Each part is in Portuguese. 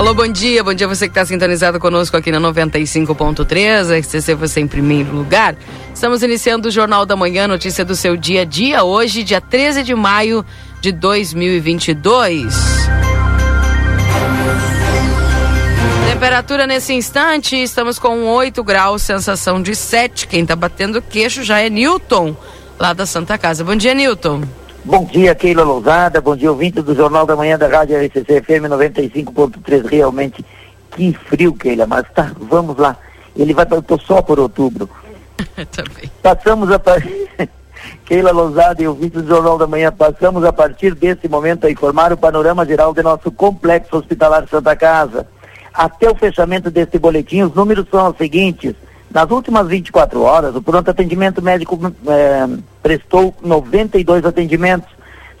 Alô, bom dia. Bom dia você que está sintonizado conosco aqui na 95.3. RCC você em primeiro lugar. Estamos iniciando o Jornal da Manhã, notícia do seu dia a dia, hoje, dia 13 de maio de 2022. Temperatura nesse instante, estamos com 8 graus, sensação de 7. Quem está batendo queixo já é Newton, lá da Santa Casa. Bom dia, Newton. Bom dia, Keila Lousada. Bom dia, ouvinte do Jornal da Manhã da Rádio RCC FM 95.3. Realmente, que frio, Keila, mas tá, vamos lá. Ele vai para só por outubro. Também. Passamos a partir. Keila Lousada e ouvinte do Jornal da Manhã, passamos a partir desse momento a informar o panorama geral do nosso complexo hospitalar Santa Casa. Até o fechamento deste boletim, os números são os seguintes. Nas últimas 24 horas, o pronto atendimento médico é, prestou 92 atendimentos,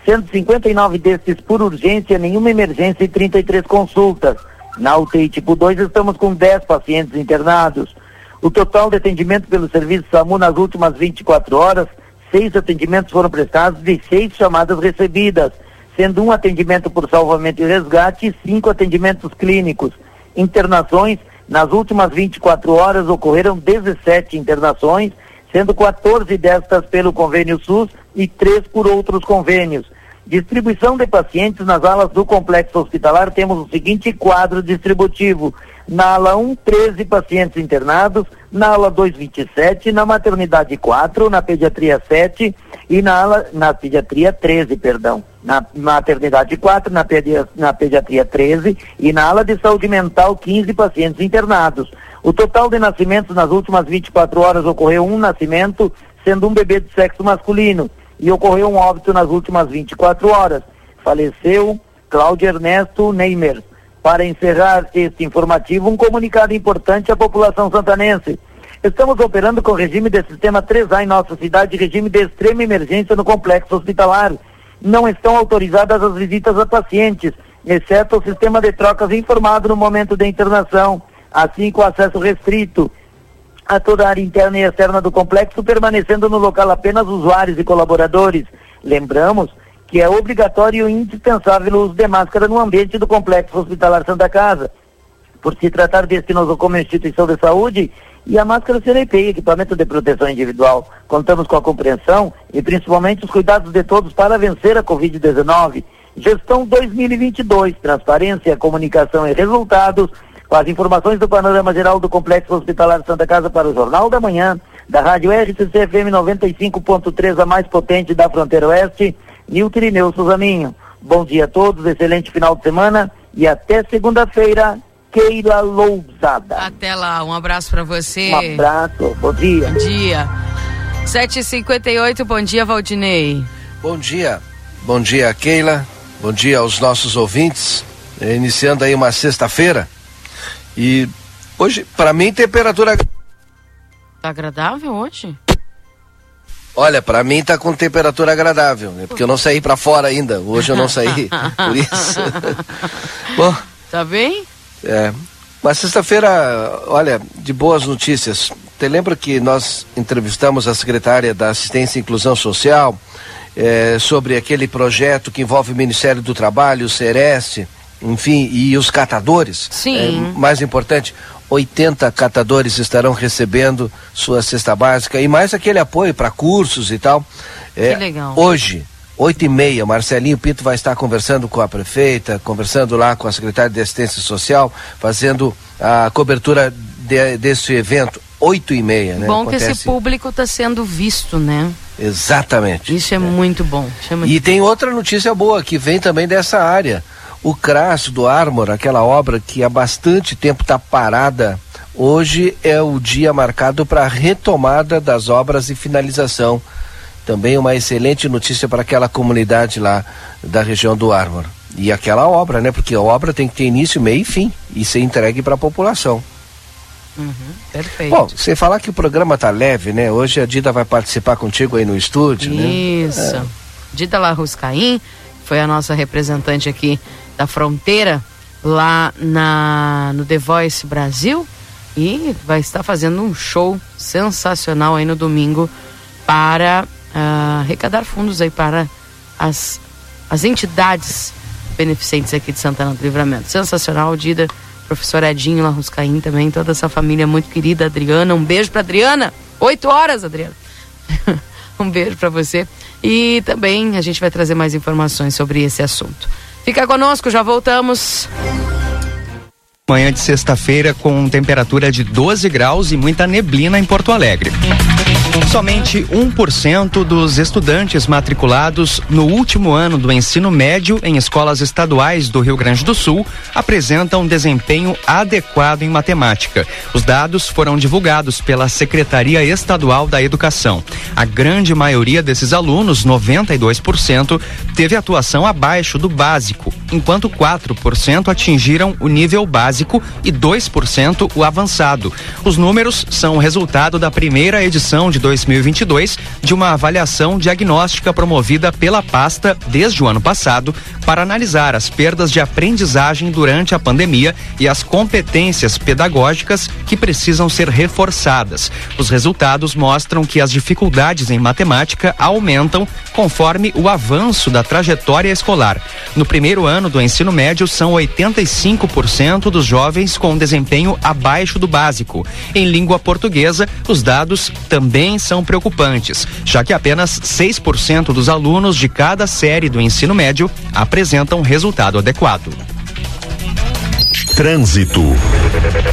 sendo 59 destes por urgência, nenhuma emergência e 33 consultas. Na UTI tipo 2 estamos com 10 pacientes internados. O total de atendimento pelo serviço SAMU nas últimas 24 horas, seis atendimentos foram prestados e seis chamadas recebidas, sendo um atendimento por salvamento e resgate e cinco atendimentos clínicos. Internações nas últimas 24 horas ocorreram 17 internações, sendo 14 destas pelo convênio SUS e três por outros convênios. Distribuição de pacientes nas alas do complexo hospitalar, temos o seguinte quadro distributivo. Na ala 1, 13 pacientes internados, na ala 2, 27, na maternidade 4, na pediatria 7 e na ala, na pediatria 13, perdão. Na maternidade 4, na, na pediatria 13 e na ala de saúde mental 15 pacientes internados. O total de nascimentos nas últimas 24 horas ocorreu um nascimento, sendo um bebê de sexo masculino e ocorreu um óbito nas últimas 24 horas. Faleceu Cláudio Ernesto Neymer. Para encerrar este informativo, um comunicado importante à população santanense. Estamos operando com regime de sistema 3A em nossa cidade, regime de extrema emergência no complexo hospitalar. Não estão autorizadas as visitas a pacientes, exceto o sistema de trocas informado no momento da internação, assim com acesso restrito a toda a área interna e externa do complexo, permanecendo no local apenas usuários e colaboradores. Lembramos que é obrigatório e indispensável o uso de máscara no ambiente do complexo hospitalar Santa Casa. Por se tratar destinoso como instituição de saúde, e a máscara EPI, equipamento de proteção individual. Contamos com a compreensão e principalmente os cuidados de todos para vencer a Covid-19. Gestão 2022, transparência, comunicação e resultados com as informações do panorama geral do Complexo Hospitalar Santa Casa para o Jornal da Manhã, da Rádio RCC FM 95.3, a mais potente da fronteira oeste, Nilton Irineu Suzaminho. Bom dia a todos, excelente final de semana e até segunda-feira, Keila Lousada. Até lá, um abraço para você. Um abraço, bom dia. Bom dia. 7h58, bom dia, Valdinei. Bom dia, bom dia, Keila, bom dia aos nossos ouvintes. Iniciando aí uma sexta-feira. E hoje, para mim, temperatura. Tá agradável hoje? Olha, para mim tá com temperatura agradável, né? Porque eu não saí para fora ainda. Hoje eu não saí, por isso. Bom. Tá bem? É. Mas sexta-feira, olha, de boas notícias. Te lembra que nós entrevistamos a secretária da Assistência e Inclusão Social é, sobre aquele projeto que envolve o Ministério do Trabalho, o Sereste, enfim, e os catadores. Sim. É, mais importante, 80 catadores estarão recebendo sua cesta básica e mais aquele apoio para cursos e tal. É, que legal. Hoje, oito e meia, Marcelinho Pinto vai estar conversando com a prefeita, conversando lá com a secretária de Assistência Social, fazendo a cobertura de, desse evento. Oito e meia, né? Bom Acontece... que esse público está sendo visto, né? Exatamente. Isso é, é. muito bom. É muito e tem outra notícia boa que vem também dessa área. O CRAS do Armor, aquela obra que há bastante tempo está parada, hoje é o dia marcado para a retomada das obras e finalização. Também uma excelente notícia para aquela comunidade lá da região do Armor. E aquela obra, né? Porque a obra tem que ter início, meio e fim e ser entregue para a população. Uhum, perfeito. Bom, você falar que o programa tá leve, né? Hoje a Dida vai participar contigo aí no estúdio, Isso. né? Isso. É. Dida Larruscaim foi a nossa representante aqui da fronteira lá na no The Voice Brasil e vai estar fazendo um show sensacional aí no domingo para uh, arrecadar fundos aí para as, as entidades beneficentes aqui de Santana do Livramento. Sensacional, Dida, professor Edinho Larruscaim também, toda essa família muito querida, Adriana, um beijo para Adriana, oito horas, Adriana. um beijo para você e também a gente vai trazer mais informações sobre esse assunto. Fica conosco, já voltamos. Manhã de sexta-feira com temperatura de 12 graus e muita neblina em Porto Alegre. Somente 1% dos estudantes matriculados no último ano do ensino médio em escolas estaduais do Rio Grande do Sul apresentam desempenho adequado em matemática. Os dados foram divulgados pela Secretaria Estadual da Educação. A grande maioria desses alunos, 92%, teve atuação abaixo do básico, enquanto 4% atingiram o nível básico e 2% o avançado. Os números são resultado da primeira edição de 2022 de uma avaliação diagnóstica promovida pela pasta desde o ano passado para analisar as perdas de aprendizagem durante a pandemia e as competências pedagógicas que precisam ser reforçadas. Os resultados mostram que as dificuldades em matemática aumentam conforme o avanço da trajetória escolar. No primeiro ano do ensino médio, são 85% dos jovens com desempenho abaixo do básico. Em língua portuguesa, os dados também são preocupantes, já que apenas 6% dos alunos de cada série do ensino médio apresentam resultado adequado. Trânsito.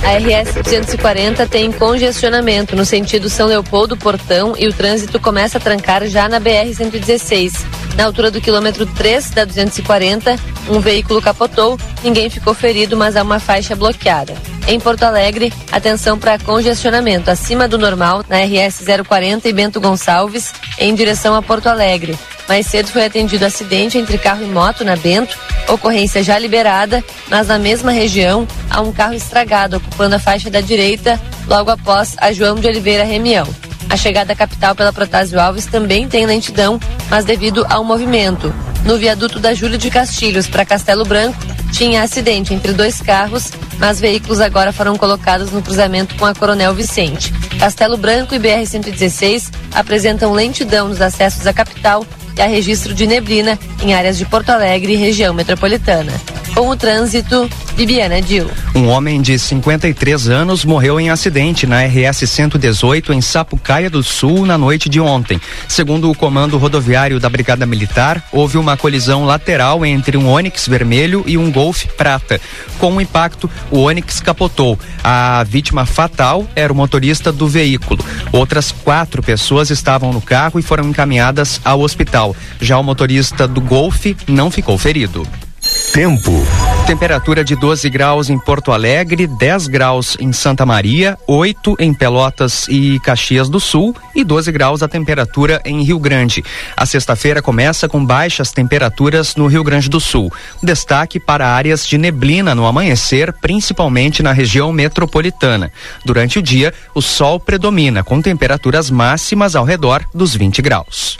A RS 240 tem congestionamento no sentido São Leopoldo Portão e o trânsito começa a trancar já na BR 116. Na altura do quilômetro 3 da 240, um veículo capotou, ninguém ficou ferido, mas há uma faixa bloqueada. Em Porto Alegre, atenção para congestionamento acima do normal na RS 040 e Bento Gonçalves, em direção a Porto Alegre. Mais cedo foi atendido acidente entre carro e moto na Bento, ocorrência já liberada, mas na mesma região há um carro estragado ocupando a faixa da direita logo após a João de Oliveira Remião. A chegada à capital pela Protásio Alves também tem lentidão, mas devido ao movimento. No viaduto da Júlio de Castilhos para Castelo Branco, tinha acidente entre dois carros, mas veículos agora foram colocados no cruzamento com a Coronel Vicente. Castelo Branco e BR-116 apresentam lentidão nos acessos à capital e há registro de neblina em áreas de Porto Alegre e região metropolitana. Com o trânsito, Bibiana Dil. Um homem de 53 anos morreu em acidente na RS 118 em Sapucaia do Sul na noite de ontem. Segundo o comando rodoviário da Brigada Militar, houve uma colisão lateral entre um Onix vermelho e um Golf prata. Com o impacto, o Onix capotou. A vítima fatal era o motorista do veículo. Outras quatro pessoas estavam no carro e foram encaminhadas ao hospital. Já o motorista do Golf não ficou ferido. Tempo. Temperatura de 12 graus em Porto Alegre, 10 graus em Santa Maria, 8 em Pelotas e Caxias do Sul e 12 graus a temperatura em Rio Grande. A sexta-feira começa com baixas temperaturas no Rio Grande do Sul. Destaque para áreas de neblina no amanhecer, principalmente na região metropolitana. Durante o dia, o sol predomina, com temperaturas máximas ao redor dos 20 graus.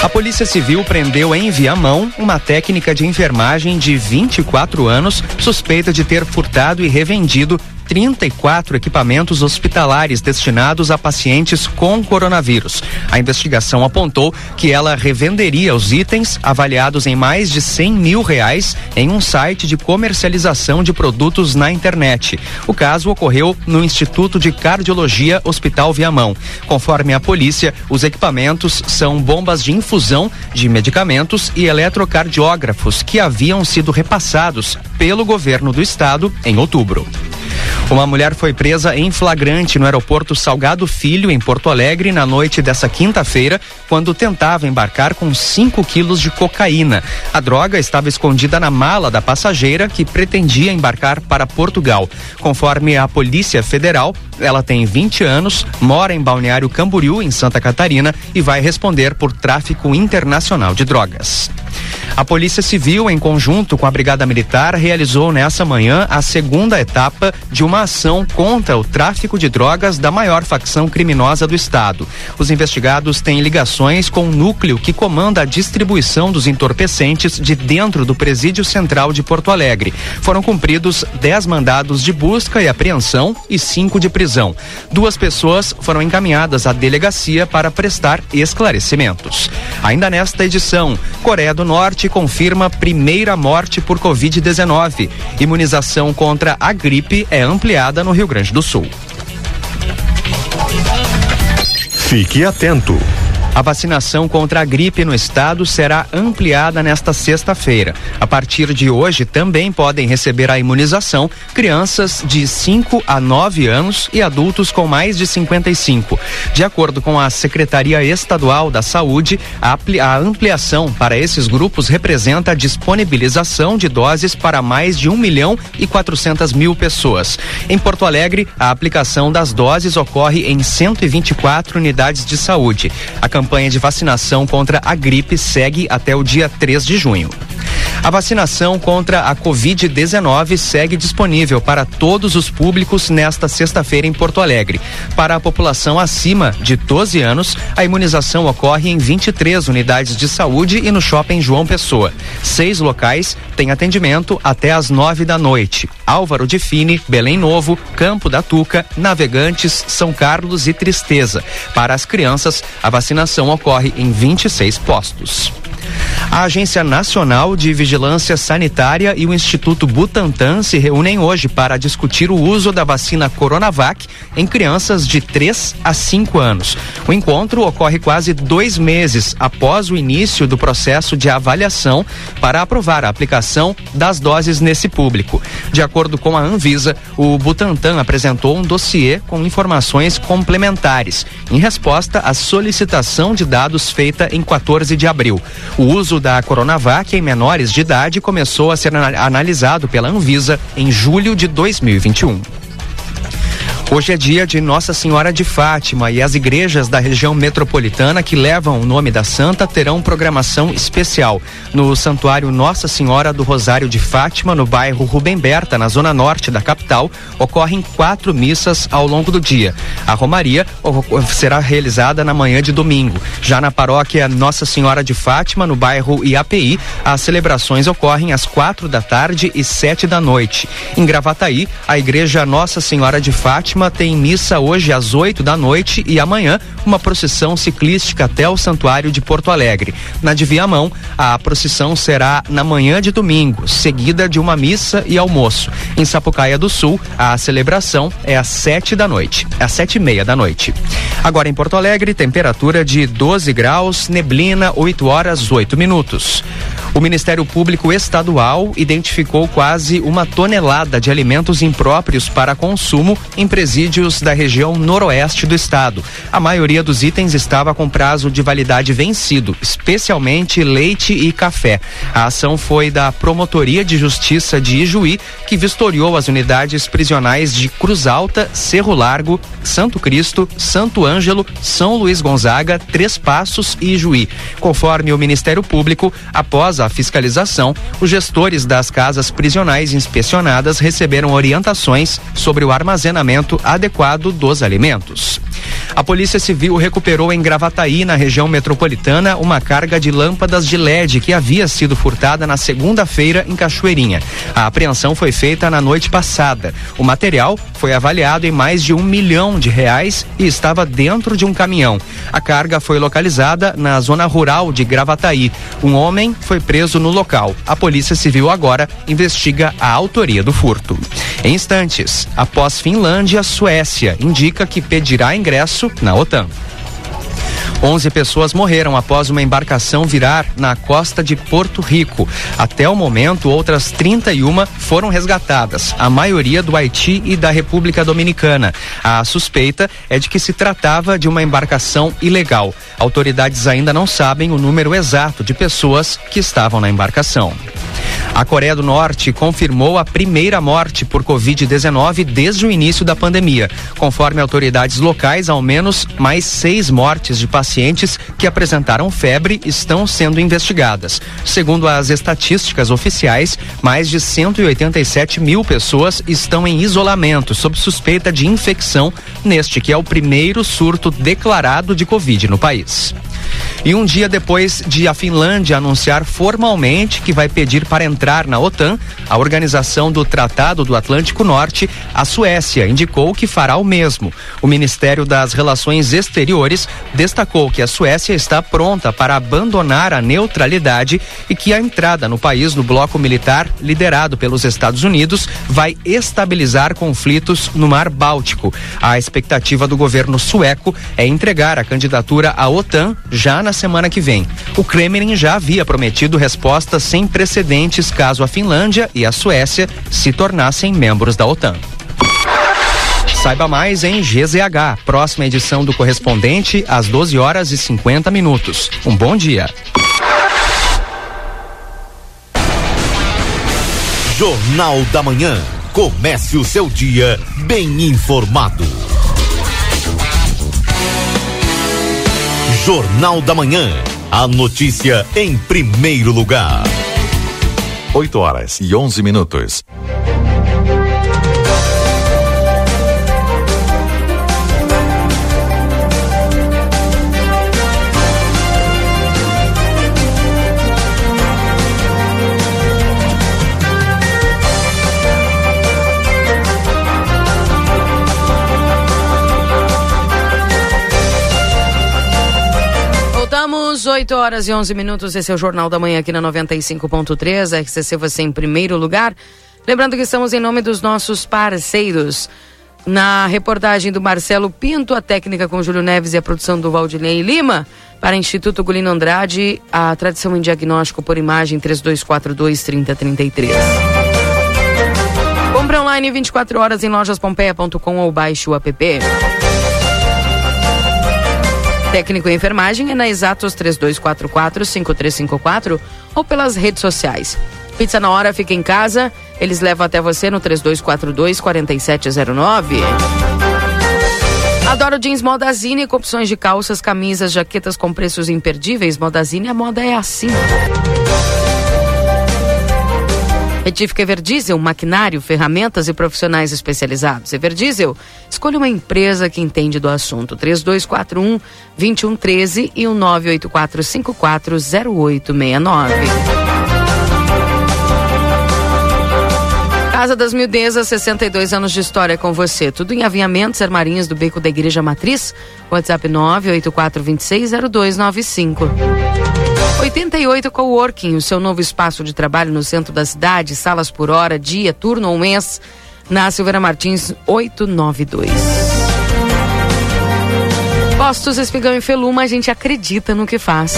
A Polícia Civil prendeu em Viamão uma técnica de enfermagem de 24 anos suspeita de ter furtado e revendido 34 equipamentos hospitalares destinados a pacientes com coronavírus. A investigação apontou que ela revenderia os itens avaliados em mais de 100 mil reais em um site de comercialização de produtos na internet. O caso ocorreu no Instituto de Cardiologia Hospital Viamão. Conforme a polícia, os equipamentos são bombas de infusão de medicamentos e eletrocardiógrafos que haviam sido repassados pelo governo do estado em outubro. Uma mulher foi presa em flagrante no aeroporto Salgado Filho, em Porto Alegre, na noite dessa quinta-feira, quando tentava embarcar com 5 quilos de cocaína. A droga estava escondida na mala da passageira que pretendia embarcar para Portugal. Conforme a Polícia Federal, ela tem 20 anos, mora em Balneário Camboriú, em Santa Catarina, e vai responder por tráfico internacional de drogas. A Polícia Civil, em conjunto com a Brigada Militar, realizou nessa manhã a segunda etapa de uma ação contra o tráfico de drogas da maior facção criminosa do estado. Os investigados têm ligações com o núcleo que comanda a distribuição dos entorpecentes de dentro do Presídio Central de Porto Alegre. Foram cumpridos 10 mandados de busca e apreensão e cinco de prisão. Duas pessoas foram encaminhadas à delegacia para prestar esclarecimentos. Ainda nesta edição, Coreia do Norte confirma primeira morte por Covid-19. Imunização contra a gripe é ampliada no Rio Grande do Sul. Fique atento. A vacinação contra a gripe no estado será ampliada nesta sexta-feira. A partir de hoje, também podem receber a imunização crianças de 5 a 9 anos e adultos com mais de 55. De acordo com a Secretaria Estadual da Saúde, a, ampliação para esses grupos representa a disponibilização de doses para mais de 1 milhão e 400 mil pessoas. Em Porto Alegre, a aplicação das doses ocorre em 124 unidades de saúde. A campanha de vacinação contra a gripe segue até o dia 3 de junho. A vacinação contra a Covid-19 segue disponível para todos os públicos nesta sexta-feira em Porto Alegre. Para a população acima de 12 anos, a imunização ocorre em 23 unidades de saúde e no shopping João Pessoa. Seis locais têm atendimento até às nove da noite. Álvaro de Fini, Belém Novo, Campo da Tuca, Navegantes, São Carlos e Tristeza. Para as crianças, a vacinação ocorre em 26 postos. A Agência Nacional de Vigilância Sanitária e o Instituto Butantan se reúnem hoje para discutir o uso da vacina Coronavac em crianças de 3 a 5 anos. O encontro ocorre quase dois meses após o início do processo de avaliação para aprovar a aplicação das doses nesse público. De acordo com a Anvisa, o Butantan apresentou um dossiê com informações complementares, em resposta à solicitação de dados feita em 14 de abril. O uso da Coronavac em menores de idade começou a ser analisado pela Anvisa em julho de 2021. Hoje é dia de Nossa Senhora de Fátima e as igrejas da região metropolitana que levam o nome da santa terão programação especial. No Santuário Nossa Senhora do Rosário de Fátima, no bairro Rubem Berta, na zona norte da capital, ocorrem quatro missas ao longo do dia. A Romaria será realizada na manhã de domingo. Já na paróquia Nossa Senhora de Fátima, no bairro IAPI, as celebrações ocorrem às quatro da tarde e sete da noite. Em Gravataí, a igreja Nossa Senhora de Fátima Tem missa hoje às 8 da noite e amanhã uma procissão ciclística até o Santuário de Porto Alegre. Na de Viamão, a procissão será na manhã de domingo, seguida de uma missa e almoço. Em Sapucaia do Sul, a celebração é às 7 da noite, às sete e meia da noite. Agora em Porto Alegre, temperatura de 12 graus, neblina, 8 horas 8 minutos. O Ministério Público Estadual identificou quase uma tonelada de alimentos impróprios para consumo em presídios da região noroeste do estado. A maioria dos itens estava com prazo de validade vencido, especialmente leite e café. A ação foi da Promotoria de Justiça de Ijuí, que vistoriou as unidades prisionais de Cruz Alta, Cerro Largo, Santo Cristo, Santo Ângelo, São Luís Gonzaga, Três Passos e Ijuí. Conforme o Ministério Público, após a fiscalização, os gestores das casas prisionais inspecionadas receberam orientações sobre o armazenamento adequado dos alimentos. A Polícia Civil recuperou em Gravataí, na região metropolitana, uma carga de lâmpadas de LED que havia sido furtada na segunda-feira em Cachoeirinha. A apreensão foi feita na noite passada. O material foi avaliado em mais de um milhão de reais e estava dentro de um caminhão. A carga foi localizada na zona rural de Gravataí. Um homem foi preso no local. A Polícia Civil agora investiga a autoria do furto. Em instantes, após Finlândia, Suécia indica que pedirá ingresso na OTAN. 11 pessoas morreram após uma embarcação virar na costa de Porto Rico. Até o momento, outras 31 foram resgatadas, a maioria do Haiti e da República Dominicana. A suspeita é de que se tratava de uma embarcação ilegal. Autoridades ainda não sabem o número exato de pessoas que estavam na embarcação. A Coreia do Norte confirmou a primeira morte por Covid-19 desde o início da pandemia. Conforme autoridades locais, ao menos mais seis mortes de pacientes que apresentaram febre estão sendo investigadas. Segundo as estatísticas oficiais, mais de 187 mil pessoas estão em isolamento sob suspeita de infecção neste que é o primeiro surto declarado de Covid no país. E um dia depois de a Finlândia anunciar formalmente que vai pedir para entrar na OTAN, a organização do Tratado do Atlântico Norte, a Suécia indicou que fará o mesmo. O Ministério das Relações Exteriores destacou que a Suécia está pronta para abandonar a neutralidade e que a entrada no país do bloco militar, liderado pelos Estados Unidos, vai estabilizar conflitos no Mar Báltico. A expectativa do governo sueco é entregar a candidatura à OTAN já na semana que vem. O Kremlin já havia prometido respostas sem precedentes caso a Finlândia e a Suécia se tornassem membros da OTAN. Saiba mais em GZH, próxima edição do correspondente às 12 horas e 50 minutos. Um bom dia. Jornal da Manhã. Comece o seu dia bem informado. Jornal da Manhã. A notícia em primeiro lugar. 8 horas e 11 minutos. Voltamos, 8 horas e 11 minutos. Esse é o Jornal da Manhã aqui na 95.3. RCC você em primeiro lugar. Lembrando que estamos em nome dos nossos parceiros. Na reportagem do Marcelo Pinto, a técnica com Júlio Neves e a produção do Valdinei Lima. Para Instituto Gulino Andrade, a tradição em diagnóstico por imagem 3242-3033. Compre online 24 horas em lojaspompeia.com ou baixe o app. Técnico em enfermagem é na Exatos 3244-5354 ou pelas redes sociais. Pizza na hora fica em casa, eles levam até você no 3242-4709. Adoro jeans Modazine com opções de calças, camisas, jaquetas com preços imperdíveis. Modazine, a moda é assim. Retífica Everdiesel, maquinário, ferramentas e profissionais especializados. Everdiesel, escolha uma empresa que entende do assunto. 3241 2113 e o 984 Casa das Mildezas, 62 anos de história com você. Tudo em aviamentos, armarinhos do Beco da Igreja Matriz. WhatsApp 984260295. 88 Coworking, o seu novo espaço de trabalho no centro da cidade, salas por hora, dia, turno ou mês, na Silveira Martins 892. Postos Espigão e Feluma, a gente acredita no que faz.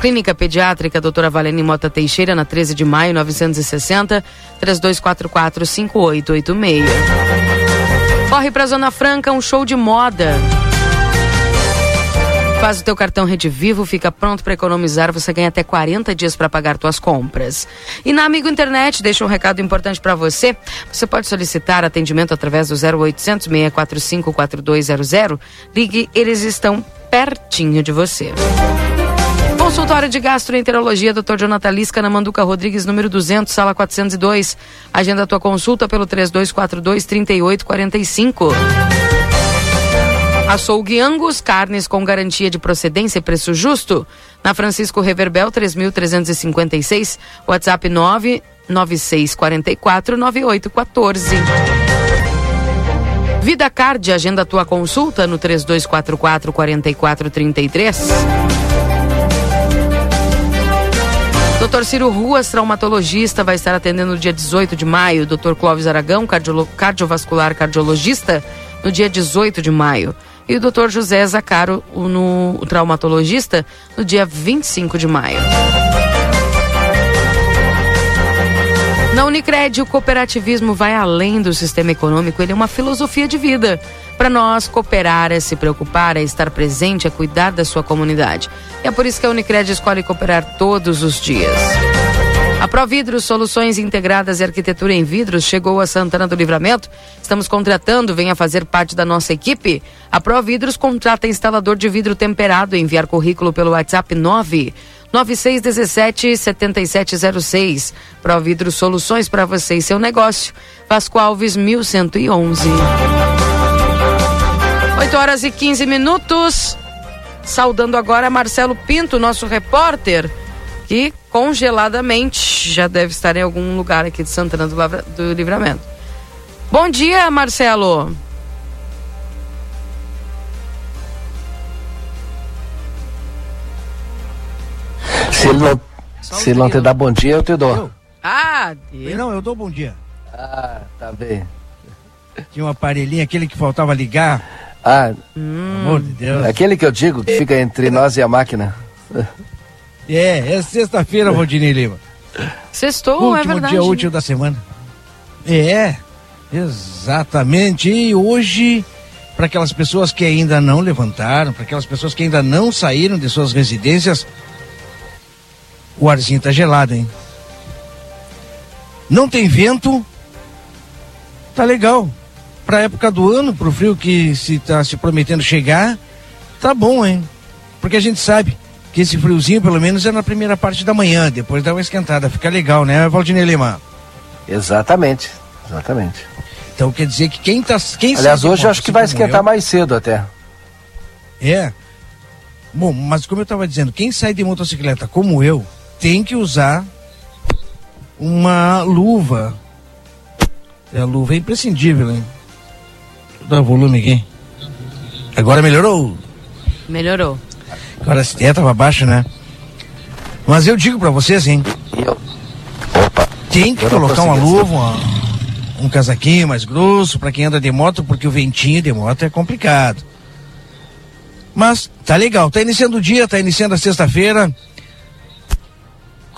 Clínica Pediátrica Doutora Valene Mota Teixeira, na 13 de maio, 960, 3244 5886. Corre pra Zona Franca, um show de moda. Faz o teu cartão Rede Vivo, fica pronto para economizar, você ganha até 40 dias para pagar tuas compras. E na Amigo Internet, deixa um recado importante para você. Você pode solicitar atendimento através do 0800 645 4200. Ligue, eles estão pertinho de você. Consultório de Gastroenterologia, Dr. Jonathan Lisca, na Manduca Rodrigues, número 200, sala 402. Agenda a tua consulta pelo 3242 3845. Açougue Angus, carnes com garantia de procedência e preço justo. Na Francisco Reverbel, 3.356, WhatsApp 99644 9814. Vida Card, agenda tua consulta no 3244 4433. Dr. Ciro Ruas, traumatologista, vai estar atendendo no dia 18 de maio. Dr. Clóvis Aragão, cardiovascular cardiologista, no dia 18 de maio e o Dr. José Zacaro, o, no, o traumatologista, no dia 25 de maio. Na Unicred, o cooperativismo vai além do sistema econômico, ele é uma filosofia de vida. Para nós, cooperar é se preocupar, é estar presente, é cuidar da sua comunidade. E é por isso que a Unicred escolhe cooperar todos os dias. A Providros Soluções Integradas e Arquitetura em Vidros chegou a Santana do Livramento. Estamos contratando, venha fazer parte da nossa equipe. A Providros contrata instalador de vidro temperado. Enviar currículo pelo WhatsApp 9 9617 7706. Providros Soluções para você e seu negócio. Vasco Alves 1111. 8 horas e 15 minutos. Saudando agora Marcelo Pinto, nosso repórter, que congeladamente já deve estar em algum lugar aqui de Santana do, Lavra, do Livramento. Bom dia, Marcelo. Se ele não, se ele não te dá bom dia, eu te dou. Ah, Deus. Não, eu dou bom dia. Ah, tá bem. Tinha um aparelhinho, aquele que faltava ligar. Ah, hum. amor de Deus. Aquele que eu digo que fica entre nós e a máquina. É, é sexta-feira, Rodinei Lima. Sextou, é verdade. dia útil da semana. É, exatamente. E hoje, para aquelas pessoas que ainda não levantaram, para aquelas pessoas que ainda não saíram de suas residências, o arzinho tá gelado, hein? Não tem vento, tá legal. Pra época do ano, pro frio que se tá se prometendo chegar, tá bom, hein? Porque a gente sabe que esse friozinho, pelo menos, é na primeira parte da manhã, depois dá uma esquentada, fica legal, né, Valdinei Lima? Exatamente, exatamente. Então quer dizer que quem tá. Quem Aliás, hoje eu acho que vai esquentar eu, mais cedo até. É. Bom, mas como eu estava dizendo, quem sai de motocicleta como eu, tem que usar uma luva. A luva é imprescindível, hein? Vou dar volume aqui. Agora melhorou? Melhorou. Agora é, tava baixo, né? Mas eu digo para vocês, hein? Eu. Opa. Tem que colocar uma luva, uma, um casaquinho mais grosso para quem anda de moto, porque o ventinho de moto é complicado. Mas tá legal, tá iniciando o dia, tá iniciando a sexta-feira.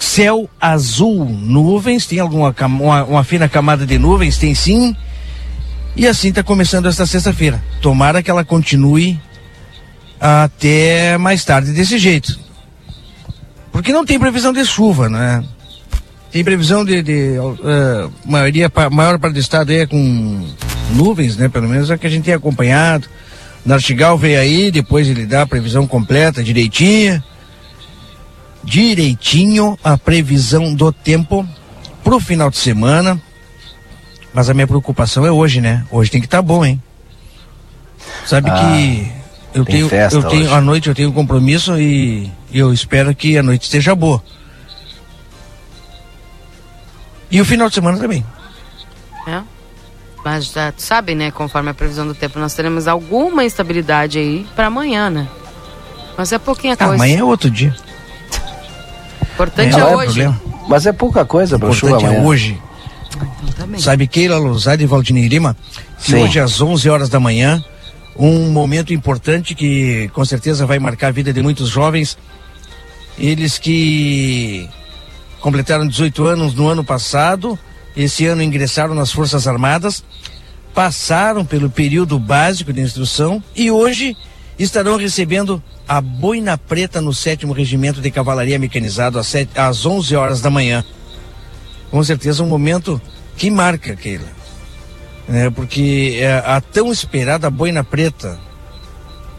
Céu azul, nuvens, tem alguma uma, uma fina camada de nuvens? Tem sim. E assim está começando esta sexta-feira. Tomara que ela continue até mais tarde desse jeito. Porque não tem previsão de chuva, né? Tem previsão de, de uh, maioria, maior parte do estado é com nuvens, né? Pelo menos é que a gente tem acompanhado. Nartigal veio aí, depois ele dá a previsão completa, direitinha direitinho a previsão do tempo pro final de semana. Mas a minha preocupação é hoje, né? Hoje tem que estar tá bom, hein? Sabe ah, que eu tenho, eu tenho hoje. à noite eu tenho um compromisso e eu espero que a noite esteja boa. E o final de semana também. É. Mas já sabe, né? Conforme a previsão do tempo, nós teremos alguma instabilidade aí para amanhã, né? Mas é pouquinha coisa. Amanhã é outro dia importante é, é hoje. É Mas é pouca coisa para chuva amanhã. é hoje. Então, Sabe Keila Lousada e Valdinei Lima? Que Sim. hoje às 11 horas da manhã, um momento importante que com certeza vai marcar a vida de muitos jovens. Eles que completaram 18 anos no ano passado, esse ano ingressaram nas Forças Armadas, passaram pelo período básico de instrução e hoje estarão recebendo a Boina Preta no 7 Regimento de Cavalaria Mecanizado às, 7, às 11 horas da manhã. Com certeza um momento que marca, Keila. É, porque é, a tão esperada Boina Preta,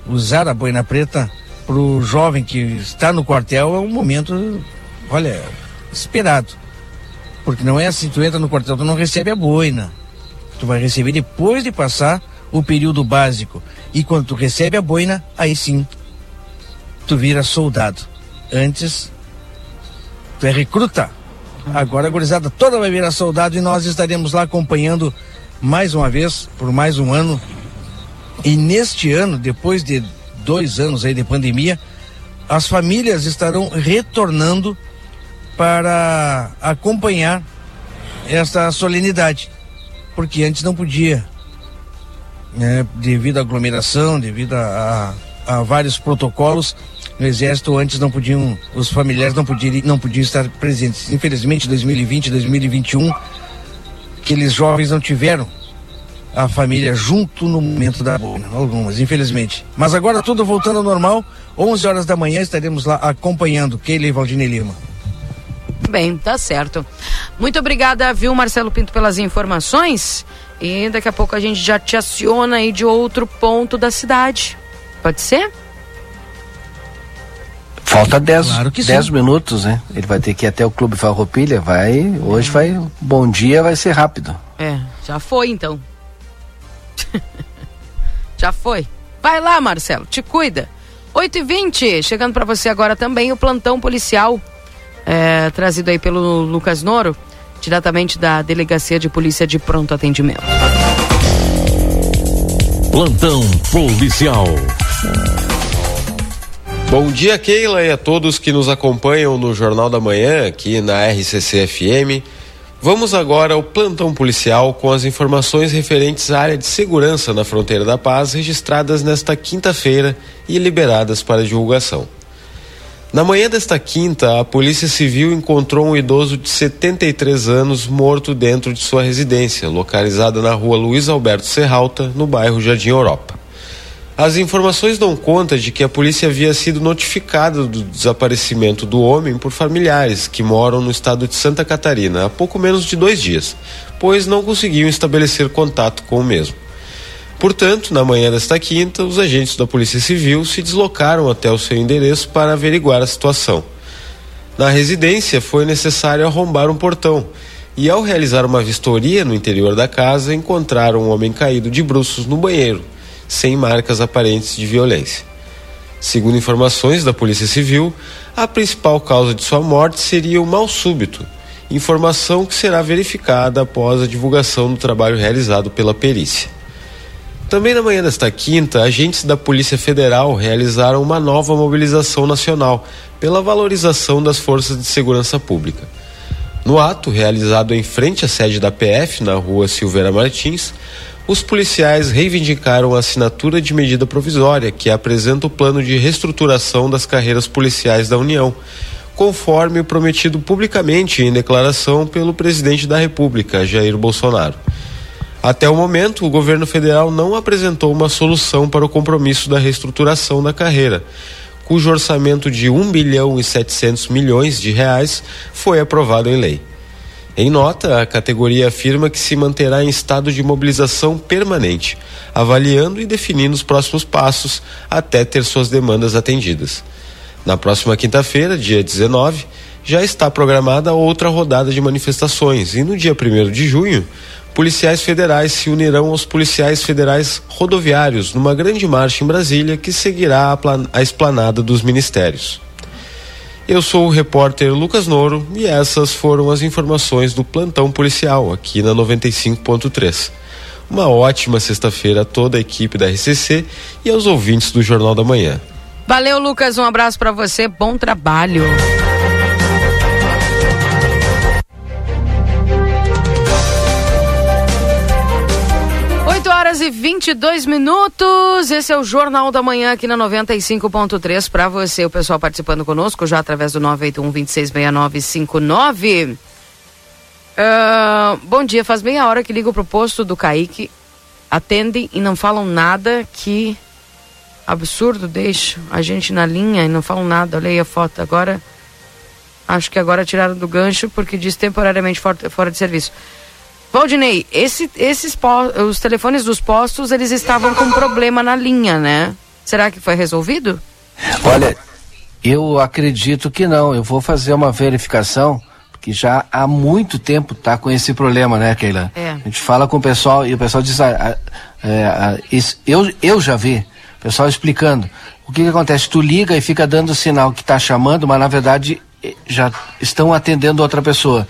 usar a Boina Preta para o jovem que está no quartel é um momento, olha, esperado. Porque não é assim, tu entra no quartel, tu não recebe a boina. Tu vai receber depois de passar o período básico. E quando tu recebe a boina, aí sim tu vira soldado. Antes, tu é recruta. Agora a gurizada toda vai virar soldado e nós estaremos lá acompanhando mais uma vez, por mais um ano. E neste ano, depois de dois anos aí de pandemia, as famílias estarão retornando para acompanhar esta solenidade. Porque antes não podia né, devido à aglomeração, devido a, a, a, vários protocolos. No exército antes não podiam, os familiares não podiam, não podiam estar presentes. Infelizmente, 2020, 2021, aqueles jovens não tiveram a família junto no momento da boina, algumas, infelizmente. Mas agora tudo voltando ao normal, 11 horas da manhã estaremos lá acompanhando Keila e Valdine Lima. bem, tá certo. Muito obrigada, viu, Marcelo Pinto, pelas informações. E daqui a pouco a gente já te aciona aí de outro ponto da cidade. Pode ser? Falta 10 claro minutos, né? Ele vai ter que ir até o Clube Farroupilha, vai, hoje é. vai, bom dia, vai ser rápido. É, já foi então. já foi. Vai lá, Marcelo, te cuida. 8 e 20 chegando para você agora também o plantão policial, é, trazido aí pelo Lucas Noro, diretamente da Delegacia de Polícia de Pronto Atendimento. Plantão policial. Bom dia, Keila, e a todos que nos acompanham no Jornal da Manhã, aqui na RCC FM. Vamos agora ao plantão policial com as informações referentes à área de segurança na fronteira da paz, registradas nesta quinta-feira e liberadas para divulgação. Na manhã desta quinta, a Polícia Civil encontrou um idoso de 73 anos morto dentro de sua residência, localizada na rua Luiz Alberto Serralta, no bairro Jardim Europa. As informações dão conta de que a polícia havia sido notificada do desaparecimento do homem por familiares que moram no estado de Santa Catarina há pouco menos de dois dias, pois não conseguiam estabelecer contato com o mesmo. Portanto, na manhã desta quinta, os agentes da Polícia Civil se deslocaram até o seu endereço para averiguar a situação. Na residência, foi necessário arrombar um portão e, ao realizar uma vistoria no interior da casa, encontraram um homem caído de bruços no banheiro sem marcas aparentes de violência. Segundo informações da Polícia Civil, a principal causa de sua morte seria o mal súbito, informação que será verificada após a divulgação do trabalho realizado pela perícia. Também na manhã desta quinta, agentes da Polícia Federal realizaram uma nova mobilização nacional pela valorização das forças de segurança pública. No ato, realizado em frente à sede da PF, na rua Silveira Martins, os policiais reivindicaram a assinatura de medida provisória que apresenta o plano de reestruturação das carreiras policiais da União, conforme prometido publicamente em declaração pelo presidente da República, Jair Bolsonaro. Até o momento, o governo federal não apresentou uma solução para o compromisso da reestruturação da carreira, cujo orçamento de 1 bilhão e 700 milhões de reais foi aprovado em lei. Em nota, a categoria afirma que se manterá em estado de mobilização permanente, avaliando e definindo os próximos passos até ter suas demandas atendidas. Na próxima quinta-feira, dia 19, já está programada outra rodada de manifestações e no dia 1 de junho, policiais federais se unirão aos policiais federais rodoviários numa grande marcha em Brasília que seguirá a, a esplanada dos ministérios. Eu sou o repórter Lucas Noro e essas foram as informações do plantão policial aqui na 95.3. Uma ótima sexta-feira a toda a equipe da RCC e aos ouvintes do Jornal da Manhã. Valeu, Lucas. Um abraço para você. Bom trabalho. Horas e 22 minutos. Esse é o Jornal da Manhã aqui na 95.3 para você, o pessoal participando conosco já através do 981 266959. Uh, bom dia, faz meia hora que ligo pro posto do Kaique. Atendem e não falam nada. Que absurdo, deixa a gente na linha e não falam nada. Olha aí a foto. Agora, acho que agora tiraram do gancho porque diz temporariamente fora de serviço. Valdinei, esse, esses os telefones dos postos, eles estavam com problema na linha, né? Será que foi resolvido? Olha, eu acredito que não. Eu vou fazer uma verificação, porque já há muito tempo tá com esse problema, né, Keila? É. A gente fala com o pessoal e o pessoal diz, ah, é, ah, isso, eu, eu já vi, o pessoal explicando. O que, que acontece? Tu liga e fica dando sinal que está chamando, mas na verdade eh, já estão atendendo outra pessoa.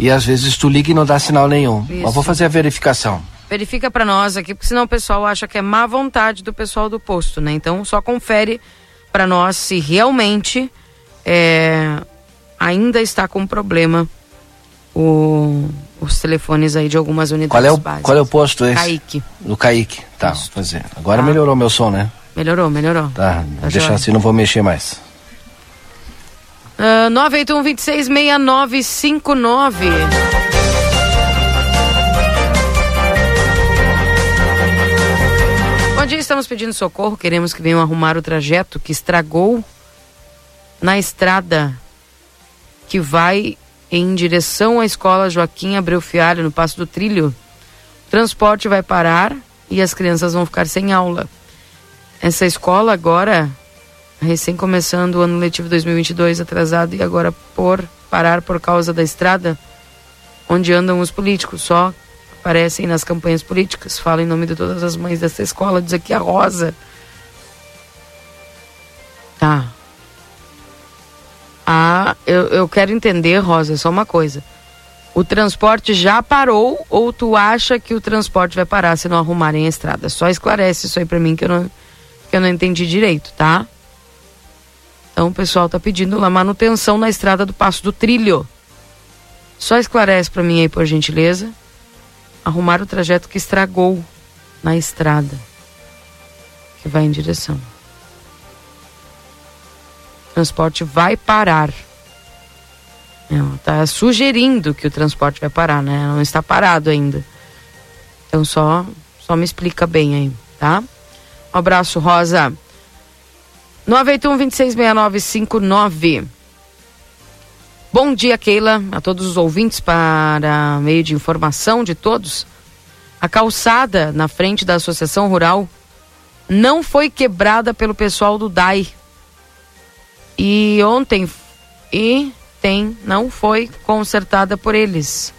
E às vezes tu liga e não dá sinal nenhum. Isso. Mas vou fazer a verificação. Verifica para nós aqui, porque senão o pessoal acha que é má vontade do pessoal do posto, né? Então só confere para nós se realmente é, ainda está com problema o, os telefones aí de algumas unidades qual é o, básicas. Qual é o posto esse? Kaique. Do Kaique. Tá, vou fazer. Agora tá. melhorou meu som, né? Melhorou, melhorou. Tá, tá deixar assim, não vou mexer mais. Uh, 981 26 6959. Bom dia, estamos pedindo socorro. Queremos que venham arrumar o trajeto que estragou na estrada que vai em direção à escola Joaquim Abreu Fialho, no Passo do Trilho. O transporte vai parar e as crianças vão ficar sem aula. Essa escola agora, recém começando o ano letivo 2022 atrasado e agora por parar por causa da estrada, onde andam os políticos, só aparecem nas campanhas políticas, fala em nome de todas as mães dessa escola, diz aqui a Rosa. Tá. Ah, eu, eu quero entender, Rosa, só uma coisa. O transporte já parou ou tu acha que o transporte vai parar se não arrumarem a estrada? Só esclarece isso aí para mim que eu não, que eu não entendi direito, tá? Então o pessoal tá pedindo lá manutenção na estrada do Passo do Trilho. Só esclarece para mim aí, por gentileza. Arrumar o trajeto que estragou na estrada que vai em direção. O transporte vai parar. Não, tá sugerindo que o transporte vai parar, né? Não está parado ainda. Então só só me explica bem aí, tá? Um abraço, Rosa. 981 266959. Bom dia, Keila, a todos os ouvintes para meio de informação de todos. A calçada na frente da Associação Rural não foi quebrada pelo pessoal do DAI. E ontem e tem não foi consertada por eles.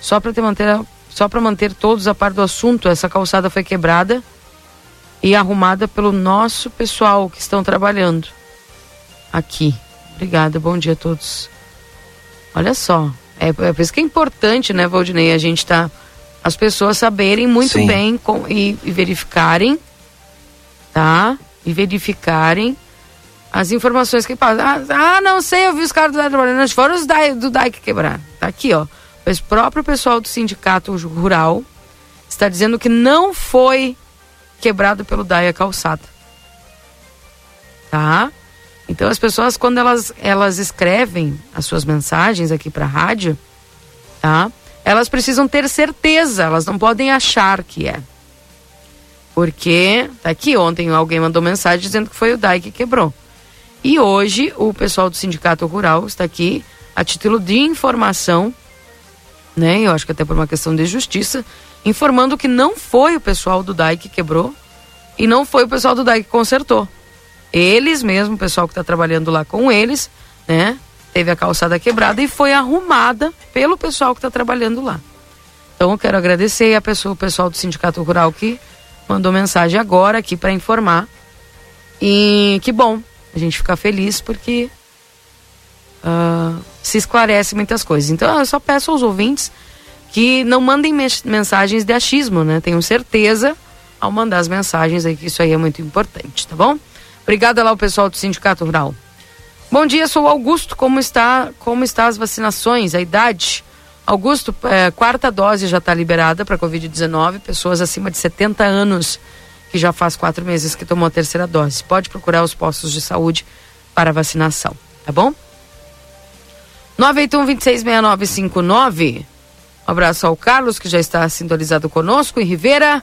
Só para manter só para manter todos a par do assunto, essa calçada foi quebrada e arrumada pelo nosso pessoal que estão trabalhando aqui. Obrigada, bom dia a todos. Olha só, é, é por isso que é importante, né, Valdinei, a gente tá as pessoas saberem muito Sim. bem com, e, e, verificarem, tá? E verificarem as informações que passam. Ah, ah, não sei, eu vi os caras do DAI trabalhando, foram os DAI, do DAI que quebraram. Tá aqui, ó. O próprio pessoal do sindicato rural está dizendo que não foi quebrado pelo DAI a calçada. Tá? Então as pessoas quando elas elas escrevem as suas mensagens aqui para a rádio, tá? Elas precisam ter certeza, elas não podem achar que é. Porque tá aqui ontem alguém mandou mensagem dizendo que foi o DAI que quebrou. E hoje o pessoal do Sindicato Rural está aqui a título de informação, né? Eu acho que até por uma questão de justiça, informando que não foi o pessoal do DAI que quebrou e não foi o pessoal do DAI que consertou. Eles mesmo, o pessoal que está trabalhando lá com eles, né? Teve a calçada quebrada e foi arrumada pelo pessoal que está trabalhando lá. Então eu quero agradecer a pessoa, o pessoal do Sindicato Rural que mandou mensagem agora aqui para informar. E que bom, a gente fica feliz porque uh, se esclarece muitas coisas. Então eu só peço aos ouvintes que não mandem mensagens de achismo, né? Tenho certeza ao mandar as mensagens aí que isso aí é muito importante, tá bom? Obrigada lá ao pessoal do Sindicato Rural. Bom dia, sou Augusto. Como está, como está as vacinações, a idade? Augusto, é, quarta dose já está liberada para Covid-19, pessoas acima de 70 anos, que já faz quatro meses que tomou a terceira dose. Pode procurar os postos de saúde para vacinação, tá bom? 981-266959. Um abraço ao Carlos, que já está sintonizado conosco, em Rivera.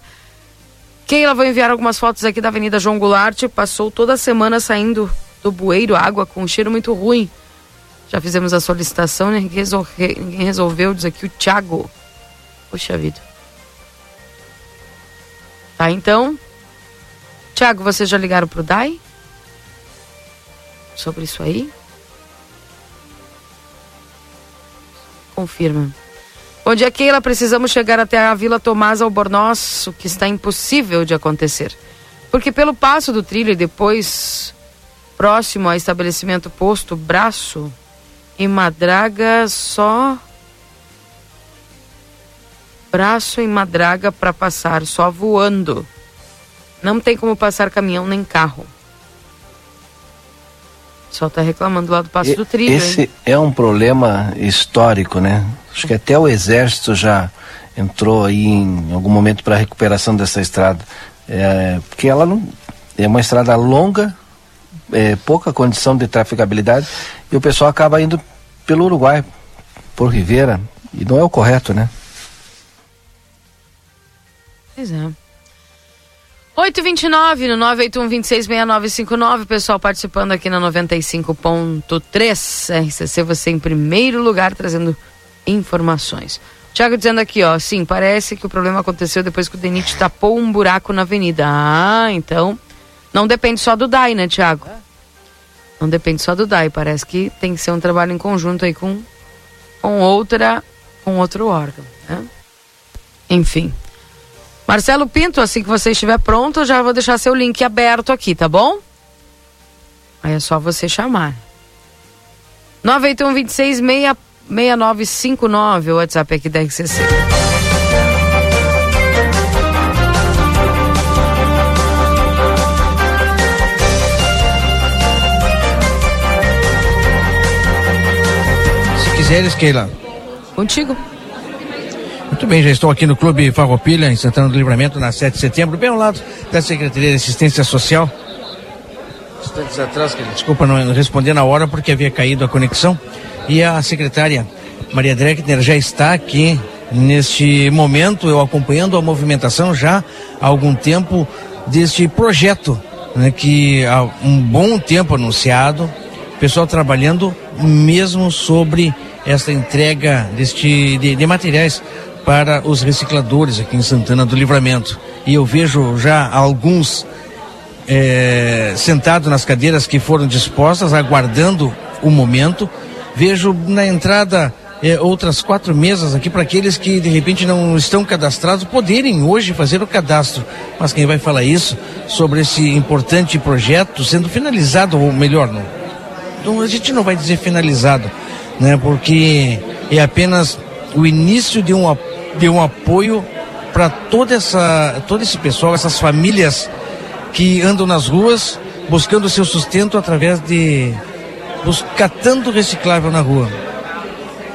Keila, vou enviar algumas fotos aqui da Avenida João Goulart. Passou toda a semana saindo do bueiro água com um cheiro muito ruim. Já fizemos a solicitação, né? Ninguém resolveu, diz aqui o Thiago. Puxa vida. Tá, então. Thiago, vocês já ligaram pro DAI? Sobre isso aí? Confirma. Bom dia, Keila. Precisamos chegar até a Vila Tomás Albornoz, o que está impossível de acontecer. Porque pelo passo do trilho e depois próximo ao estabelecimento posto Braço e Madraga só braço e madraga para passar só voando. Não tem como passar caminhão nem carro. Só tá reclamando lá do passo e, do trilho. Esse hein? é um problema histórico, né? Acho que até o exército já entrou aí em algum momento para a recuperação dessa estrada. É, porque ela não é uma estrada longa, é, pouca condição de trafegabilidade e o pessoal acaba indo pelo Uruguai, por Rivera, e não é o correto, né? Pois é. 829 no 981 pessoal participando aqui na 95.3 RCC, você em primeiro lugar trazendo informações. Tiago dizendo aqui, ó, sim, parece que o problema aconteceu depois que o Denit tapou um buraco na avenida. Ah, então não depende só do DAI, né, Tiago? Não depende só do DAI, parece que tem que ser um trabalho em conjunto aí com, com outra, com outro órgão, né? Enfim. Marcelo Pinto, assim que você estiver pronto, eu já vou deixar seu link aberto aqui, tá bom? Aí é só você chamar. 981 26 6959, o WhatsApp aqui da RCC. Se quiseres, Keila. Contigo. Muito bem, já estou aqui no Clube Farroupilha, em Santana do Livramento, na 7 de setembro, bem ao lado da Secretaria de Assistência Social. Instantes atrás, desculpa não responder na hora porque havia caído a conexão. E a secretária Maria Dreckner já está aqui neste momento, eu acompanhando a movimentação já há algum tempo deste projeto, né, que há um bom tempo anunciado, pessoal trabalhando mesmo sobre essa entrega deste, de, de materiais para os recicladores aqui em Santana do Livramento. E eu vejo já alguns é, sentados nas cadeiras que foram dispostas, aguardando o momento. Vejo na entrada é, outras quatro mesas aqui para aqueles que de repente não estão cadastrados poderem hoje fazer o cadastro. Mas quem vai falar isso sobre esse importante projeto sendo finalizado, ou melhor, não, não a gente não vai dizer finalizado, né? Porque é apenas o início de um de um apoio para toda essa todo esse pessoal, essas famílias que andam nas ruas buscando seu sustento através de catando reciclável na rua.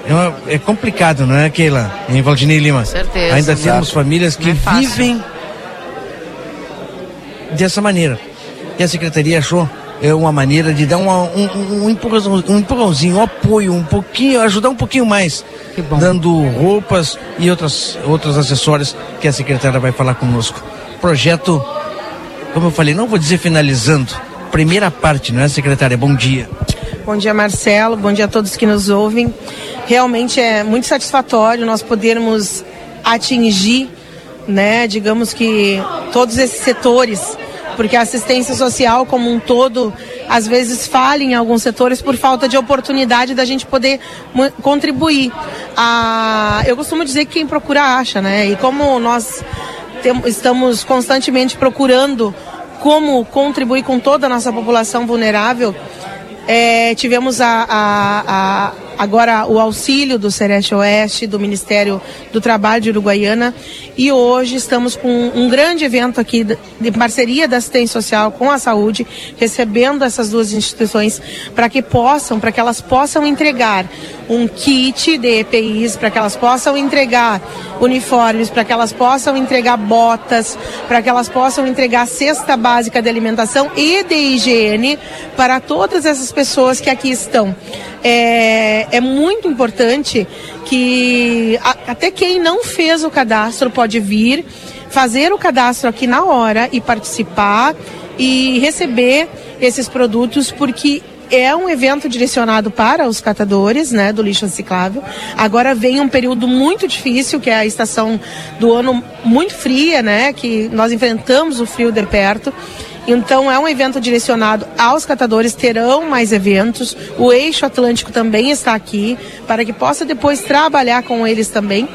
É, uma, é, complicado, não é, Keila? Em Valdinei Lima. Certeza. Ainda exato. temos famílias que é vivem dessa maneira. E a secretaria achou é uma maneira de dar uma, um, um, um, empurrãozinho, um empurrãozinho, um apoio, um pouquinho, ajudar um pouquinho mais, dando roupas e outras, outros acessórios que a secretária vai falar conosco. Projeto, como eu falei, não vou dizer finalizando, primeira parte, não é, secretária? Bom dia. Bom dia, Marcelo. Bom dia a todos que nos ouvem. Realmente é muito satisfatório nós podermos atingir, né, digamos que todos esses setores porque a assistência social como um todo às vezes falha em alguns setores por falta de oportunidade da gente poder contribuir. Ah, eu costumo dizer que quem procura acha, né? E como nós estamos constantemente procurando como contribuir com toda a nossa população vulnerável, é, tivemos a, a, a, agora o auxílio do Sereste Oeste, do Ministério do Trabalho de Uruguaiana, e hoje estamos com um grande evento aqui de parceria da assistência social com a saúde, recebendo essas duas instituições para que possam, para que elas possam entregar um kit de EPIs, para que elas possam entregar uniformes, para que elas possam entregar botas, para que elas possam entregar cesta básica de alimentação e de higiene para todas essas pessoas que aqui estão. É, é muito importante que a, até quem não fez o cadastro pode vir, fazer o cadastro aqui na hora e participar e receber esses produtos, porque é um evento direcionado para os catadores, né, do lixo reciclável. Agora vem um período muito difícil, que é a estação do ano muito fria, né, que nós enfrentamos o frio de perto. Então é um evento direcionado aos catadores, terão mais eventos. O Eixo Atlântico também está aqui para que possa depois trabalhar com eles também.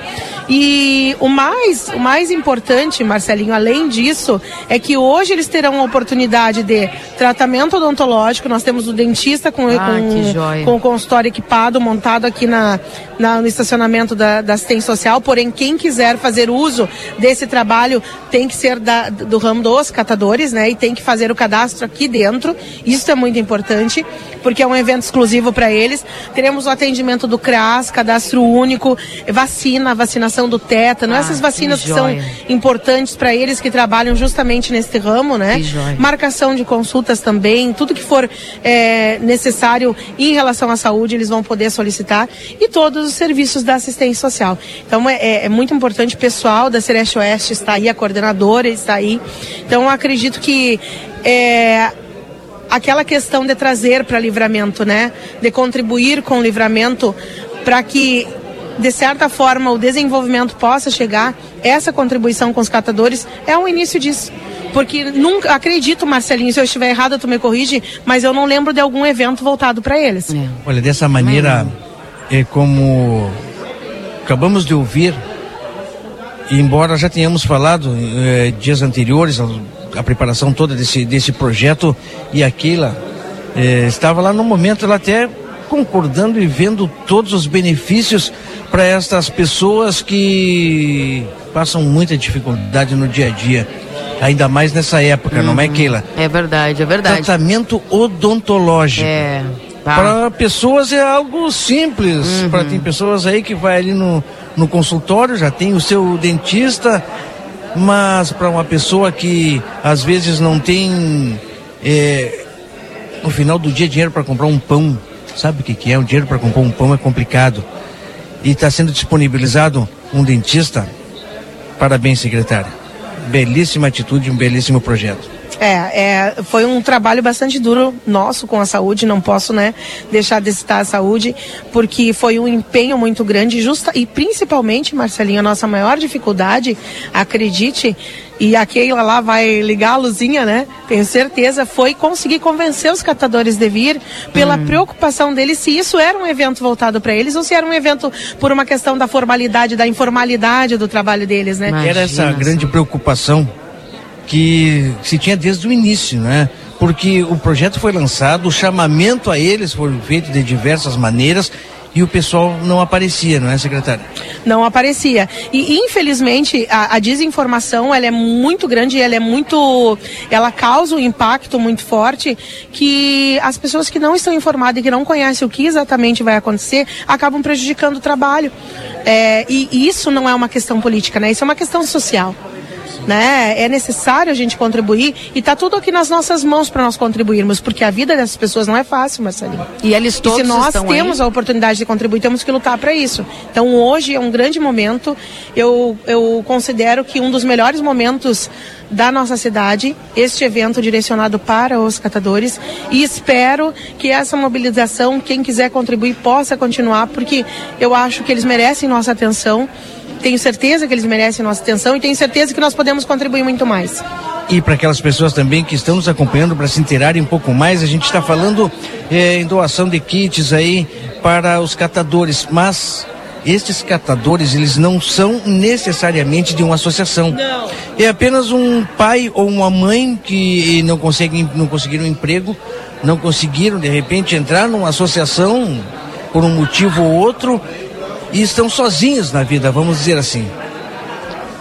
E o mais, o mais importante, Marcelinho, além disso, é que hoje eles terão a oportunidade de tratamento odontológico. Nós temos o dentista com, ah, com, com o consultório equipado, montado aqui na, na no estacionamento da, da assistência social. Porém, quem quiser fazer uso desse trabalho tem que ser da, do ramo dos catadores, né? E tem que que fazer o cadastro aqui dentro. Isso é muito importante, porque é um evento exclusivo para eles. Teremos o atendimento do CRAS, cadastro único, vacina, vacinação do tétano, ah, essas vacinas que, que são importantes para eles que trabalham justamente nesse ramo, né? Marcação de consultas também, tudo que for é, necessário em relação à saúde, eles vão poder solicitar e todos os serviços da assistência social. Então é, é, é muito importante o pessoal da Celeste Oeste está aí, a coordenadora está aí. Então acredito que é, aquela questão de trazer para livramento, né? De contribuir com o livramento para que de certa forma o desenvolvimento possa chegar, essa contribuição com os catadores é o início disso. Porque nunca, acredito, Marcelinho, se eu estiver errado, tu me corrige, mas eu não lembro de algum evento voltado para eles. É. Olha, dessa maneira, é como acabamos de ouvir, embora já tenhamos falado é, dias anteriores, a, preparação toda desse, desse projeto, e aquela é, estava lá no momento, ela até concordando e vendo todos os benefícios para estas pessoas que passam muita dificuldade no dia a dia. Ainda mais nessa época, uhum. não é, uhum. Keila? É verdade, é verdade. Tratamento odontológico. É. Tá. Para pessoas é algo simples. Uhum. Para tem pessoas aí que vai ali no, no consultório, já tem o seu dentista, mas para uma pessoa que às vezes não tem é, no final do dia dinheiro para comprar um pão, sabe o que, que é? O dinheiro para comprar um pão é complicado. E está sendo disponibilizado um dentista. Parabéns, secretária belíssima atitude, um belíssimo projeto. É, é, foi um trabalho bastante duro nosso com a saúde, não posso né, deixar de citar a saúde, porque foi um empenho muito grande, justa, e principalmente, Marcelinho, a nossa maior dificuldade, acredite, e a Keila lá vai ligar a luzinha, né? Tenho certeza, foi conseguir convencer os catadores de vir pela hum. preocupação deles se isso era um evento voltado para eles ou se era um evento por uma questão da formalidade, da informalidade do trabalho deles, né? Imagina era essa grande preocupação que se tinha desde o início, né? Porque o projeto foi lançado, o chamamento a eles foi feito de diversas maneiras e o pessoal não aparecia, não é, secretária? Não aparecia. E infelizmente a, a, desinformação ela é muito grande, ela é muito, ela causa um impacto muito forte que as pessoas que não estão informadas e que não conhecem o que exatamente vai acontecer acabam prejudicando o trabalho. É, e, e isso não é uma questão política, né? Isso é uma questão social né? É necessário a gente contribuir e está tudo aqui nas nossas mãos para nós contribuirmos, porque a vida dessas pessoas não é fácil, Marcelinho. E eles todos e se nós temos aí? a oportunidade de contribuir, temos que lutar para isso. Então hoje é um grande momento. Eu, eu considero que um dos melhores momentos da nossa cidade, este evento direcionado para os catadores e espero que essa mobilização, quem quiser contribuir, possa continuar, porque eu acho que eles merecem nossa atenção tenho certeza que eles merecem nossa atenção e tenho certeza que nós podemos contribuir muito mais. E para aquelas pessoas também que estão nos acompanhando para se interarem um pouco mais, a gente está falando é, em doação de kits aí para os catadores, mas estes catadores eles não são necessariamente de uma associação. Não. É apenas um pai ou uma mãe que não conseguem não conseguiram um emprego, não conseguiram de repente entrar numa associação por um motivo ou outro e estão sozinhos na vida, vamos dizer assim.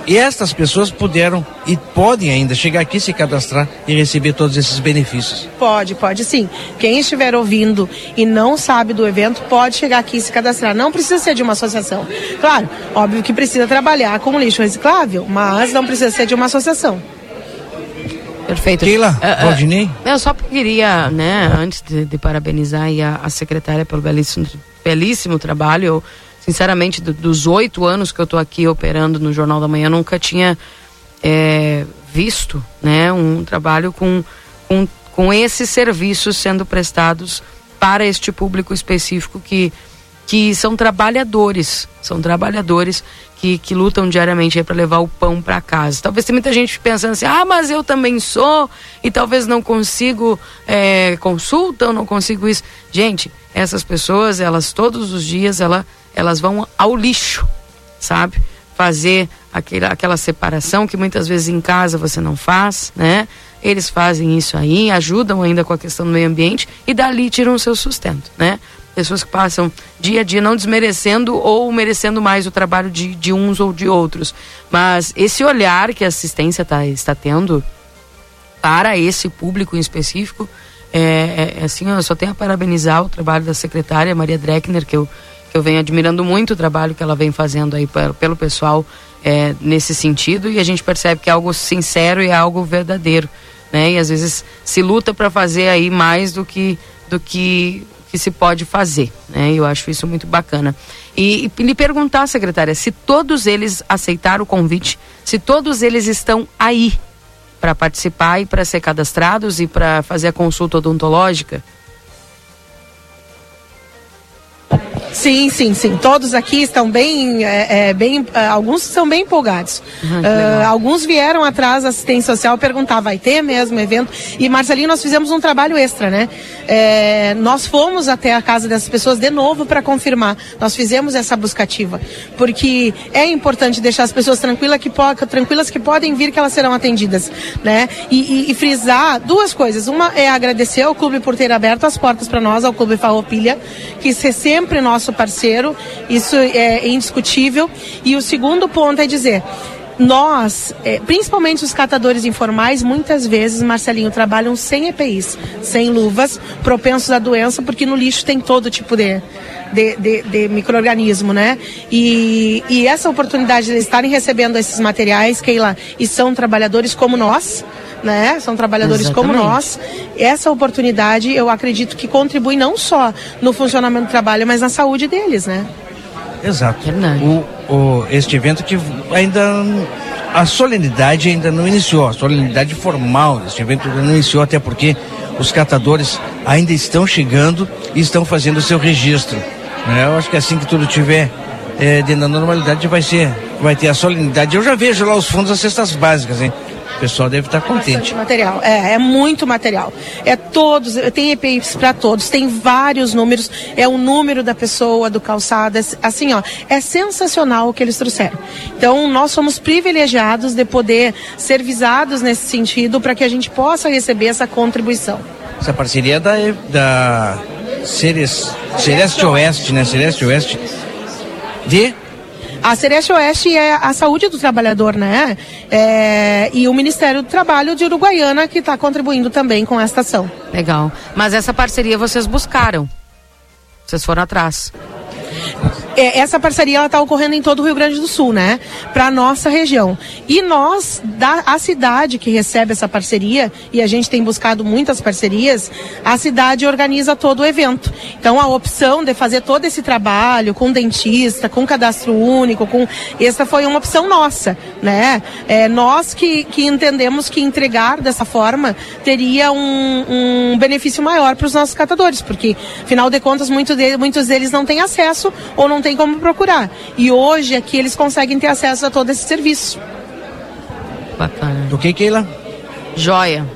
E estas pessoas puderam e podem ainda chegar aqui, se cadastrar e receber todos esses benefícios. Pode, pode sim. Quem estiver ouvindo e não sabe do evento, pode chegar aqui e se cadastrar. Não precisa ser de uma associação. Claro, óbvio que precisa trabalhar com lixo reciclável, mas não precisa ser de uma associação. Perfeito. Keila, uh, Valdinei? Eu só queria, né, antes de, de parabenizar a, a secretária pelo belíssimo, belíssimo trabalho, eu sinceramente, do, dos oito anos que eu estou aqui operando no Jornal da Manhã, nunca tinha é, visto né, um trabalho com, com, com esses serviços sendo prestados para este público específico que, que são trabalhadores, são trabalhadores que, que lutam diariamente para levar o pão para casa. Talvez tenha muita gente pensando assim, ah, mas eu também sou e talvez não consigo é, consulta, ou não consigo isso. Gente, essas pessoas, elas todos os dias, ela, elas vão ao lixo, sabe? Fazer aquele, aquela separação que muitas vezes em casa você não faz, né? Eles fazem isso aí, ajudam ainda com a questão do meio ambiente e dali tiram o seu sustento, né? Pessoas que passam dia a dia não desmerecendo ou merecendo mais o trabalho de, de uns ou de outros. Mas esse olhar que a assistência tá, está tendo para esse público em específico. É, é, assim, eu só tenho a parabenizar o trabalho da secretária Maria Dreckner, que eu, eu venho admirando muito o trabalho que ela vem fazendo aí pelo pessoal é, nesse sentido, e a gente percebe que é algo sincero e é algo verdadeiro, né? E às vezes se luta para fazer aí mais do que do que que se pode fazer, né? Eu acho isso muito bacana. E, e lhe perguntar, secretária, se todos eles aceitaram o convite, se todos eles estão aí para participar e para ser cadastrados e para fazer a consulta odontológica? Sim, sim, sim. Todos aqui estão bem, é, é, bem é, alguns são bem empolgados. Uh, alguns vieram atrás da assistência social perguntar, vai ter mesmo evento? E Marcelinho, nós fizemos um trabalho extra, né? É, nós fomos até a casa dessas pessoas de novo para confirmar. Nós fizemos essa buscativa, porque é importante deixar as pessoas tranquilas que, tranquilas que podem vir que elas serão atendidas, né? E, e, e frisar duas coisas. Uma é agradecer ao clube por ter aberto as portas para nós, ao Clube Farroupilha, que ser sempre nós nosso parceiro, isso é indiscutível. E o segundo ponto é dizer, nós, é, principalmente os catadores informais, muitas vezes, Marcelinho, trabalham sem EPIs, sem luvas, propensos à doença, porque no lixo tem todo tipo de, de, de, de microorganismo, né? E, e essa oportunidade de estarem recebendo esses materiais, Keila, e são trabalhadores como nós, né? São trabalhadores Exatamente. como nós. Essa oportunidade, eu acredito que contribui não só no funcionamento do trabalho, mas na saúde deles, né? Exato. O, o, este evento que ainda a solenidade ainda não iniciou, a solenidade formal deste evento ainda não iniciou, até porque os catadores ainda estão chegando e estão fazendo o seu registro. Né? Eu acho que assim que tudo tiver é, dentro da normalidade vai ser, vai ter a solenidade. Eu já vejo lá os fundos das cestas básicas, hein? O pessoal deve estar contente. material, é, é muito material. É todos, tem EPIs para todos, tem vários números, é o número da pessoa, do calçado, é, assim, ó, é sensacional o que eles trouxeram. Então, nós somos privilegiados de poder ser visados nesse sentido para que a gente possa receber essa contribuição. Essa parceria é da, da Ceres, Celeste Oeste, né? Celeste Oeste de a Sereste Oeste é a saúde do trabalhador, né? É, e o Ministério do Trabalho de Uruguaiana que está contribuindo também com esta ação. Legal. Mas essa parceria vocês buscaram? Vocês foram atrás? É, essa parceria está ocorrendo em todo o Rio Grande do Sul, né? Para nossa região. E nós, da, a cidade que recebe essa parceria, e a gente tem buscado muitas parcerias, a cidade organiza todo o evento. Então a opção de fazer todo esse trabalho com dentista, com cadastro único, com essa foi uma opção nossa, né? É, nós que, que entendemos que entregar dessa forma teria um, um benefício maior para os nossos catadores, porque afinal de contas muito de, muitos deles não têm acesso ou não têm tem como procurar. E hoje aqui eles conseguem ter acesso a todo esse serviço. Bacana. Do que, Keila? Joia.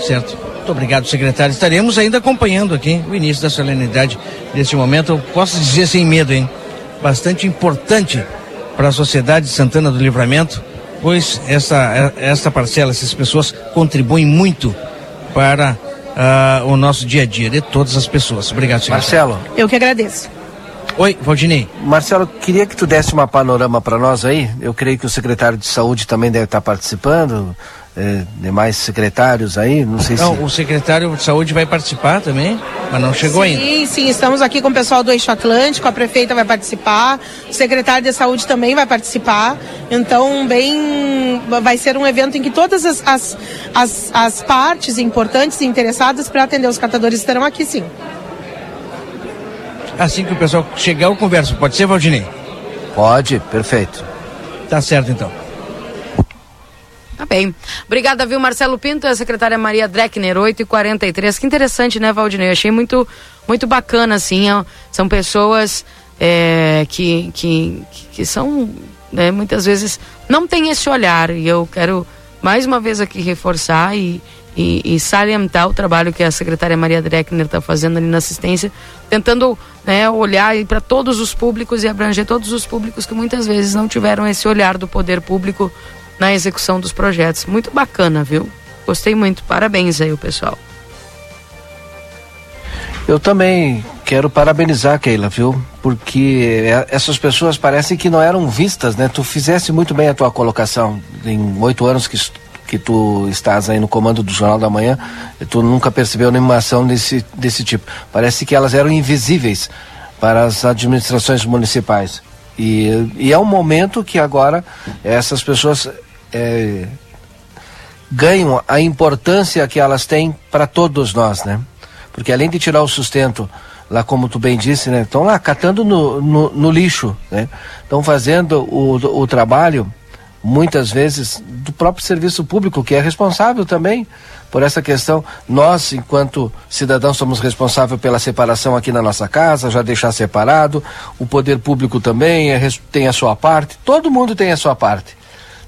Certo. Muito obrigado, secretário. Estaremos ainda acompanhando aqui o início da solenidade deste momento. Eu posso dizer sem medo, hein? Bastante importante para a sociedade de Santana do Livramento, pois essa, essa parcela, essas pessoas contribuem muito para uh, o nosso dia a dia de todas as pessoas. Obrigado, secretário. Marcelo. Eu que agradeço. Oi, Valdinei. Marcelo, queria que tu desse uma panorama para nós aí. Eu creio que o secretário de saúde também deve estar participando, é, demais secretários aí, não sei não, se... o secretário de saúde vai participar também, mas não chegou sim, ainda. Sim, sim, estamos aqui com o pessoal do Eixo Atlântico, a prefeita vai participar, o secretário de saúde também vai participar. Então, bem, vai ser um evento em que todas as, as, as, as partes importantes e interessadas para atender os catadores estarão aqui, sim. Assim que o pessoal chegar, eu converso. Pode ser, Valdinei? Pode, perfeito. Tá certo, então. Tá bem. Obrigada, viu, Marcelo Pinto, a secretária Maria Dreckner, 8h43. Que interessante, né, Valdinei? Eu achei muito, muito bacana, assim. Ó. São pessoas é, que, que, que são, né, muitas vezes, não têm esse olhar. E eu quero, mais uma vez, aqui reforçar e e, e salientar o trabalho que a secretária Maria Dreckner está fazendo ali na assistência, tentando né, olhar para todos os públicos e abranger todos os públicos que muitas vezes não tiveram esse olhar do poder público na execução dos projetos. Muito bacana, viu? Gostei muito. Parabéns aí, o pessoal. Eu também quero parabenizar, Keila, viu? Porque é, essas pessoas parecem que não eram vistas, né? Tu fizesse muito bem a tua colocação em oito anos que que tu estás aí no comando do Jornal da Manhã, tu nunca percebeu nenhuma ação desse, desse tipo. Parece que elas eram invisíveis para as administrações municipais. E, e é um momento que agora essas pessoas é, ganham a importância que elas têm para todos nós, né? Porque além de tirar o sustento, lá como tu bem disse, né? Estão lá catando no, no, no lixo, né? Estão fazendo o, o trabalho, muitas vezes, do próprio serviço público, que é responsável também por essa questão. Nós, enquanto cidadãos, somos responsáveis pela separação aqui na nossa casa, já deixar separado. O poder público também é, tem a sua parte. Todo mundo tem a sua parte.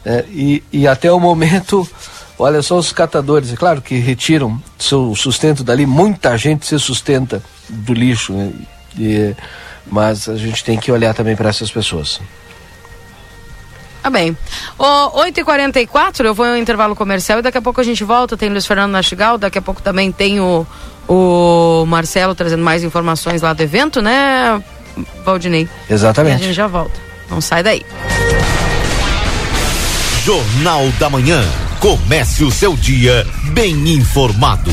Né? E, e até o momento Olha só os catadores, é claro que retiram seu sustento dali, muita gente se sustenta do lixo, né? e, mas a gente tem que olhar também para essas pessoas. Tá bem. O 8h44, eu vou ao intervalo comercial e daqui a pouco a gente volta. Tem Luiz Fernando Nastigal, daqui a pouco também tem o, o Marcelo trazendo mais informações lá do evento, né, Valdinei? Exatamente. E a gente já volta. Não sai daí. Jornal da Manhã. Comece o seu dia bem informado.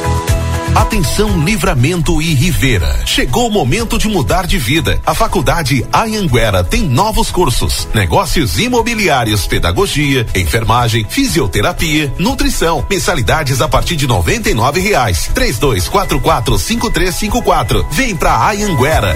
Atenção Livramento e Rivera. Chegou o momento de mudar de vida. A Faculdade Anhanguera tem novos cursos: negócios imobiliários, pedagogia, enfermagem, fisioterapia, nutrição. Mensalidades a partir de noventa e nove reais. Três dois quatro quatro cinco três cinco quatro. Vem pra Anhanguera.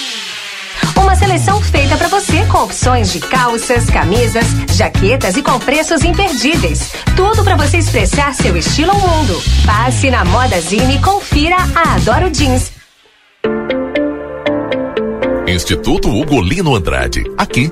Uma seleção feita para você com opções de calças, camisas, jaquetas e com preços imperdíveis. Tudo para você expressar seu estilo ao mundo. Passe na Moda Zine e confira a Adoro Jeans. Instituto Ugolino Andrade. Aqui,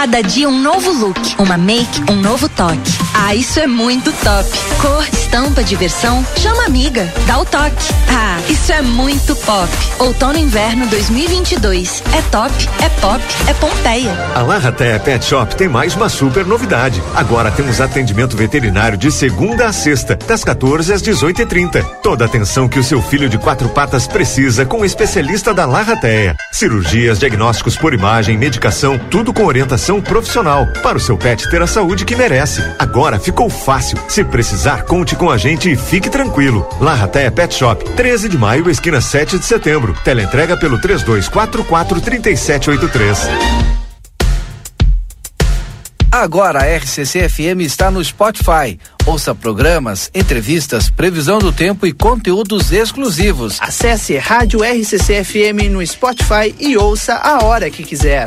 Cada dia um novo look, uma make, um novo toque. Ah, isso é muito top. Cor, estampa, diversão, chama amiga, dá o toque. Ah, isso é muito pop. Outono inverno 2022. É top, é pop, é Pompeia. A Larraté Pet Shop tem mais uma super novidade. Agora temos atendimento veterinário de segunda a sexta, das 14 às 18 e 30 Toda atenção que o seu filho de quatro patas precisa com o especialista da Larrateia. Cirurgias, diagnósticos por imagem, medicação, tudo com orientação profissional para o seu pet ter a saúde que merece. Agora ficou fácil. Se precisar, conte com a gente e fique tranquilo. Larrateia Pet Shop, 13 de maio, esquina 7 de setembro. Teleentrega pelo 3244 3783. Agora a RCC FM está no Spotify. Ouça programas, entrevistas, previsão do tempo e conteúdos exclusivos. Acesse Rádio RCC FM no Spotify e ouça a hora que quiser.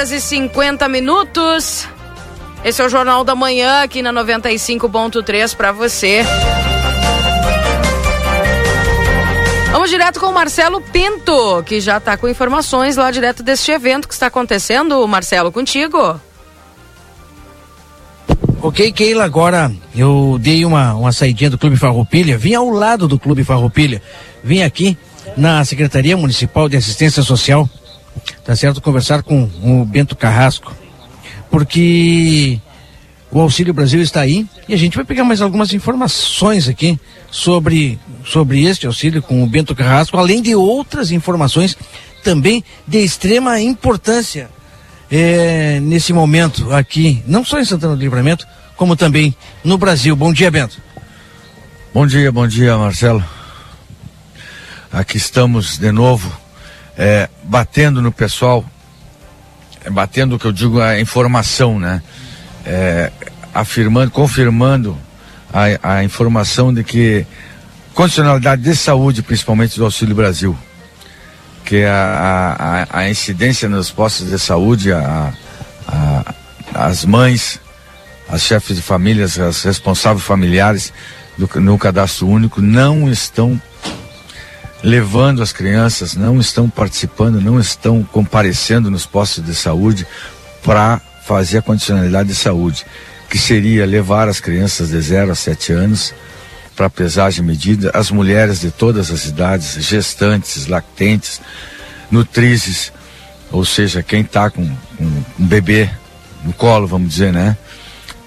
Horas e 50 minutos. Esse é o Jornal da Manhã aqui na 95.3 para você. Vamos direto com o Marcelo Pinto, que já está com informações lá direto deste evento que está acontecendo. Marcelo, contigo. Ok, Keila, agora eu dei uma, uma saidinha do Clube Farroupilha, vim ao lado do Clube Farroupilha, vim aqui na Secretaria Municipal de Assistência Social, tá certo, conversar com o Bento Carrasco, porque o Auxílio Brasil está aí e a gente vai pegar mais algumas informações aqui sobre, sobre este auxílio com o Bento Carrasco, além de outras informações também de extrema importância é, nesse momento aqui, não só em Santana do Livramento, como também no Brasil. Bom dia, Bento. Bom dia, bom dia, Marcelo. Aqui estamos de novo, é, batendo no pessoal, é, batendo o que eu digo a informação, né? É, afirmando, confirmando a, a informação de que condicionalidade de saúde, principalmente do Auxílio Brasil, que a, a, a incidência nos postos de saúde, a, a, as mães, as chefes de famílias, as responsáveis familiares do, no cadastro único não estão levando as crianças, não estão participando, não estão comparecendo nos postos de saúde para fazer a condicionalidade de saúde, que seria levar as crianças de 0 a 7 anos para pesagem medida, as mulheres de todas as idades, gestantes, lactentes, nutrizes, ou seja, quem está com, um bebê no colo, vamos dizer, né?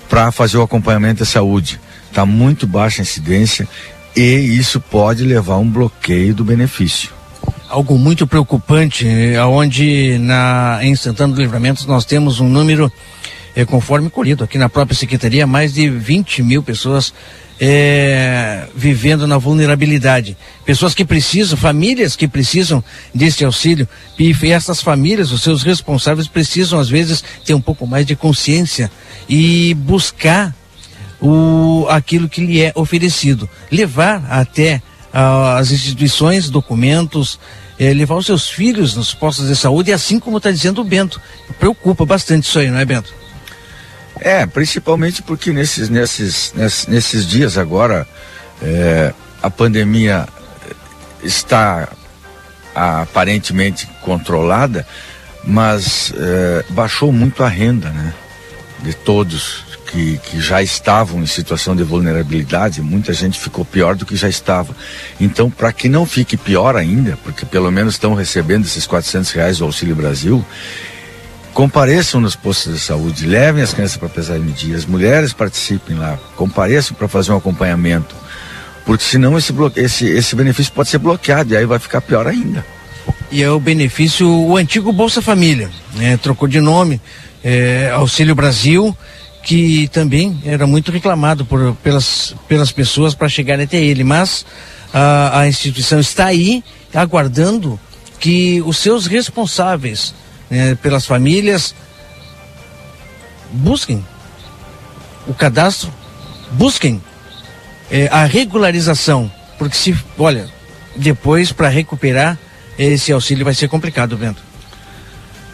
Para fazer o acompanhamento da saúde. Está muito baixa a incidência e isso pode levar a um bloqueio do benefício. Algo muito preocupante, onde na, em Santana do Livramento nós temos um número, é, conforme colhido aqui na própria Secretaria, mais de 20 mil pessoas é, vivendo na vulnerabilidade. Pessoas que precisam, famílias que precisam desse auxílio. E essas famílias, os seus responsáveis, precisam, às vezes, ter um pouco mais de consciência e buscar o, aquilo que lhe é oferecido. Levar até uh, as instituições, documentos, eh, levar os seus filhos nos postos de saúde, assim como está dizendo o Bento. Preocupa bastante isso aí, não é, Bento? É, principalmente porque nesses, nesses, nesses, nesses dias agora é, a pandemia está aparentemente controlada, mas é, baixou muito a renda, né? De todos que, que já estavam em situação de vulnerabilidade, muita gente ficou pior do que já estava. Então, para que não fique pior ainda, porque pelo menos estão recebendo esses 400 reais do Auxílio Brasil, compareçam nos postos de saúde, levem as crianças para pesar e medir, as mulheres participem lá, compareçam para fazer um acompanhamento, porque senão esse, esse, esse benefício pode ser bloqueado e aí vai ficar pior ainda. E é o benefício, o antigo Bolsa Família, né? trocou de nome, é, Auxílio Brasil, que também era muito reclamado por, pelas, pelas pessoas para chegar até ele, mas a, a instituição está aí aguardando que os seus responsáveis né, pelas famílias busquem o cadastro, busquem é, a regularização, porque se, olha, depois para recuperar esse auxílio vai ser complicado, Bento.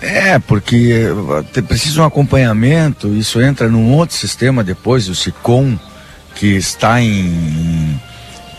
É, porque eh, precisa um acompanhamento, isso entra num outro sistema depois, o SICOM, que está em,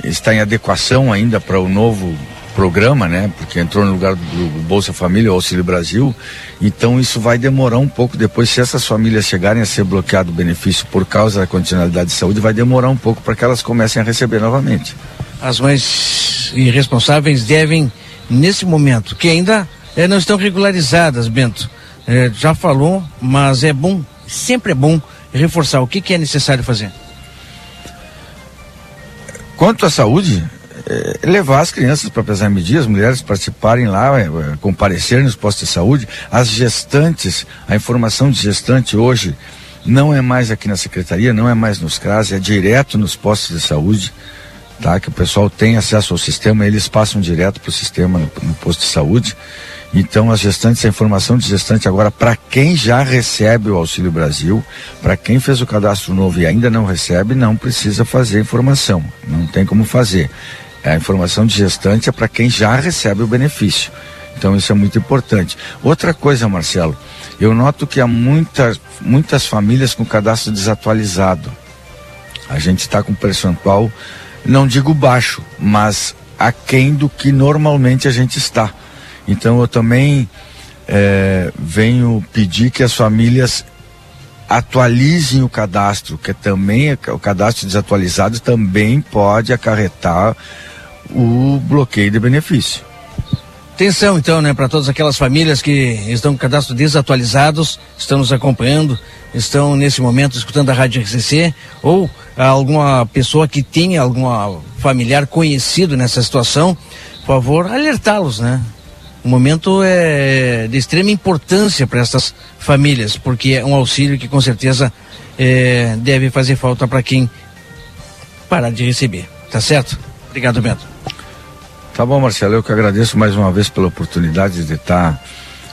está em adequação ainda para o novo programa, né? Porque entrou no lugar do Bolsa Família, Auxílio Brasil. Então isso vai demorar um pouco depois, se essas famílias chegarem a ser bloqueado o benefício por causa da condicionalidade de saúde, vai demorar um pouco para que elas comecem a receber novamente. As mães irresponsáveis devem, nesse momento, que ainda é, não estão regularizadas, Bento. É, já falou, mas é bom, sempre é bom reforçar o que, que é necessário fazer. Quanto à saúde, é, levar as crianças para pesar medir, as mulheres participarem lá, é, comparecerem nos postos de saúde, as gestantes, a informação de gestante hoje não é mais aqui na secretaria, não é mais nos CRAS, é direto nos postos de saúde, tá? Que o pessoal tem acesso ao sistema, eles passam direto para o sistema no, no posto de saúde. Então, as gestantes, a informação de gestante agora para quem já recebe o Auxílio Brasil, para quem fez o cadastro novo e ainda não recebe, não precisa fazer informação, não tem como fazer. A informação de gestante é para quem já recebe o benefício. Então, isso é muito importante. Outra coisa, Marcelo, eu noto que há muitas, muitas famílias com cadastro desatualizado. A gente está com percentual, não digo baixo, mas aquém do que normalmente a gente está. Então eu também é, venho pedir que as famílias atualizem o cadastro, que também o cadastro desatualizado também pode acarretar o bloqueio de benefício. Atenção então, né, para todas aquelas famílias que estão com cadastro desatualizados, estão nos acompanhando, estão nesse momento escutando a Rádio RCC, ou alguma pessoa que tenha algum familiar conhecido nessa situação, por favor, alertá-los, né? O momento é de extrema importância para essas famílias, porque é um auxílio que com certeza é, deve fazer falta para quem parar de receber. Tá certo? Obrigado, Bento. Tá bom, Marcelo. Eu que agradeço mais uma vez pela oportunidade de estar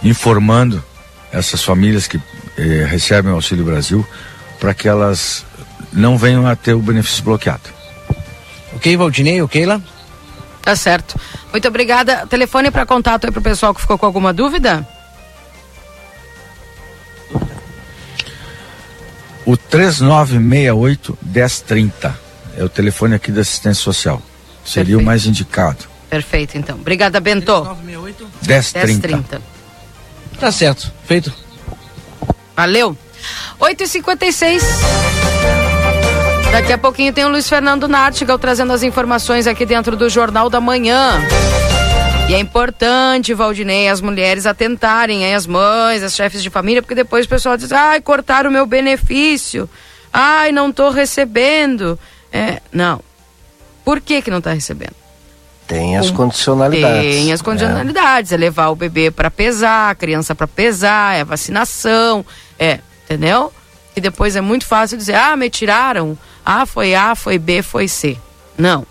informando essas famílias que eh, recebem o Auxílio Brasil para que elas não venham a ter o benefício bloqueado. Ok, Valdinei, ok lá? Tá certo. Muito obrigada. Telefone para contato aí pro pessoal que ficou com alguma dúvida? O 3968 1030 é o telefone aqui da assistência social. Seria Perfeito. o mais indicado. Perfeito, então. Obrigada, Bento. 3968 1030. 1030. Tá certo. Feito. Valeu. 8h56. Daqui a pouquinho tem o Luiz Fernando Nartigal trazendo as informações aqui dentro do Jornal da Manhã. E é importante, Valdinei, as mulheres atentarem, aí, as mães, as chefes de família, porque depois o pessoal diz, ai, cortaram o meu benefício, ai, não estou recebendo. É, não. Por que que não está recebendo? Tem as condicionalidades. Tem as condicionalidades, é, é levar o bebê para pesar, a criança para pesar, é vacinação, é, entendeu? E depois é muito fácil dizer, ah, me tiraram, ah, foi A, foi B, foi C. Não.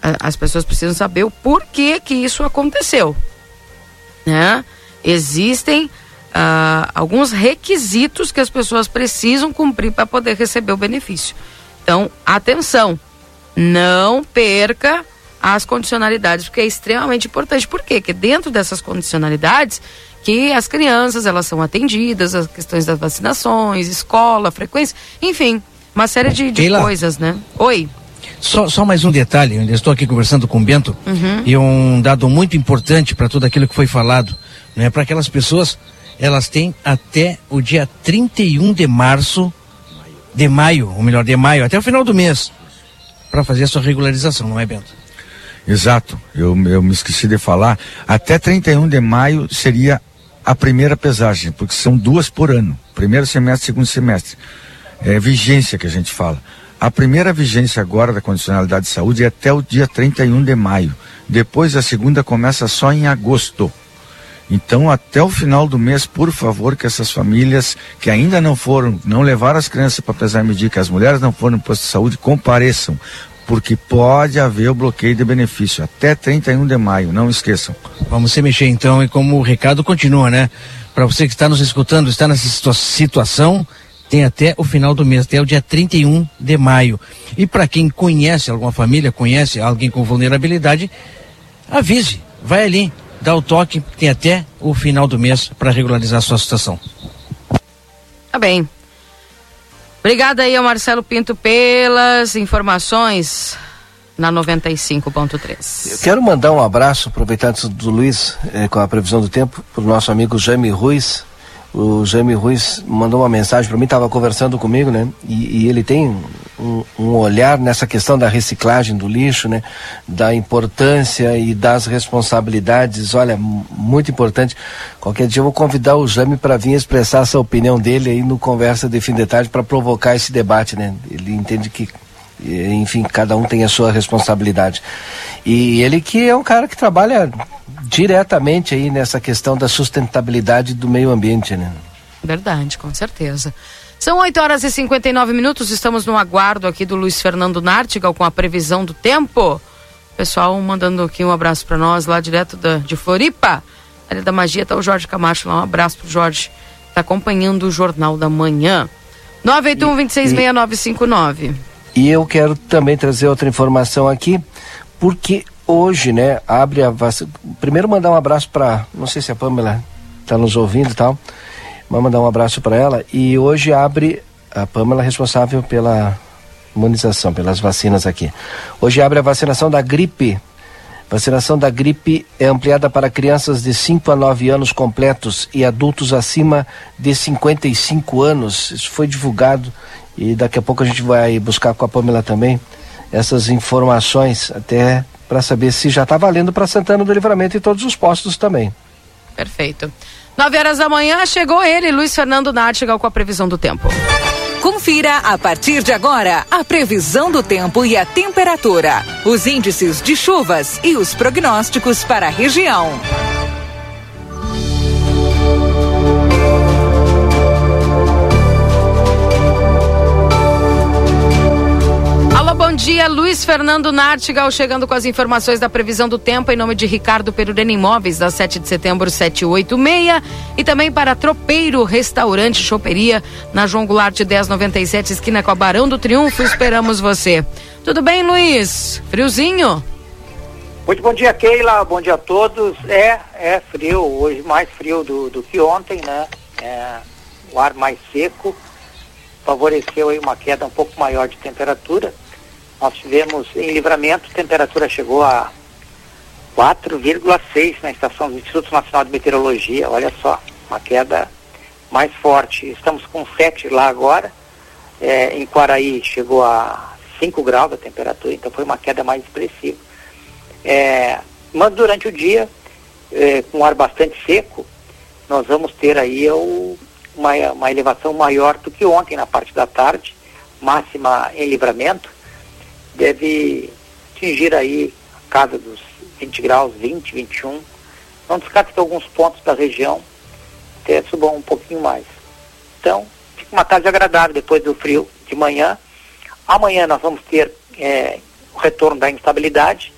As pessoas precisam saber o porquê que isso aconteceu. Né? Existem ah, alguns requisitos que as pessoas precisam cumprir para poder receber o benefício. Então, atenção, não perca as condicionalidades, porque é extremamente importante. Por quê? Porque dentro dessas condicionalidades, que as crianças elas são atendidas, as questões das vacinações, escola, frequência, enfim, uma série de, de coisas, né? Oi. Só, só mais um detalhe, eu estou aqui conversando com o Bento, uhum. e um dado muito importante para tudo aquilo que foi falado, né? Para aquelas pessoas, elas têm até o dia 31 de março, de maio, ou melhor, de maio, até o final do mês, para fazer a sua regularização, não é, Bento? Exato, eu, eu me esqueci de falar. Até 31 de maio seria a primeira pesagem, porque são duas por ano, primeiro semestre, segundo semestre é, vigência que a gente fala. A primeira vigência agora da condicionalidade de saúde é até o dia 31 de maio. Depois a segunda começa só em agosto. Então, até o final do mês, por favor, que essas famílias que ainda não foram, não levaram as crianças para pesar e medir, que as mulheres não foram no posto de saúde, compareçam, porque pode haver o bloqueio de benefício até 31 de maio, não esqueçam. Vamos se mexer então, e como o recado continua, né? Para você que está nos escutando, está nessa situa situação, tem até o final do mês, até o dia 31 de maio. E para quem conhece alguma família, conhece alguém com vulnerabilidade, avise, vai ali, dá o toque, tem até o final do mês para regularizar a sua situação. Tá bem. Obrigada aí ao Marcelo Pinto pelas informações na 95.3. Eu quero mandar um abraço, aproveitando do Luiz, eh, com a previsão do tempo, para o nosso amigo Jaime Ruiz. O Jaime Ruiz mandou uma mensagem para mim, estava conversando comigo, né? E, e ele tem um, um, olhar nessa questão da reciclagem do lixo, né? Da importância e das responsabilidades. Olha, muito importante. Qualquer dia eu vou convidar o Jaime para vir expressar essa opinião dele aí no Conversa de Fim de Tarde para provocar esse debate, né? Ele entende que enfim, cada um tem a sua responsabilidade. E ele que é um cara que trabalha diretamente aí nessa questão da sustentabilidade do meio ambiente, né? Verdade, com certeza. São 8 horas e 59 minutos, estamos no aguardo aqui do Luiz Fernando Nartigal com a previsão do tempo. Pessoal mandando aqui um abraço para nós lá direto da, de Floripa. Área da Magia, tá o Jorge Camacho lá, um abraço pro Jorge. Tá acompanhando o Jornal da Manhã. 981 266959. E eu quero também trazer outra informação aqui, porque hoje, né, abre a vacina. Primeiro mandar um abraço para, não sei se a Pamela está nos ouvindo e tal, mas mandar um abraço para ela. E hoje abre a Pamela responsável pela imunização, pelas vacinas aqui. Hoje abre a vacinação da gripe. Vacinação da gripe é ampliada para crianças de 5 a 9 anos completos e adultos acima de 55 anos. Isso foi divulgado e daqui a pouco a gente vai buscar com a Pamela também essas informações, até para saber se já está valendo para Santana do Livramento e todos os postos também. Perfeito. 9 horas da manhã chegou ele, Luiz Fernando Nartigal, com a previsão do tempo. Confira a partir de agora a previsão do tempo e a temperatura, os índices de chuvas e os prognósticos para a região. Dia. Luiz Fernando Nartigal chegando com as informações da previsão do tempo em nome de Ricardo Perurena Imóveis, da 7 de setembro 786. E também para Tropeiro Restaurante Choperia, na João Goulart 1097, esquina com a Barão do Triunfo. Esperamos você. Tudo bem, Luiz? Friozinho? Muito bom dia, Keila. Bom dia a todos. É, é frio, hoje mais frio do, do que ontem, né? É, o ar mais seco favoreceu aí uma queda um pouco maior de temperatura. Nós tivemos em livramento, a temperatura chegou a 4,6 na estação do Instituto Nacional de Meteorologia. Olha só, uma queda mais forte. Estamos com 7 lá agora. É, em Quaraí chegou a 5 graus a temperatura, então foi uma queda mais expressiva. É, mas durante o dia, é, com ar bastante seco, nós vamos ter aí o, uma, uma elevação maior do que ontem na parte da tarde, máxima em livramento deve atingir aí a casa dos 20 graus, 20, 21. Não descarta que alguns pontos da região até subam um pouquinho mais. Então, fica uma tarde agradável depois do frio de manhã. Amanhã nós vamos ter é, o retorno da instabilidade.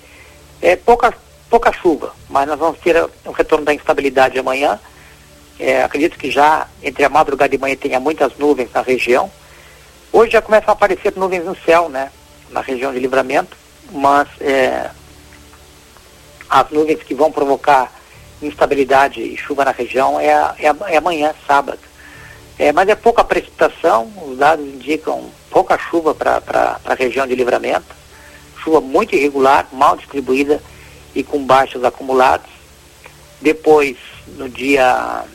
É, pouca, pouca chuva, mas nós vamos ter o retorno da instabilidade amanhã. É, acredito que já entre a madrugada e manhã tenha muitas nuvens na região. Hoje já começam a aparecer nuvens no céu, né? Na região de livramento, mas é, as nuvens que vão provocar instabilidade e chuva na região é, é, é amanhã, sábado. É, mas é pouca precipitação, os dados indicam pouca chuva para a região de livramento, chuva muito irregular, mal distribuída e com baixos acumulados. Depois, no dia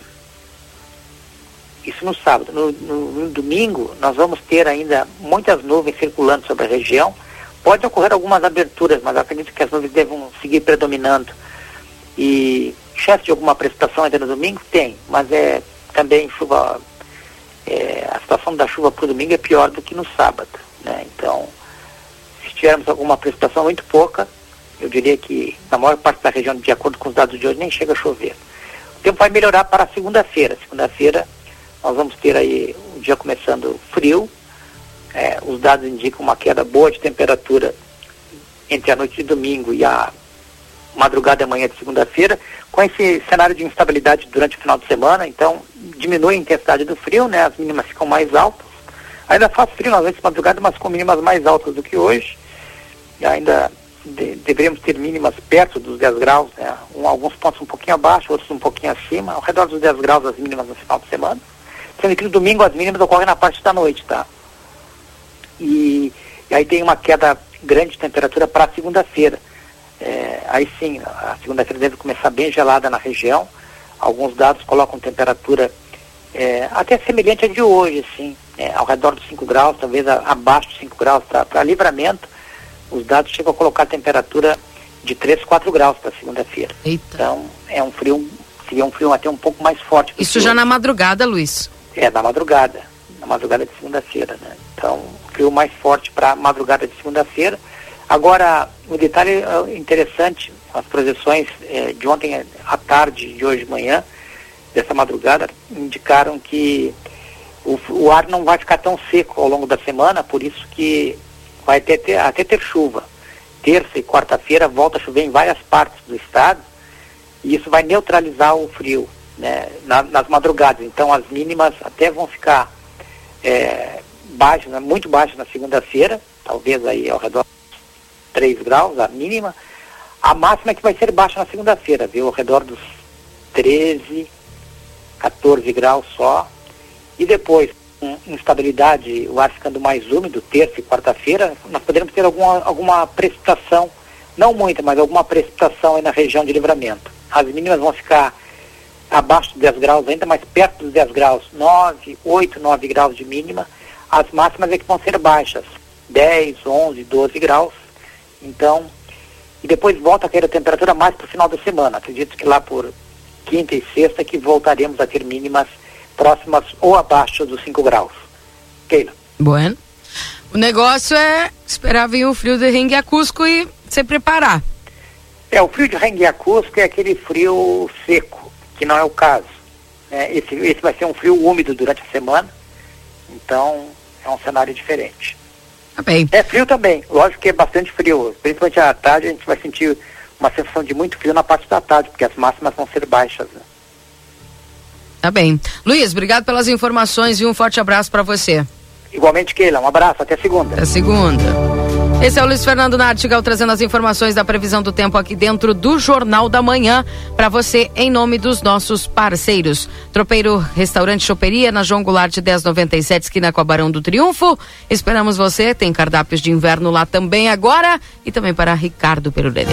isso no sábado. No, no, no, domingo, nós vamos ter ainda muitas nuvens circulando sobre a região. Pode ocorrer algumas aberturas, mas acredito que as nuvens devem seguir predominando. E chance de alguma precipitação ainda no domingo? Tem, mas é também chuva. É, a situação da chuva para o domingo é pior do que no sábado. Né? Então, se tivermos alguma precipitação muito pouca, eu diria que na maior parte da região, de acordo com os dados de hoje, nem chega a chover. O tempo vai melhorar para segunda-feira. Segunda-feira nós vamos ter aí um dia começando frio. É, os dados indicam uma queda boa de temperatura entre a noite de domingo e a madrugada e amanhã de segunda-feira, com esse cenário de instabilidade durante o final de semana, então diminui a intensidade do frio, né? As mínimas ficam mais altas Ainda faz frio nas noites de madrugada, mas com mínimas mais altas do que hoje. E ainda de, deveríamos ter mínimas perto dos 10 graus, né? um, alguns pontos um pouquinho abaixo, outros um pouquinho acima, ao redor dos 10 graus as mínimas no final de semana. Sendo que no domingo as mínimas ocorrem na parte da noite, tá? E, e aí tem uma queda grande de temperatura para segunda-feira. É, aí sim, a segunda-feira deve começar bem gelada na região. Alguns dados colocam temperatura é, até semelhante à de hoje, assim, é, ao redor dos 5 graus, talvez a, abaixo de 5 graus. Para livramento, os dados chegam a colocar temperatura de 3, 4 graus para segunda-feira. Então, é um frio, seria um frio até um pouco mais forte. Isso já na madrugada, Luiz? É, na madrugada, na madrugada de segunda-feira, né? Então, frio mais forte para madrugada de segunda-feira. Agora, um detalhe é, interessante, as projeções é, de ontem à tarde, de hoje de manhã, dessa madrugada, indicaram que o, o, ar não vai ficar tão seco ao longo da semana, por isso que vai até ter, até ter chuva. Terça e quarta-feira volta a chover em várias partes do estado e isso vai neutralizar o frio né, na, nas madrugadas. Então as mínimas até vão ficar é, baixas, né, muito baixas na segunda-feira, talvez aí ao redor 3 graus, a mínima. A máxima é que vai ser baixa na segunda-feira, viu? Ao redor dos 13, 14 graus só. E depois, com instabilidade, o ar ficando mais úmido, terça e quarta-feira, nós poderemos ter alguma, alguma precipitação, não muita, mas alguma precipitação aí na região de livramento. As mínimas vão ficar abaixo dos 10 graus ainda, mas perto dos 10 graus, 9, 8, 9 graus de mínima. As máximas é que vão ser baixas, 10, 11, 12 graus. Então, e depois volta a cair a temperatura mais para o final da semana. Acredito que lá por quinta e sexta que voltaremos a ter mínimas próximas ou abaixo dos 5 graus. Keila. Bueno. O negócio é esperar vir o frio de Rengue a Cusco e se preparar. É, o frio de Rengue a Cusco é aquele frio seco, que não é o caso. É, esse, esse vai ser um frio úmido durante a semana, então é um cenário diferente. Tá bem. É frio também, lógico que é bastante frio. Principalmente à tarde a gente vai sentir uma sensação de muito frio na parte da tarde, porque as máximas vão ser baixas. Né? Tá bem. Luiz, obrigado pelas informações e um forte abraço para você. Igualmente, Keila. Um abraço. Até segunda. Até segunda. Esse é o Luiz Fernando Nartigal trazendo as informações da previsão do tempo aqui dentro do Jornal da Manhã para você em nome dos nossos parceiros. Tropeiro Restaurante Choperia na João Goulart 1097 esquina com a Barão do Triunfo. Esperamos você. Tem cardápios de inverno lá também agora e também para Ricardo Perurene.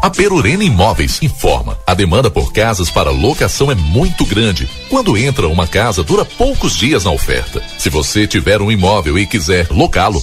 A Perurena Imóveis informa: a demanda por casas para locação é muito grande. Quando entra uma casa, dura poucos dias na oferta. Se você tiver um imóvel e quiser locá-lo,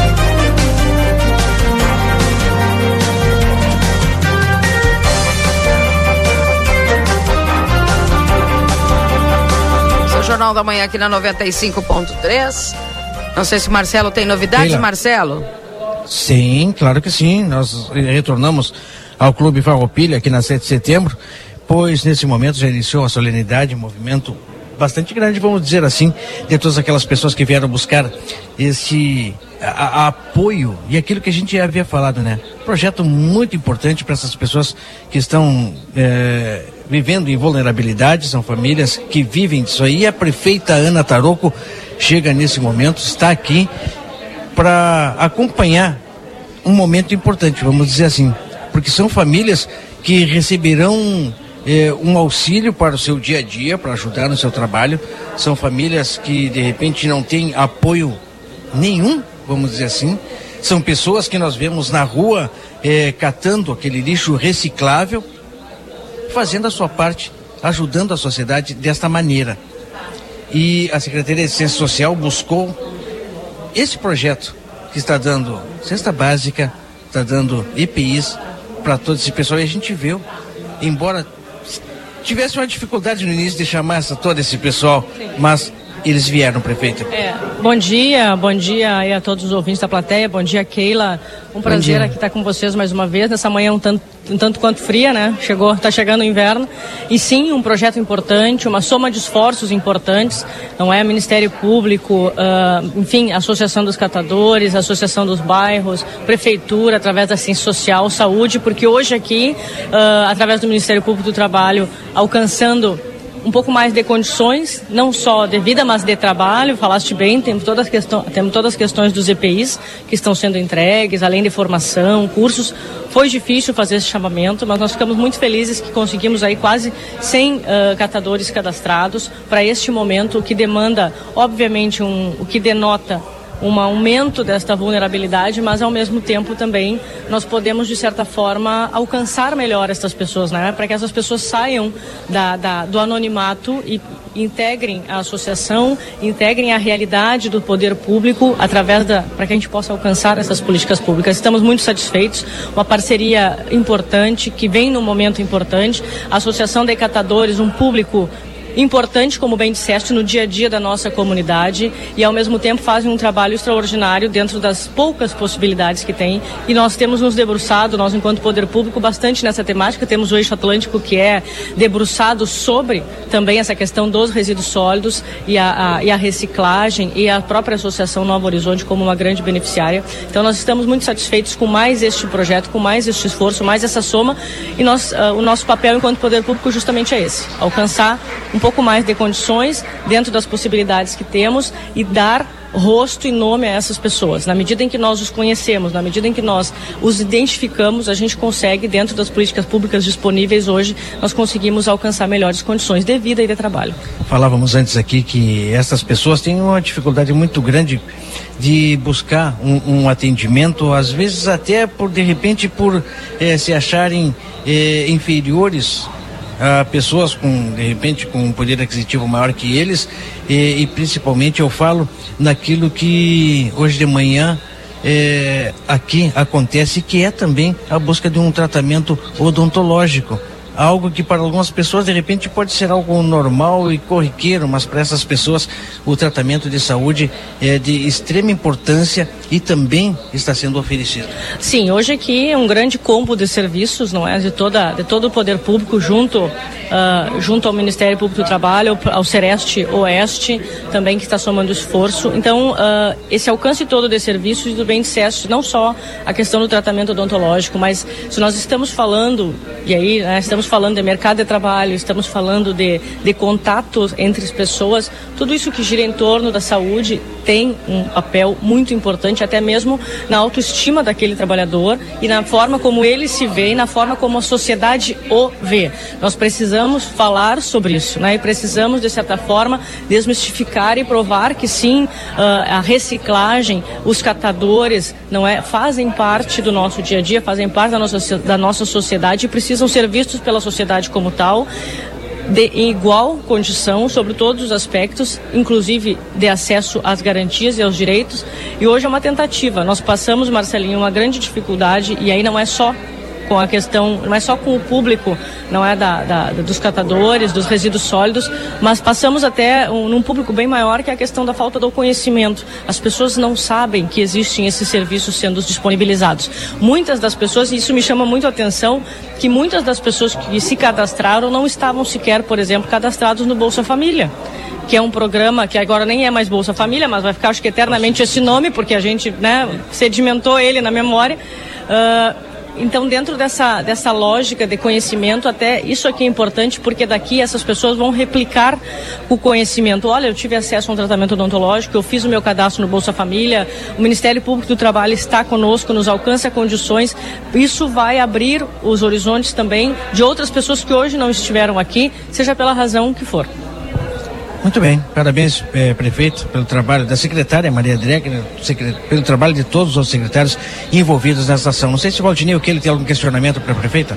Jornal da Manhã aqui na 95.3. Não sei se o Marcelo tem novidades. Marcelo. Sim, claro que sim. Nós retornamos ao Clube Farroupilha aqui na 7 de setembro, pois nesse momento já iniciou a solenidade, movimento bastante grande, vamos dizer assim, de todas aquelas pessoas que vieram buscar esse a, a apoio e aquilo que a gente já havia falado, né? Projeto muito importante para essas pessoas que estão é, vivendo em vulnerabilidade, são famílias que vivem disso aí. A prefeita Ana Taroco chega nesse momento, está aqui para acompanhar um momento importante, vamos dizer assim, porque são famílias que receberão eh, um auxílio para o seu dia a dia, para ajudar no seu trabalho. São famílias que de repente não têm apoio nenhum, vamos dizer assim. São pessoas que nós vemos na rua eh, catando aquele lixo reciclável fazendo a sua parte, ajudando a sociedade desta maneira. E a Secretaria de Ciência Social buscou esse projeto que está dando cesta básica, está dando EPIs para todo esse pessoal. E a gente viu, embora tivesse uma dificuldade no início de chamar essa, todo esse pessoal, mas eles vieram, prefeita. É, bom dia, bom dia aí a todos os ouvintes da plateia, bom dia Keila, um prazer aqui estar com vocês mais uma vez, nessa manhã um tanto, um tanto quanto fria, né? Chegou, está chegando o inverno, e sim, um projeto importante, uma soma de esforços importantes, não é? Ministério Público, uh, enfim, Associação dos Catadores, Associação dos Bairros, Prefeitura, através da Ciência Social, Saúde, porque hoje aqui, uh, através do Ministério Público do Trabalho, alcançando um pouco mais de condições, não só de vida, mas de trabalho. Falaste bem, temos todas as, questões, temos todas as questões dos EPIs que estão sendo entregues, além de formação, cursos. Foi difícil fazer esse chamamento, mas nós ficamos muito felizes que conseguimos aí quase 100 uh, catadores cadastrados para este momento, que demanda, obviamente, um, o que denota um aumento desta vulnerabilidade, mas ao mesmo tempo também nós podemos, de certa forma, alcançar melhor essas pessoas, né? Para que essas pessoas saiam da, da, do anonimato e integrem a associação, integrem a realidade do poder público através da para que a gente possa alcançar essas políticas públicas. Estamos muito satisfeitos, uma parceria importante que vem num momento importante, a Associação de Catadores, um público importante, como bem disseste, no dia a dia da nossa comunidade e ao mesmo tempo fazem um trabalho extraordinário dentro das poucas possibilidades que tem. E nós temos nos debruçado, nós enquanto poder público, bastante nessa temática. Temos o eixo atlântico que é debruçado sobre também essa questão dos resíduos sólidos e a, a, e a reciclagem e a própria Associação Novo Horizonte como uma grande beneficiária. Então nós estamos muito satisfeitos com mais este projeto, com mais este esforço, mais essa soma e nós, uh, o nosso papel enquanto poder público justamente é esse, alcançar um pouco mais de condições dentro das possibilidades que temos e dar rosto e nome a essas pessoas. Na medida em que nós os conhecemos, na medida em que nós os identificamos, a gente consegue, dentro das políticas públicas disponíveis hoje, nós conseguimos alcançar melhores condições de vida e de trabalho. Falávamos antes aqui que essas pessoas têm uma dificuldade muito grande de buscar um, um atendimento, às vezes até por, de repente, por eh, se acharem eh, inferiores a pessoas com, de repente, com um poder aquisitivo maior que eles, e, e principalmente eu falo naquilo que hoje de manhã é, aqui acontece, que é também a busca de um tratamento odontológico algo que para algumas pessoas de repente pode ser algo normal e corriqueiro, mas para essas pessoas o tratamento de saúde é de extrema importância e também está sendo oferecido. Sim, hoje aqui é um grande combo de serviços, não é, de toda de todo o poder público junto uh, junto ao Ministério Público do Trabalho, ao Sereste Oeste, também que está somando esforço. Então, uh, esse alcance todo de serviços, do bem disseste, não só a questão do tratamento odontológico, mas se nós estamos falando, e aí né, estamos falando de mercado de trabalho, estamos falando de, de contatos entre as pessoas, tudo isso que gira em torno da saúde tem um papel muito importante, até mesmo na autoestima daquele trabalhador e na forma como ele se vê e na forma como a sociedade o vê. Nós precisamos falar sobre isso, né? E precisamos, de certa forma, desmistificar e provar que sim, uh, a reciclagem, os catadores, não é, fazem parte do nosso dia a dia, fazem parte da nossa, da nossa sociedade e precisam ser vistos pela sociedade como tal de, em igual condição sobre todos os aspectos, inclusive de acesso às garantias e aos direitos. E hoje é uma tentativa. Nós passamos, Marcelinho, uma grande dificuldade, e aí não é só com a questão, não é só com o público, não é da, da, dos catadores, dos resíduos sólidos, mas passamos até um, num público bem maior que é a questão da falta do conhecimento. As pessoas não sabem que existem esses serviços sendo disponibilizados. Muitas das pessoas, e isso me chama muito a atenção, que muitas das pessoas que se cadastraram não estavam sequer, por exemplo, cadastrados no Bolsa Família que é um programa que agora nem é mais Bolsa Família, mas vai ficar acho que eternamente esse nome, porque a gente né, sedimentou ele na memória. Uh, então, dentro dessa, dessa lógica de conhecimento, até isso aqui é importante, porque daqui essas pessoas vão replicar o conhecimento. Olha, eu tive acesso a um tratamento odontológico, eu fiz o meu cadastro no Bolsa Família, o Ministério Público do Trabalho está conosco, nos alcança condições. Isso vai abrir os horizontes também de outras pessoas que hoje não estiveram aqui, seja pela razão que for. Muito bem, parabéns, eh, prefeito, pelo trabalho da secretária Maria Dregner, pelo trabalho de todos os secretários envolvidos nessa ação. Não sei se o Valdinei que ele tem algum questionamento para a prefeita?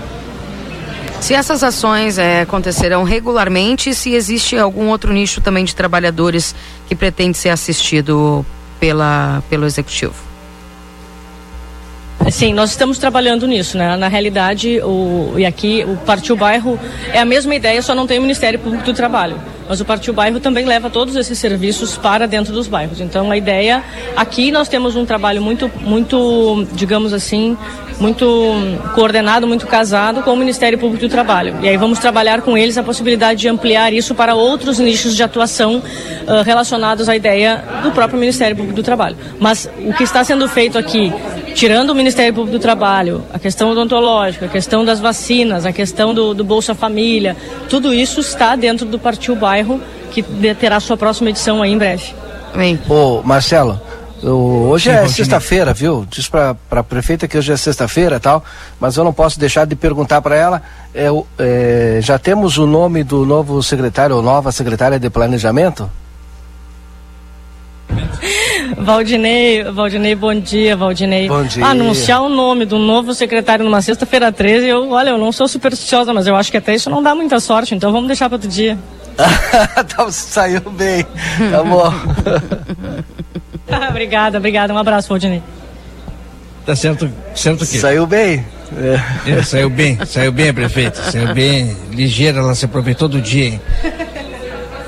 Se essas ações eh, acontecerão regularmente e se existe algum outro nicho também de trabalhadores que pretende ser assistido pela, pelo executivo. Sim, nós estamos trabalhando nisso, né? Na realidade, o, e aqui o Partiu Bairro é a mesma ideia, só não tem o Ministério Público do Trabalho. Mas o Partiu Bairro também leva todos esses serviços para dentro dos bairros. Então a ideia aqui nós temos um trabalho muito, muito, digamos assim, muito coordenado, muito casado com o Ministério Público do Trabalho. E aí vamos trabalhar com eles a possibilidade de ampliar isso para outros nichos de atuação uh, relacionados à ideia do próprio Ministério Público do Trabalho. Mas o que está sendo feito aqui, tirando o Ministério Público do Trabalho, a questão odontológica, a questão das vacinas, a questão do, do Bolsa Família, tudo isso está dentro do Partiu Bairro, que terá sua próxima edição aí em breve. Bem. Ô, Marcelo, eu, hoje Sim, é sexta-feira, viu? Diz pra, pra prefeita que hoje é sexta-feira e tal, mas eu não posso deixar de perguntar para ela. É, é, já temos o nome do novo secretário ou nova secretária de planejamento? Valdinei, Valdinei, bom dia, Valdinei. Bom dia. Anunciar o nome do novo secretário numa sexta-feira 13, eu, olha, eu não sou supersticiosa, mas eu acho que até isso não dá muita sorte, então vamos deixar para outro dia. tá, saiu bem. Tá bom. obrigada, obrigada. Um abraço, Valdinei. Tá certo, certo que. Saiu bem. É, saiu bem, saiu bem, prefeito. Saiu bem, ligeira, ela se aproveitou do dia, hein?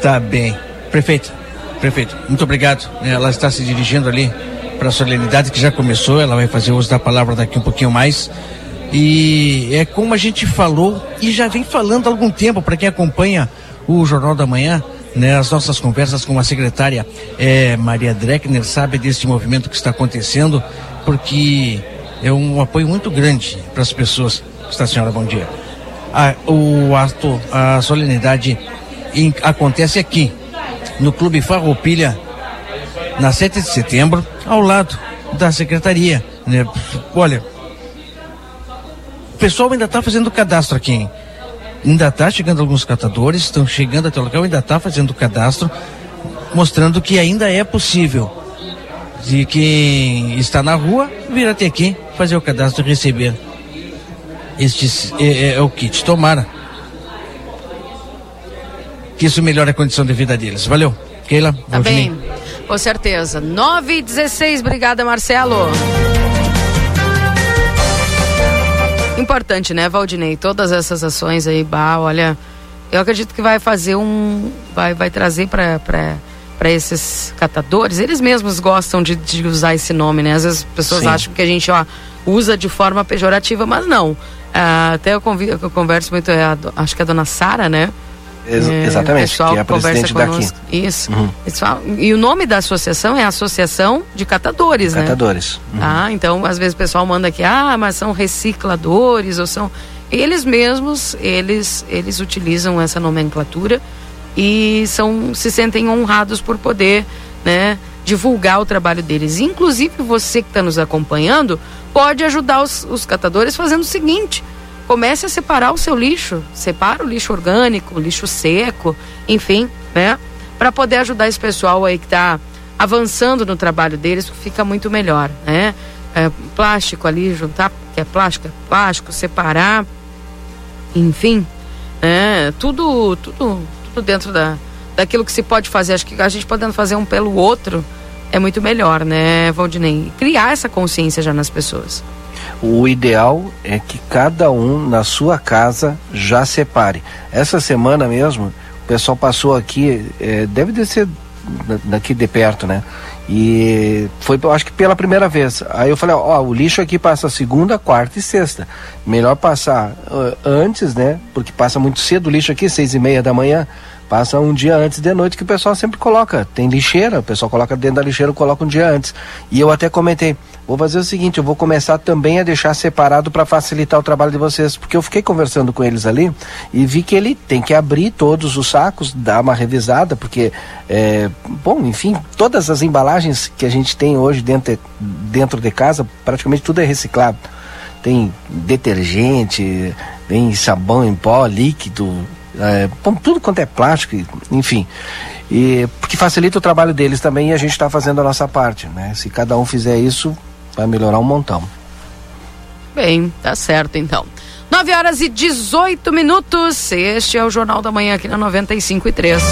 Tá bem. Prefeito, prefeito, muito obrigado. Ela está se dirigindo ali para a solenidade que já começou, ela vai fazer uso da palavra daqui um pouquinho mais. E é como a gente falou e já vem falando há algum tempo, para quem acompanha o Jornal da Manhã, né, as nossas conversas com a secretária eh, Maria Dreckner sabe desse movimento que está acontecendo, porque é um apoio muito grande para as pessoas. Está, senhora, bom dia. Ah, o ato, a solenidade em- acontece aqui, no Clube Farroupilha, na 7 de setembro, ao lado da secretaria. Né? Olha, o pessoal ainda está fazendo cadastro aqui? Ainda está chegando alguns catadores, estão chegando até o local, ainda está fazendo cadastro, mostrando que ainda é possível de quem está na rua vir até aqui, fazer o cadastro e receber este é, é o kit. Tomara que isso melhore a condição de vida deles. Valeu. Keila, Tá bem, com certeza. 9 e 16, obrigada, Marcelo. Importante, né, Valdinei? Todas essas ações aí, bah, olha, eu acredito que vai fazer um. Vai, vai trazer para para esses catadores, eles mesmos gostam de, de usar esse nome, né? Às vezes as pessoas Sim. acham que a gente ó, usa de forma pejorativa, mas não. Ah, até eu, convi- eu converso muito, é a acho que é a dona Sara, né? Ex- É, exatamente, pessoal que é a presidente daqui. Isso. Uhum. Pessoal, e o nome da associação é Associação de Catadores, né? Catadores. Uhum. Ah, então às vezes o pessoal manda aqui, ah, mas são recicladores ou são eles mesmos, eles eles utilizam essa nomenclatura e são se sentem honrados por poder, né, divulgar o trabalho deles. Inclusive você que está nos acompanhando pode ajudar os, os catadores fazendo o seguinte: comece a separar o seu lixo, separa o lixo orgânico, o lixo seco, enfim, né, para poder ajudar esse pessoal aí que está avançando no trabalho deles, fica muito melhor, né? É, plástico ali, juntar, que é plástico, é plástico, separar, enfim, né? Tudo, tudo, tudo dentro da, daquilo que se pode fazer. Acho que a gente podendo fazer um pelo outro é muito melhor, né, Valdinei? Criar essa consciência já nas pessoas. O ideal é que cada um na sua casa já separe. Essa semana mesmo, o pessoal passou aqui, eh, deve de ser da- daqui de perto, né? E foi, acho que pela primeira vez. Aí eu falei, ó, o lixo aqui passa segunda, quarta e sexta. Melhor passar ah, antes, né? Porque passa muito cedo o lixo aqui, seis e meia da manhã. Passa um dia antes de noite que o pessoal sempre coloca. Tem lixeira, o pessoal coloca dentro da lixeira, coloca um dia antes. E eu até comentei, vou fazer o seguinte, eu vou começar também a deixar separado para facilitar o trabalho de vocês, porque eu fiquei conversando com eles ali e vi que ele tem que abrir todos os sacos, dar uma revisada, porque é, bom, enfim, todas as embalagens que a gente tem hoje dentro de, dentro de casa, praticamente tudo é reciclado. Tem detergente, tem sabão em pó, líquido, é, tudo quanto é plástico, enfim. E porque facilita o trabalho deles também e a gente está fazendo a nossa parte, né? Se cada um fizer isso, vai melhorar um montão. Bem, tá certo então. 9 horas e 18 minutos. Este é o Jornal da Manhã aqui na 95 e 3.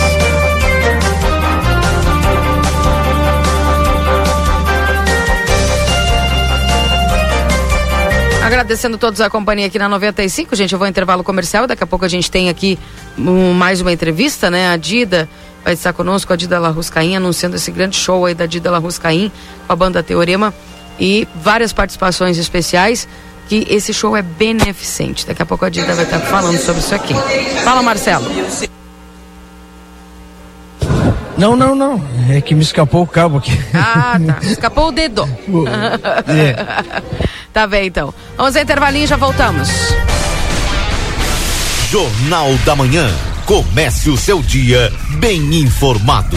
Agradecendo todos a companhia aqui na 95, gente. Eu vou ao intervalo comercial. Daqui a pouco a gente tem aqui um, mais uma entrevista, né? A Dida vai estar conosco, a Dida Larruscaim, anunciando esse grande show aí da Dida Larruscaim com a banda Teorema e várias participações especiais. Que esse show é beneficente. Daqui a pouco a Dida vai estar falando sobre isso aqui. Fala, Marcelo. Não, não, não. É que me escapou o cabo aqui. Ah, tá. Escapou o dedo. É. Tá bem, então. Vamos ao intervalinho e já voltamos. Jornal da Manhã. Comece o seu dia bem informado.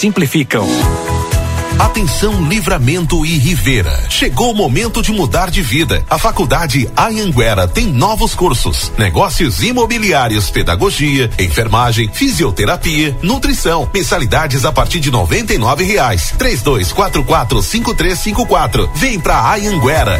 simplificam. Atenção Livramento e Rivera. Chegou o momento de mudar de vida. A Faculdade Anhanguera tem novos cursos: negócios imobiliários, pedagogia, enfermagem, fisioterapia, nutrição. Mensalidades a partir de 99 reais. Três dois quatro quatro cinco três cinco quatro. Vem pra Anhanguera.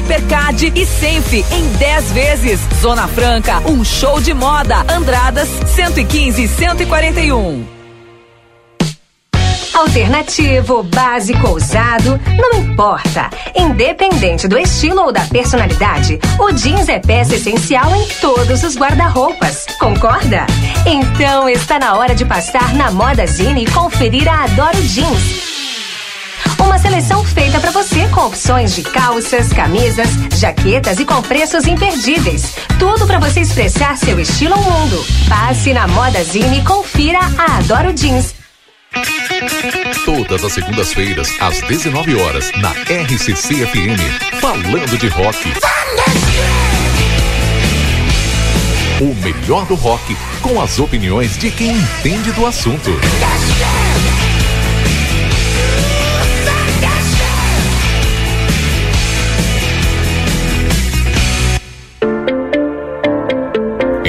Hipercard e Senf em 10 vezes. Zona Franca, um show de moda. Andradas 115 e 141. Alternativo, básico, ousado, não importa. Independente do estilo ou da personalidade, o jeans é peça essencial em todos os guarda-roupas. Concorda? Então está na hora de passar na Moda Zine e conferir a Adoro Jeans. Uma seleção feita para você com opções de calças, camisas, jaquetas e com preços imperdíveis. Tudo para você expressar seu estilo ao mundo. Passe na Moda Zine e confira a Adoro Jeans. Todas as segundas-feiras, às 19 horas, na RCC FM, falando de rock. O melhor do rock, com as opiniões de quem entende do assunto.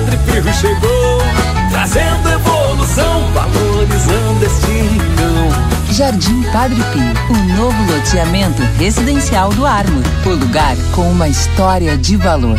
Padre Pio chegou, trazendo evolução, valorizando este rincão. Jardim Padre Pio, o novo loteamento residencial do Armo. O lugar com uma história de valor.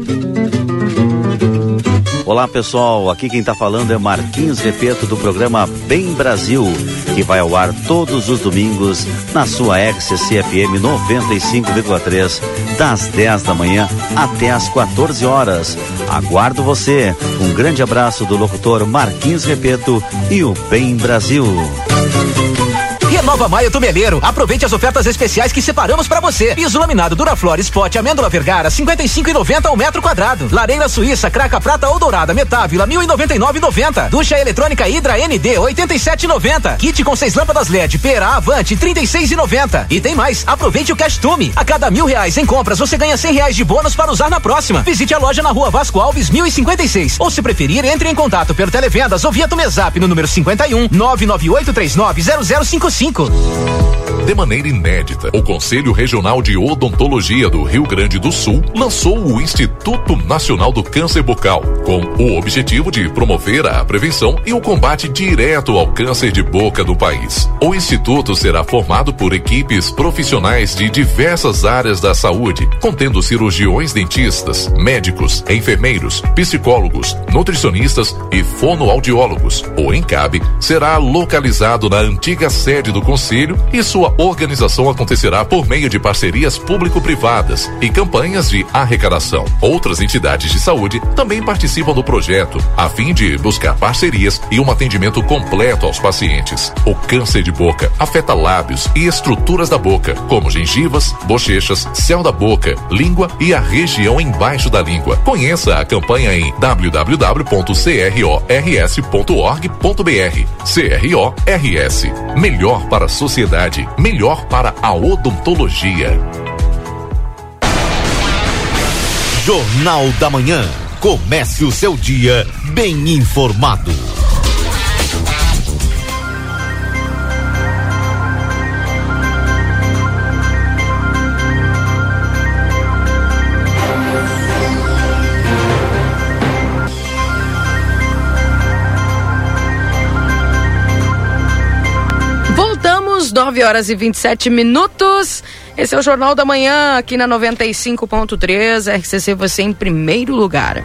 Olá pessoal, aqui quem está falando é Marquinhos Repeto do programa Bem Brasil, que vai ao ar todos os domingos na sua XCFM 95,3, das 10 da manhã até as 14 horas. Aguardo você. Um grande abraço do locutor Marquinhos Repeto e o Bem Brasil. Renova Maio Tumeleiro. Aproveite as ofertas especiais que separamos para você. Piso laminado Duraflor Spot Amêndola Vergara 55,90 ao metro quadrado. Lareira Suíça Craca Prata ou Dourada Metávila 1.099,90. Ducha eletrônica Hidra ND 87,90. Kit com seis lâmpadas LED Pera Avante 36,90. E tem mais. Aproveite o Cash Tume. A cada mil reais em compras você ganha cem reais de bônus para usar na próxima. Visite a loja na Rua Vasco Alves 1056. Ou se preferir entre em contato pelo televendas ou via Tumezap no número 51 99839 0055. De maneira inédita, o Conselho Regional de Odontologia do Rio Grande do Sul lançou o Instituto Nacional do Câncer Bucal, com o objetivo de promover a prevenção e o combate direto ao câncer de boca do país. O instituto será formado por equipes profissionais de diversas áreas da saúde, contendo cirurgiões dentistas, médicos, enfermeiros, psicólogos, nutricionistas e fonoaudiólogos. O ENCAB será localizado na antiga sede do Conselho e sua organização acontecerá por meio de parcerias público-privadas e campanhas de arrecadação. Outras entidades de saúde também participam do projeto, a fim de buscar parcerias e um atendimento completo aos pacientes. O câncer de boca afeta lábios e estruturas da boca, como gengivas, bochechas, céu da boca, língua e a região embaixo da língua. Conheça a campanha em www.crors.org.br. CRORS. Melhor para a sociedade, melhor para a odontologia. Jornal da Manhã. Comece o seu dia bem informado. Voltamos, 9 horas e 27 minutos. Esse é o Jornal da Manhã, aqui na 95.3, RCC você em primeiro lugar.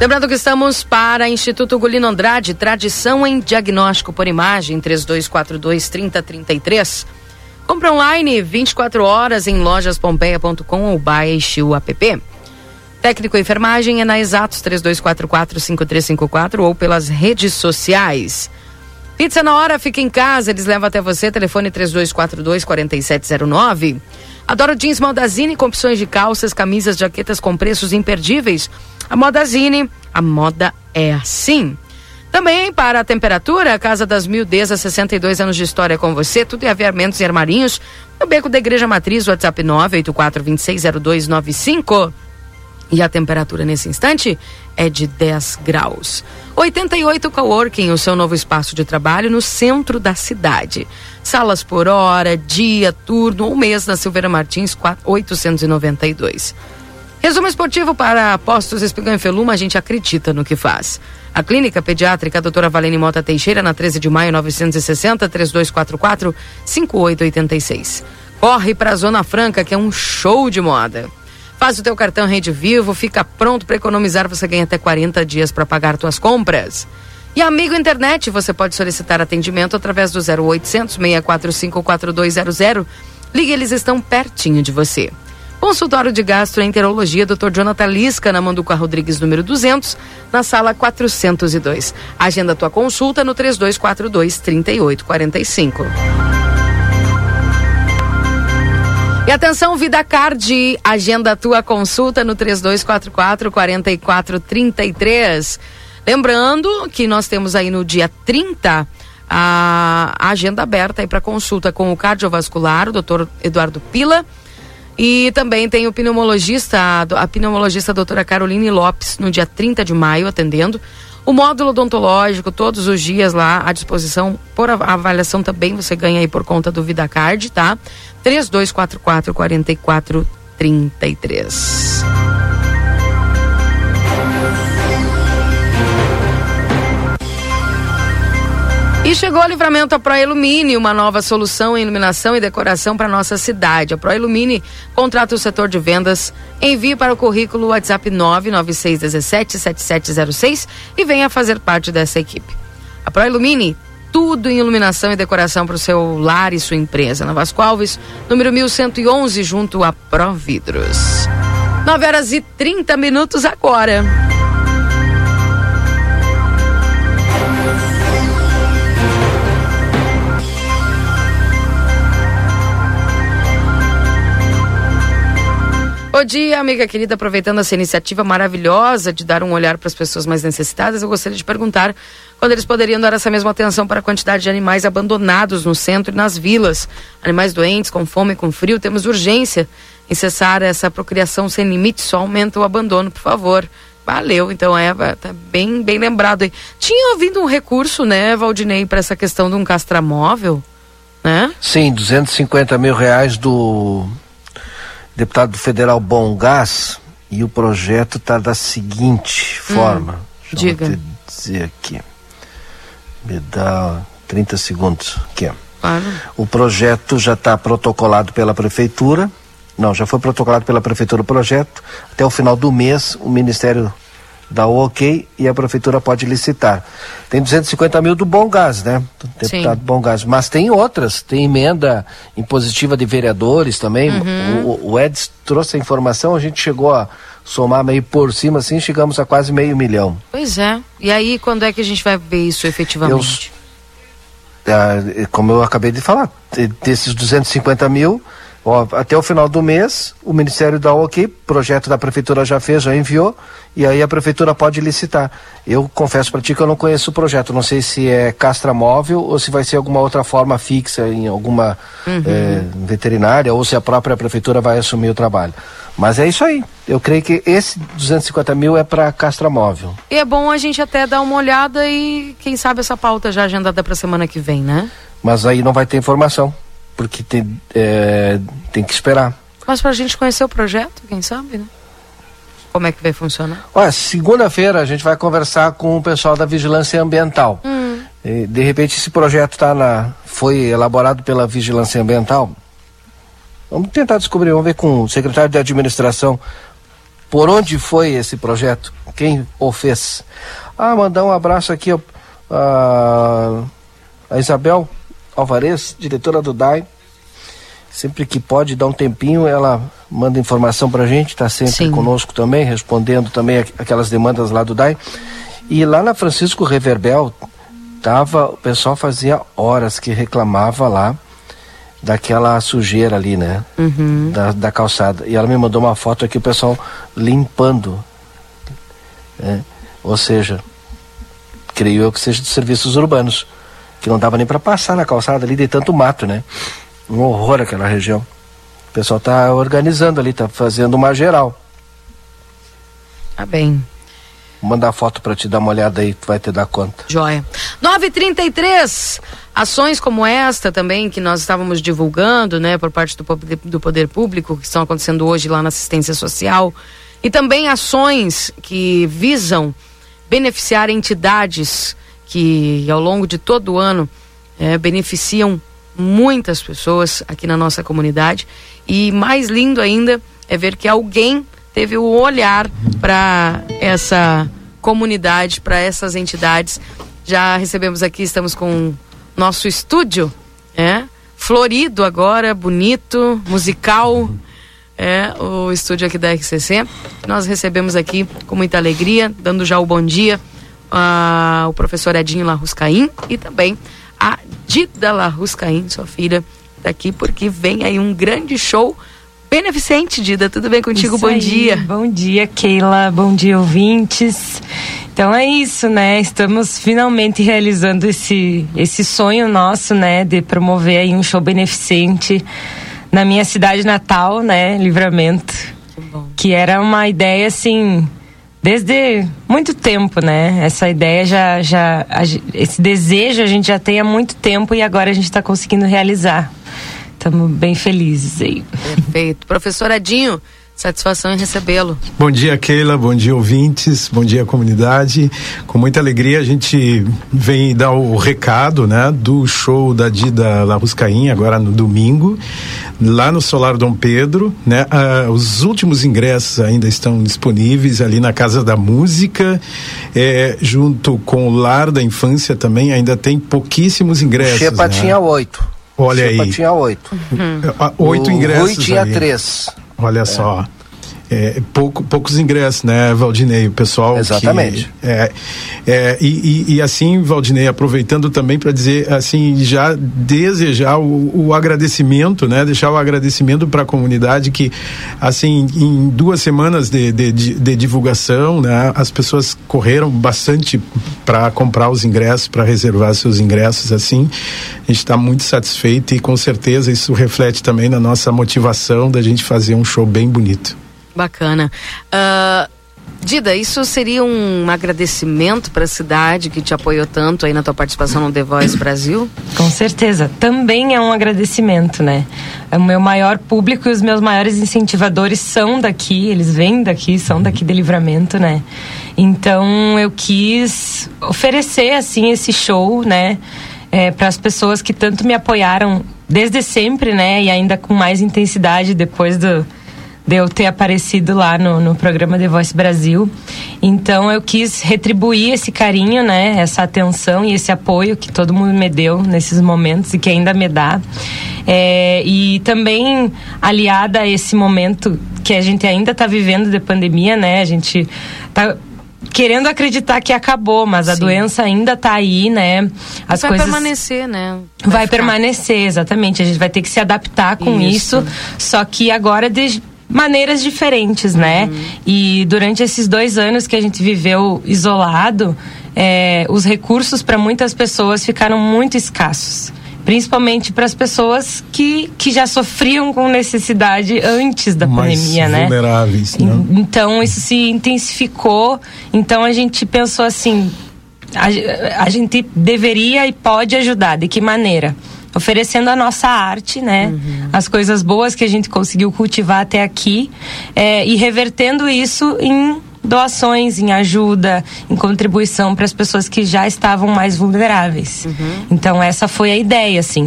Lembrando que estamos para Instituto Gulino Andrade, tradição em diagnóstico por imagem, 3242-3033. Compre online 24 horas em lojaspompeia.com ou baixe o app. Técnico enfermagem é na Exatos 3244-5354 ou pelas redes sociais. Pizza na hora, fica em casa, eles levam até você, telefone 3242-4709. Adoro jeans Modazine com opções de calças, camisas, jaquetas com preços imperdíveis. A Modazine, a moda é assim. Também para a temperatura, a Casa das Mildezas, 62 anos de história com você, tudo em aviamentos e armarinhos. No Beco da Igreja Matriz, WhatsApp 984260295. E a temperatura nesse instante é de 10 graus. 88 Coworking, o seu novo espaço de trabalho no centro da cidade. Salas por hora, dia, turno, um mês na Silveira Martins 892. Resumo esportivo para Postos Espigão e Feluma, a gente acredita no que faz. A Clínica Pediátrica Doutora Valene Mota Teixeira, na 13 de maio 960, 3244 5886. Corre para a Zona Franca, que é um show de moda. Faz o teu cartão Rede Vivo, fica pronto para economizar, você ganha até 40 dias para pagar tuas compras. E Amigo Internet, você pode solicitar atendimento através do 0800 645 4200. Ligue, eles estão pertinho de você. Consultório de Gastroenterologia, Dr. Jonathan Lisca, na Manduca Rodrigues, número 200, na sala 402. Agenda tua consulta no 3242 3845. E atenção, Vida Card, agenda tua consulta no 3244 4433. Lembrando que nós temos aí no dia 30 a agenda aberta aí para consulta com o cardiovascular, o doutor Eduardo Pila. E também tem o pneumologista, a pneumologista a doutora Caroline Lopes, no dia 30 de maio, atendendo. O módulo odontológico, todos os dias lá à disposição, por avaliação também você ganha aí por conta do VidaCard, tá? 3244 4433. E chegou o livramento a Proilumine, uma nova solução em iluminação e decoração para nossa cidade. A Proilumine contrata o setor de vendas, envie para o currículo WhatsApp 996177706 e venha fazer parte dessa equipe. A Proilumine, tudo em iluminação e decoração para o seu lar e sua empresa. Na Vasco Alves, número 1111, junto a Providros. 9 horas e 30 minutos agora. Bom dia, amiga querida. Aproveitando essa iniciativa maravilhosa de dar um olhar para as pessoas mais necessitadas, eu gostaria de perguntar quando eles poderiam dar essa mesma atenção para a quantidade de animais abandonados no centro e nas vilas. Animais doentes, com fome, com frio. Temos urgência em cessar essa procriação sem limite, só aumenta o abandono, por favor. Valeu, então é, tá bem, bem lembrado aí. Tinha ouvido um recurso, né, Valdinei, para essa questão de um castramóvel, né? Sim, 250 mil reais do deputado federal Bom Gás, e o projeto está da seguinte hum, forma. Deixa eu dizer aqui. Me dá 30 segundos. Aqui. Claro. O projeto já está protocolado pela prefeitura. Não, já foi protocolado pela prefeitura o projeto. Até o final do mês, o Ministério dá o ok e a prefeitura pode licitar. Tem 250 mil do Bom Gás, né? Do deputado Sim. Bom Gás. Mas tem outras, tem emenda impositiva de vereadores também. Uhum. O, o Eds trouxe a informação, a gente chegou a somar meio por cima, assim, chegamos a quase meio milhão. Pois é. E aí, quando é que a gente vai ver isso efetivamente? Eu, ah, como eu acabei de falar, desses 250 mil, Ó, até o final do mês, o Ministério dá o ok, projeto da Prefeitura já fez, já enviou, e aí a Prefeitura pode licitar. Eu confesso para ti que eu não conheço o projeto, não sei se é castra móvel ou se vai ser alguma outra forma fixa em alguma uhum. é, veterinária ou se a própria Prefeitura vai assumir o trabalho. Mas é isso aí. Eu creio que esse 250 mil é para castra móvel. E é bom a gente até dar uma olhada e quem sabe essa pauta já agendada para semana que vem, né? Mas aí não vai ter informação porque tem, é, tem que esperar. Mas para a gente conhecer o projeto, quem sabe, né? Como é que vai funcionar? Olha, segunda-feira a gente vai conversar com o pessoal da Vigilância Ambiental. Hum. E, de repente esse projeto tá na, foi elaborado pela Vigilância Ambiental. Vamos tentar descobrir, vamos ver com o secretário de administração por onde foi esse projeto, quem o fez. Ah, mandar um abraço aqui a, a Isabel Alvarez, diretora do DAI. Sempre que pode dar um tempinho, ela manda informação para a gente, está sempre Sim. conosco também, respondendo também aquelas demandas lá do DAI. E lá na Francisco Reverbel, tava, o pessoal fazia horas que reclamava lá daquela sujeira ali, né? Uhum. Da, da, calçada. E ela me mandou uma foto aqui, o pessoal limpando. Né? Ou seja, creio eu que seja de serviços urbanos que não dava nem para passar na calçada ali de tanto mato, né? Um horror aquela região. O pessoal tá organizando ali, tá fazendo uma geral. Tá bem. Vou mandar foto para te dar uma olhada aí, tu vai te dar conta. Joia. 933. Ações como esta também, que nós estávamos divulgando, né, por parte do, do Poder Público, que estão acontecendo hoje lá na assistência social. E também ações que visam beneficiar entidades que ao longo de todo o ano é, beneficiam muitas pessoas aqui na nossa comunidade. E mais lindo ainda é ver que alguém teve o olhar para essa comunidade, para essas entidades. Já recebemos aqui, estamos com nosso estúdio, é, florido agora, bonito, musical, é o estúdio aqui da RCC. Nós recebemos aqui com muita alegria, dando já o bom dia ao professor Edinho Larruscaim e também a Dida Larruscaim, sua filha, tá aqui porque vem aí um grande show beneficente, Dida. Tudo bem contigo? Isso bom aí. dia. Bom dia, Keila. Bom dia, ouvintes. Então é isso, né? Estamos finalmente realizando esse, esse sonho nosso, né? De promover aí um show beneficente na minha cidade natal, né? Livramento. Que, que era uma ideia, assim, desde muito tempo, né? Essa ideia já, já, esse desejo a gente já tem há muito tempo e agora a gente está conseguindo realizar. Estamos bem felizes aí. Perfeito. Professor Edinho, satisfação em recebê-lo. Bom dia, Keila. Bom dia, ouvintes. Bom dia, comunidade. Com muita alegria a gente vem dar o recado, né, do show da Dida Larruscaim, agora no domingo, lá no Solar Dom Pedro, né? Ah, os últimos ingressos ainda estão disponíveis ali na Casa da Música, é, junto com o Lar da Infância também, ainda tem pouquíssimos ingressos. Xepa né? tinha oito. Olha Xepa aí. tinha oito. Ah, Oito o ingressos. Rui tinha ali. três. Olha só. É, pouco, poucos ingressos, né, Valdinei? O pessoal. Exatamente. Que, é, é, e, e, e assim, Valdinei, aproveitando também para dizer, assim, já desejar o, o agradecimento, né? Deixar o agradecimento para a comunidade que, assim, em duas semanas de, de, de, de divulgação, né? As pessoas correram bastante para comprar os ingressos, para reservar seus ingressos, assim. A gente está muito satisfeito e com certeza isso reflete também na nossa motivação da gente fazer um show bem bonito. Bacana. Ah, Dida, isso seria um agradecimento para a cidade que te apoiou tanto aí na tua participação no The Voice Brasil? Com certeza. Também é um agradecimento, né? O meu maior público e os meus maiores incentivadores são daqui, eles vêm daqui, são daqui de livramento, né? Então eu quis oferecer, assim, esse show, né? É, para as pessoas que tanto me apoiaram desde sempre, né? E ainda com mais intensidade depois do de eu ter aparecido lá no, no programa The Voice Brasil. Então eu quis retribuir esse carinho, né, essa atenção e esse apoio que todo mundo me deu nesses momentos e que ainda me dá. É, e também aliada a esse momento que a gente ainda está vivendo de pandemia, né? A gente tá querendo acreditar que acabou, mas a Sim. doença ainda está aí, né? As vai coisas permanecer, né? vai, permanecer, exatamente. A gente vai ter que se adaptar com Isso. isso, só que agora de maneiras diferentes, né? E durante esses dois anos que a gente viveu isolado, é, os recursos para muitas pessoas ficaram muito escassos. Principalmente para as pessoas que, que já sofriam com necessidade antes da Mais pandemia, né? vulneráveis, né? En- Então isso se intensificou. Então a gente pensou assim: a, a gente deveria e pode ajudar. De que maneira? Oferecendo a nossa arte, né? As coisas boas que a gente conseguiu cultivar até aqui é, e revertendo isso em doações, em ajuda, em contribuição para as pessoas que já estavam mais vulneráveis. Então essa foi a ideia, assim.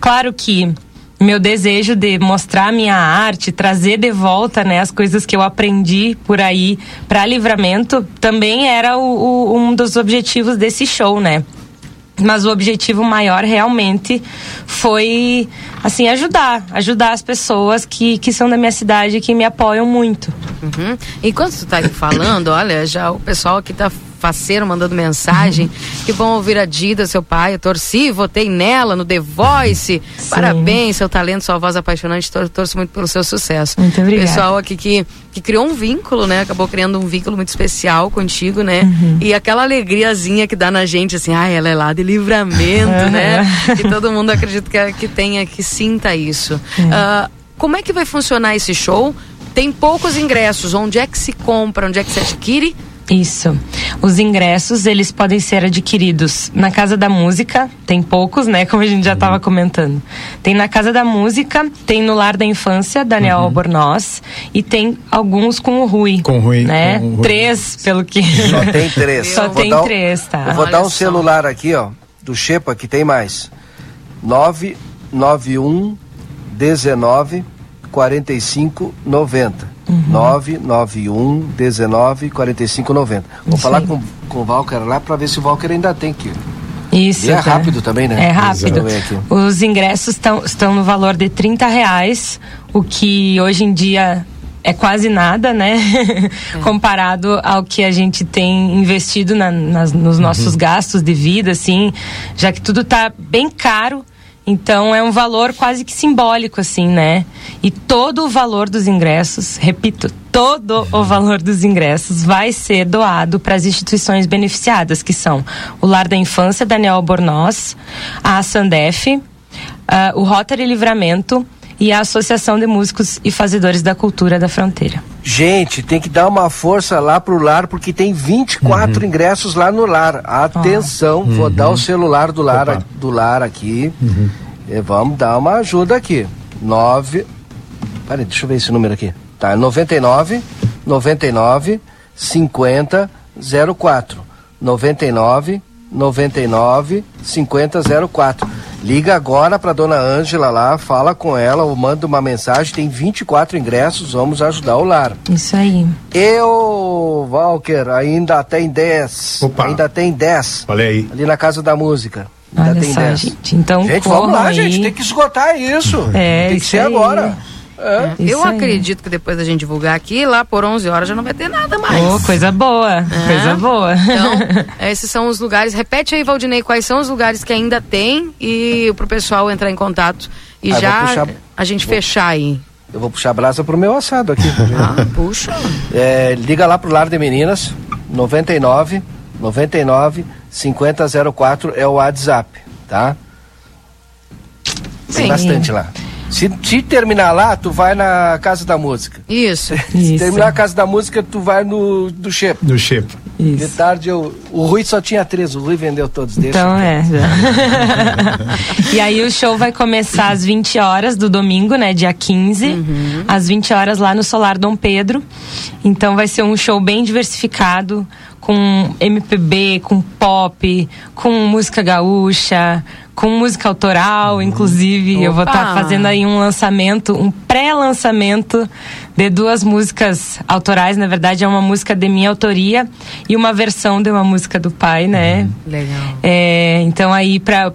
Claro que meu desejo de mostrar minha arte, trazer de volta né, as coisas que eu aprendi por aí para livramento, também era o, o- um dos objetivos desse show, né? Mas o objetivo maior realmente foi, assim, ajudar. Ajudar as pessoas que, que são da minha cidade que me apoiam muito. Uhum. Enquanto tu tá aí falando, olha, já o pessoal aqui tá faceiro mandando mensagem. que bom ouvir a Dida, seu pai. Eu torci, votei nela no The Voice. Parabéns, seu talento, sua voz apaixonante. Tor torço muito pelo seu sucesso. Muito obrigada. Pessoal aqui que, que criou um vínculo, né? Acabou criando um vínculo muito especial contigo, né? Uhum. E aquela alegriazinha que dá na gente, assim, ah, ela é lá de livramento, Uhum. né? Que todo mundo acredita que, que tenha, que sinta isso. Ah, como é que vai funcionar esse show? Tem poucos ingressos. Onde é que se compra? Onde é que se adquire? Isso. Os ingressos, eles podem ser adquiridos na Casa da Música, tem poucos, né, como a gente já estava comentando. Tem na Casa da Música, tem no Lar da Infância, Daniel Albornoz, e tem alguns com o Rui. Com o Rui, Né? com o Rui. Três, pelo que... Só tem três. Só tem um- três, tá. Eu vou Olha dar um só. celular aqui, ó, do Xepa, que tem mais. 991 19 45 90. Uhum. 991 19 45 90. Vou Isso falar com, com o Valker lá para ver se o Valker ainda tem que. Isso. E é tá. rápido também, né? É rápido. Os ingressos tão, estão no valor de 30 reais, o que hoje em dia é quase nada, né? Comparado ao que a gente tem investido na- nas- nos nossos gastos de vida, assim, já que tudo tá bem caro. Então é um valor quase que simbólico, assim, né? E todo o valor dos ingressos, repito, todo o valor dos ingressos vai ser doado para as instituições beneficiadas, que são o Lar da Infância Daniel Albornoz, a Sandef, ah, o Rotary Livramento e a Associação de Músicos e Fazedores da Cultura da Fronteira. Gente, tem que dar uma força lá pro lar, porque tem 24 Uhum. ingressos lá no lar. Atenção, vou dar o celular do lar, do lar aqui. Uhum. E vamos dar uma ajuda aqui. 9. Peraí, deixa eu ver esse número aqui. Tá, 99 99 50 04. 99 99 50 04. Liga agora para dona Ângela lá, fala com ela ou manda uma mensagem. Tem 24 ingressos, vamos ajudar o lar. Isso aí. Eu, Walker, ainda tem 10. Ainda tem 10. Olha aí. Ali na Casa da Música. Ainda Olha tem só, 10. gente. Então Gente, vamos lá, aí. gente. Tem que esgotar isso. É, tem que isso ser aí. agora. É. Eu Isso aí. acredito que depois da gente divulgar aqui, lá por 11 horas já não vai ter nada mais. Oh, coisa boa, coisa boa. Então, esses são os lugares. Repete aí, Valdinei, quais são os lugares que ainda tem e pro pessoal entrar em contato e Ah, já puxar- a gente vou- fechar aí. Eu vou puxar a brasa pro meu assado aqui. Ah, puxa. É, liga lá pro Lar de Meninas, 99 99 5004 é o WhatsApp, tá? Tem Sim. bastante lá. Se, se terminar lá, tu vai na Casa da Música. Isso. Se terminar a Casa da Música, tu vai no do Shepa. No Shepa. De tarde eu, o Rui só tinha três, o Rui vendeu todos. Deixa Então é. e aí o show vai começar às 20 horas do domingo, né? Dia 15. Uhum. Às 20 horas lá no Solar Dom Pedro. Então vai ser um show bem diversificado, com MPB, com pop, com música gaúcha, com música autoral, inclusive. Eu vou Opa! estar fazendo aí um lançamento, um pré-lançamento de duas músicas autorais. Na verdade, é uma música de minha autoria e uma versão de uma música do pai, né? Legal. É, então aí para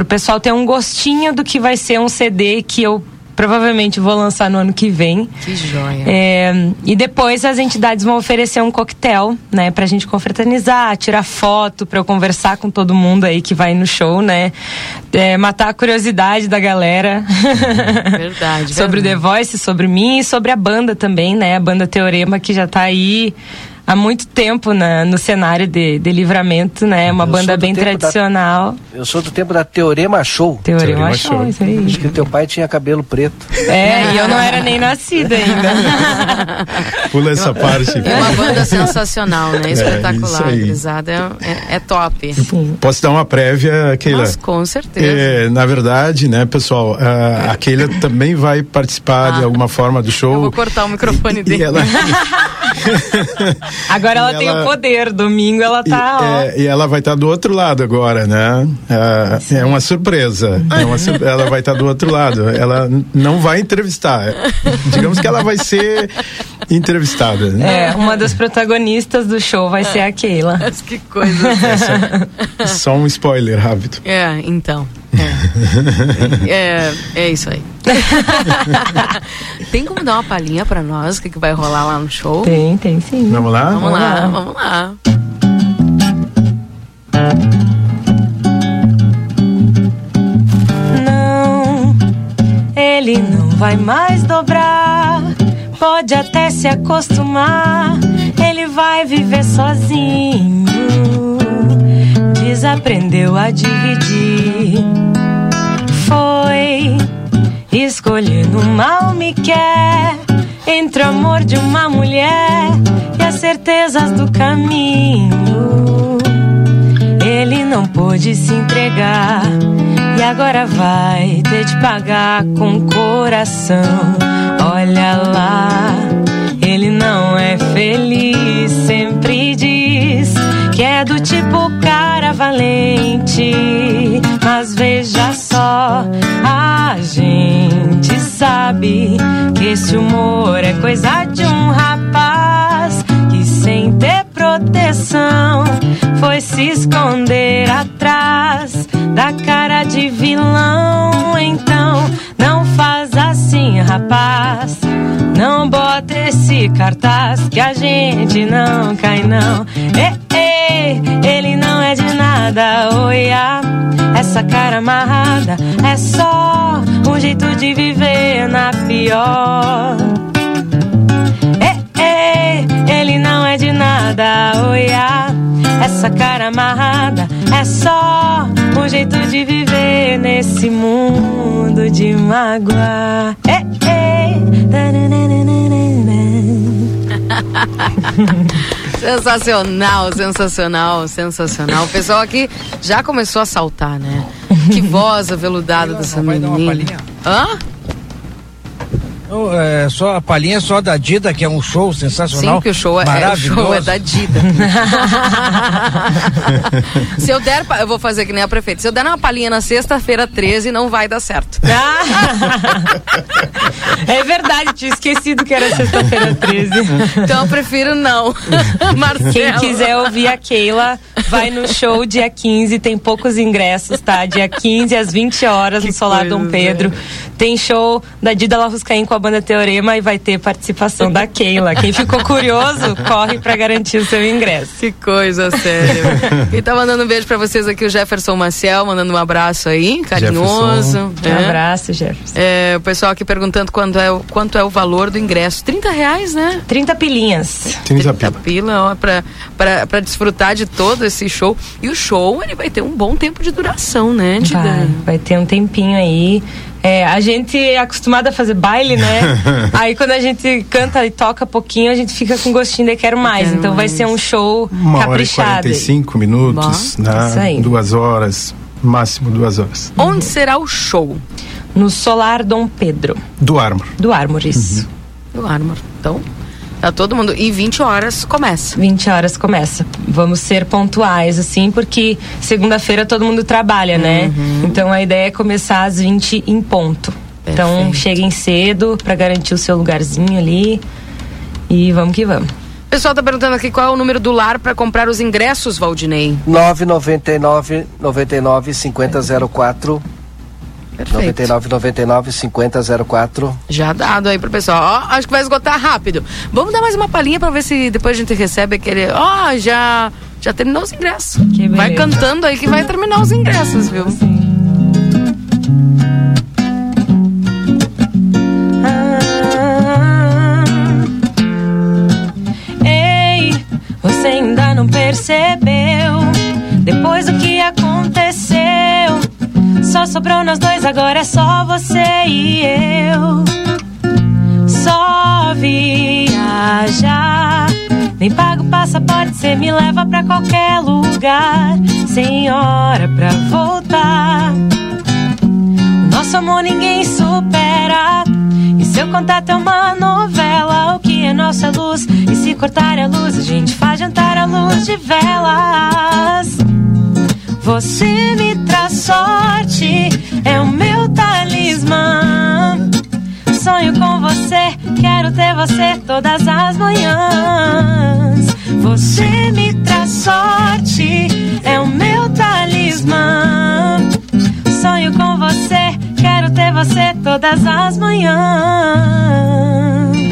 o pessoal ter um gostinho do que vai ser um CD que eu provavelmente vou lançar no ano que vem. Que joia. É, e depois as entidades vão oferecer um coquetel, né, pra gente confraternizar, tirar foto, pra eu conversar com todo mundo aí que vai no show, né? É, matar a curiosidade da galera. Verdade. sobre o The Voice, sobre mim e sobre a banda também, né? A banda Teorema que já tá aí há muito tempo na, no cenário de, de livramento, né? Uma Eu banda bem tempo da- tradicional. Eu sou do tempo da Teorema Show. Teorema Show, isso aí. Acho que teu pai tinha cabelo preto. É, e eu não era nem nascida ainda. Pula essa parte. É uma banda sensacional, né? É, Espetacular. É, é, é top. Posso dar uma prévia, Keila? Mas com certeza. É, na verdade, né, pessoal, a, a Keila também vai participar de alguma forma do show. Ah. Eu vou cortar o microfone dele. ela- Agora ela, E tem ela- o poder. Domingo ela tá, ó. É, e ela vai estar do outro lado agora, né? Ah, é uma surpresa. É uma sur- ela vai estar do outro lado. Ela não vai entrevistar. Digamos que ela vai ser entrevistada. né? É, uma das protagonistas do show vai ser a Keila. que coisa. Só um spoiler rápido. É, então. É, é, é isso aí. tem como dar uma palhinha pra nós? O que, que vai rolar lá no show? Tem, tem sim. Vamos lá? Vamos lá, vamos lá. Não, ele não vai mais dobrar. Pode até se acostumar. Ele vai viver sozinho. Desaprendeu a dividir. Foi escolhendo mal me quer. Entre o amor de uma mulher e as certezas do caminho. Ele não pôde se entregar e agora vai ter de pagar com o coração. Olha lá, ele não é feliz, valente. Mas veja só, a gente sabe que esse humor é coisa de um rapaz que sem ter proteção foi se esconder atrás da cara de vilão. Então não faz assim, rapaz. Não bota esse cartaz que a gente não cai, não. Ei, ei, ele não é de nada, oia. Essa cara amarrada é só um jeito de viver na pior. Ei, ei, ele não é de nada, oia. Essa cara amarrada é só um jeito de viver nesse mundo de mágoa. Ei, sensacional, sensacional, sensacional. O pessoal aqui já começou a saltar, né? Que voz aveludada dessa menina. Hã? Não, é só a palhinha só da Dida, que é um show sensacional. Sim, que o show é, maravilhoso. o show é da Dida. Se eu der, eu vou fazer que nem a prefeita. Se eu der uma palhinha na sexta-feira 13, não vai dar certo. é verdade, tinha esquecido que era sexta-feira 13. Então eu prefiro não. Marcelo. Quem quiser ouvir a Keila, vai no show dia 15, tem poucos ingressos, tá? Dia 15 às 20 horas no Solar Dom Pedro. Tem show da Dida Larruscaim com a banda Teorema e vai ter participação da Keila. Quem ficou curioso, corre para garantir o seu ingresso. Que coisa séria. Quem tá mandando um beijo para vocês aqui, o Jefferson Maciel, mandando um abraço aí, carinhoso. É. Um abraço, Jefferson. É, o pessoal aqui perguntando quanto é, o, quanto é o valor do ingresso. 30 reais, né? 30 pilinhas. 30, 30 pila, ó, pra, pra, pra desfrutar de todo esse show. E o show, ele vai ter um bom tempo de duração, né, Dida? Vai, vai ter um tempinho aí. É, a gente é acostumada a fazer baile, né? Aí quando a gente canta e toca pouquinho, a gente fica com gostinho de quero mais. Quero então vai mais. ser um show Uma hora e caprichado. 45 minutos, Bom, isso né? aí. Duas horas, máximo duas horas. Onde será o show? No Solar Dom Pedro, Do Armor. do Armor, isso. Do Armor. Então, tá todo mundo. E 20 horas começa. 20 horas começa. Vamos ser pontuais, assim, porque segunda-feira todo mundo trabalha, né? Então a ideia é começar às 20 em ponto. Então Perfeito. cheguem cedo para garantir o seu lugarzinho ali. E vamos que vamos. O pessoal tá perguntando aqui qual é o número do lar para comprar os ingressos, Valdinei. 999 99 5004 Perfeito. 99 99 5004 Já dado aí pro pessoal. Ó, acho que vai esgotar rápido. Vamos dar mais uma palhinha pra ver se depois a gente recebe aquele. Ó, já, já terminou os ingressos. vai cantando aí que vai terminar os ingressos, viu? Ei, você ainda não percebeu? Sobrou nós dois, agora é só você e eu. Só viajar. Nem pago passaporte, cê me leva pra qualquer lugar. Sem hora pra voltar. Nosso amor ninguém supera. E seu contato é uma novela. O que é nossa luz? E se cortar a luz, a gente faz jantar à luz de velas. Você me traz sorte, é o meu talismã. Sonho com você, quero ter você todas as manhãs. Você me traz sorte, é o meu talismã. Sonho com você, quero ter você todas as manhãs.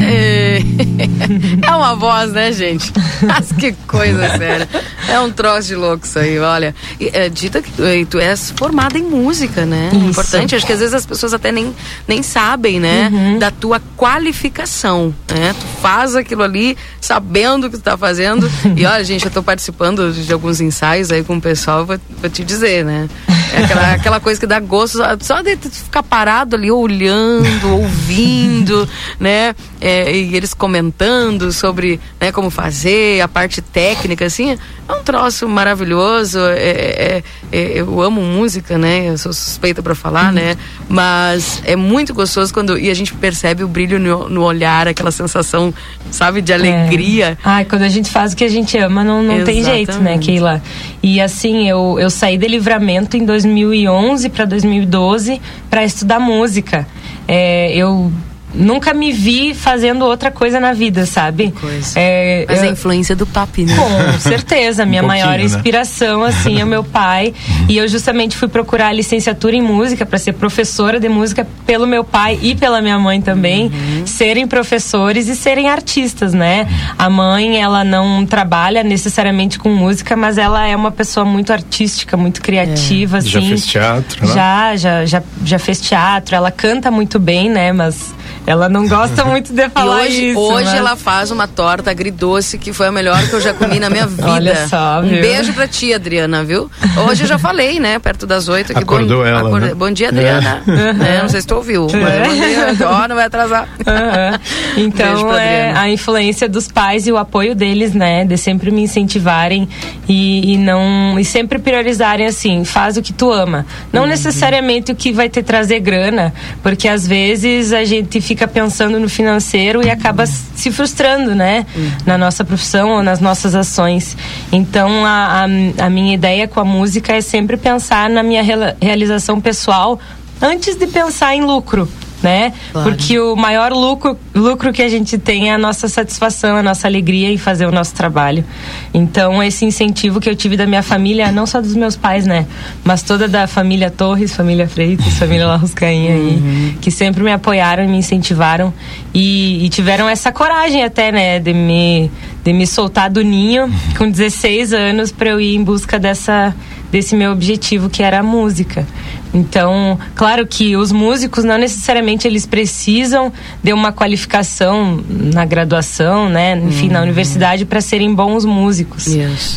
É é uma voz, né, gente? Mas que coisa séria. É um troço de louco isso aí, olha. E, é, dita que tu, tu és formada em música, né? Isso. Importante, acho que às vezes as pessoas até nem, nem sabem, né? Uhum. Da tua qualificação, né? Tu faz aquilo ali sabendo o que tu tá fazendo. E olha, gente, eu tô participando de alguns ensaios aí com o pessoal, vou, vou te dizer, né? É aquela, aquela coisa que dá gosto, só- de ficar parado ali olhando, ouvindo, né? É, e eles comentando sobre né, como fazer, a parte técnica, assim, é um troço maravilhoso. É, é- é- eu amo música, né? Eu sou suspeita para falar, né? Mas é muito gostoso quando e a gente percebe o brilho no, no olhar, aquela sensação, sabe, de alegria. Ai, quando a gente faz o que a gente ama, não, não tem jeito, né. Keila? E assim, eu, eu saí de livramento em 2011 para 2012 para estudar música. é, eu nunca me vi fazendo outra coisa na vida, sabe? Coisa. É, Mas eu- a influência do papi, né? com certeza, minha Um maior né? inspiração assim é o meu pai e eu justamente fui procurar a licenciatura em música para ser professora de música pelo meu pai e pela minha mãe também, serem professores e serem artistas, né? A mãe, ela não trabalha necessariamente com música, mas ela é uma pessoa muito artística, muito criativa Já assim. fez teatro, né? Já, já, já, já fez teatro, ela canta muito bem, né? Mas ela não gosta muito de E falar hoje, isso. hoje mas- ela faz uma torta agridoce que foi a melhor que eu já comi na minha vida. Olha só, um viu? beijo pra ti, Adriana, viu? Hoje eu já falei, né? Perto das oito. aqui. Acordou bom, ela, né? Bom dia, Adriana. É. Né? Não sei se tu ouviu, mas É. bom dia. Ó, não vai atrasar. Então, pra é a influência dos pais e o apoio deles, né? De sempre me incentivarem e, e não. E sempre priorizarem assim, faz o que tu ama. Não Uhum. necessariamente o que vai te trazer grana, porque às vezes a gente fica pensando no financeiro e acaba se frustrando, né? Uhum. Na nossa profissão ou nas nossas ações. Então, a, a, a minha ideia com a música é sempre pensar na minha realização pessoal antes de pensar em lucro né? Claro. Porque o maior lucro, lucro que a gente tem é a nossa satisfação, a nossa alegria em fazer o nosso trabalho. Então, esse incentivo que eu tive da minha família, não só dos meus pais, né? Mas toda da família Torres, família Freitas, família Larruscainha aí, que sempre me apoiaram e me incentivaram e, e tiveram essa coragem até, né? De me, de me soltar do ninho com 16 anos para eu ir em busca dessa, desse meu objetivo que era a música. Então, claro que os músicos não necessariamente eles precisam de uma qualificação na graduação, né, enfim, na universidade para serem bons músicos.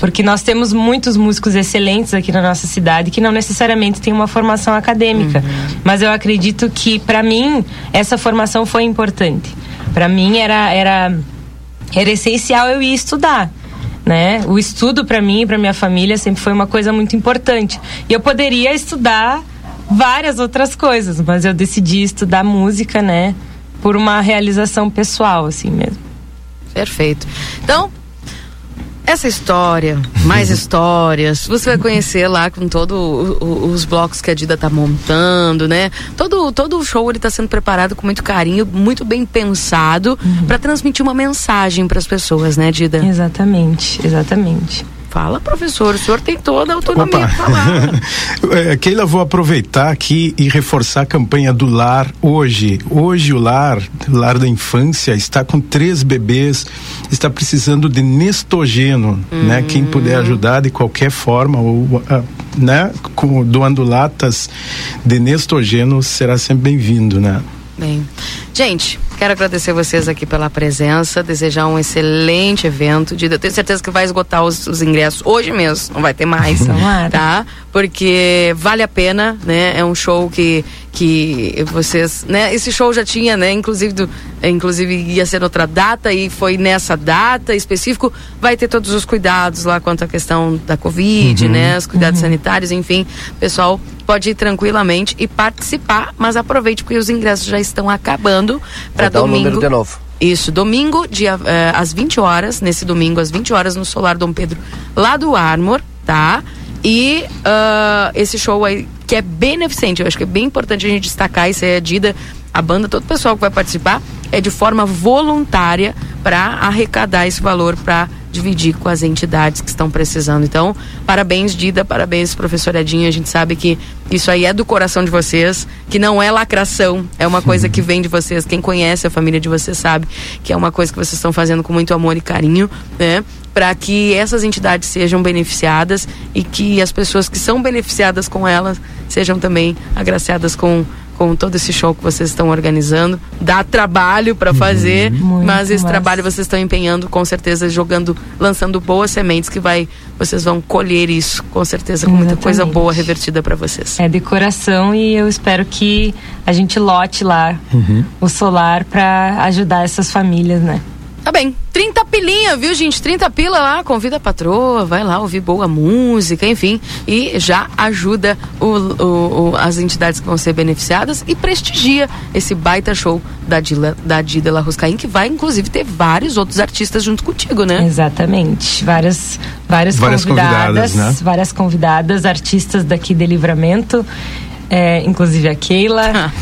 Porque nós temos muitos músicos excelentes aqui na nossa cidade que não necessariamente têm uma formação acadêmica. Mas eu acredito que para mim essa formação foi importante. Para mim era era era essencial eu ir estudar. Né? O estudo para mim e para minha família sempre foi uma coisa muito importante. E eu poderia estudar várias outras coisas, mas eu decidi estudar música, né? Por uma realização pessoal, assim mesmo. Perfeito. Então, essa história, mais histórias, você vai conhecer lá com todos os blocos que a Dida tá montando, né? Todo, todo o show ele tá sendo preparado com muito carinho, muito bem pensado, para transmitir uma mensagem para as pessoas, né, Dida? Exatamente, exatamente. Fala, professor, o senhor tem toda a autonomia de falar. É, Keila, vou aproveitar aqui e reforçar a campanha do lar hoje. Hoje o lar, o lar da infância, está com três bebês, está precisando de nestogeno, né? Quem puder ajudar de qualquer forma, ou, ah, né? Com, doando latas de nestogeno será sempre bem-vindo, né? Bem, gente, quero agradecer vocês aqui pela presença, desejar um excelente evento. Eu tenho certeza que vai esgotar os, os ingressos hoje mesmo, não vai ter mais, tá? Porque vale a pena, né? É um show que que vocês, né? Esse show já tinha, né? Inclusive, do, inclusive ia ser outra data e foi nessa data específico. Vai ter todos os cuidados lá quanto à questão da Covid, Uhum. né? Os cuidados sanitários, enfim. Pessoal, pode ir tranquilamente e participar, mas aproveite porque os ingressos já estão acabando para dar o domingo. número de novo. Isso, domingo, dia, eh, às 20 horas, nesse domingo, às 20 horas, no Solar Dom Pedro, lá do Armor, tá? E ah, esse show aí, que é beneficente, eu acho que é bem importante a gente destacar, isso é a Dida, a banda, todo o pessoal que vai participar, é de forma voluntária para arrecadar esse valor para dividir com as entidades que estão precisando. Então, parabéns, Dida, parabéns, professor Edinho. A gente sabe que isso aí é do coração de vocês, que não é lacração, é uma coisa que vem de vocês. Quem conhece a família de vocês sabe que é uma coisa que vocês estão fazendo com muito amor e carinho, né? Para que essas entidades sejam beneficiadas e que as pessoas que são beneficiadas com elas sejam também agraciadas com com todo esse show que vocês estão organizando. Dá trabalho para fazer, mas esse massa. trabalho vocês estão empenhando, com certeza, jogando, lançando boas sementes que vai, vocês vão colher isso, com certeza, com muita coisa Exatamente. boa revertida para vocês. É de coração e eu espero que a gente lote lá o solar para ajudar essas famílias, né? Tá bem, 30 pilinha, viu, gente? 30 pila lá, convida a patroa, vai lá ouvir boa música, enfim, e já ajuda o, o- o- as entidades que vão ser beneficiadas e prestigia esse baita show da Dila, da Dida La Ruscaim, que vai, inclusive, ter vários outros artistas junto contigo, né? Exatamente. Várias, várias, Várias convidadas, convidadas, né? várias convidadas, artistas daqui de Livramento. É, inclusive a Keila.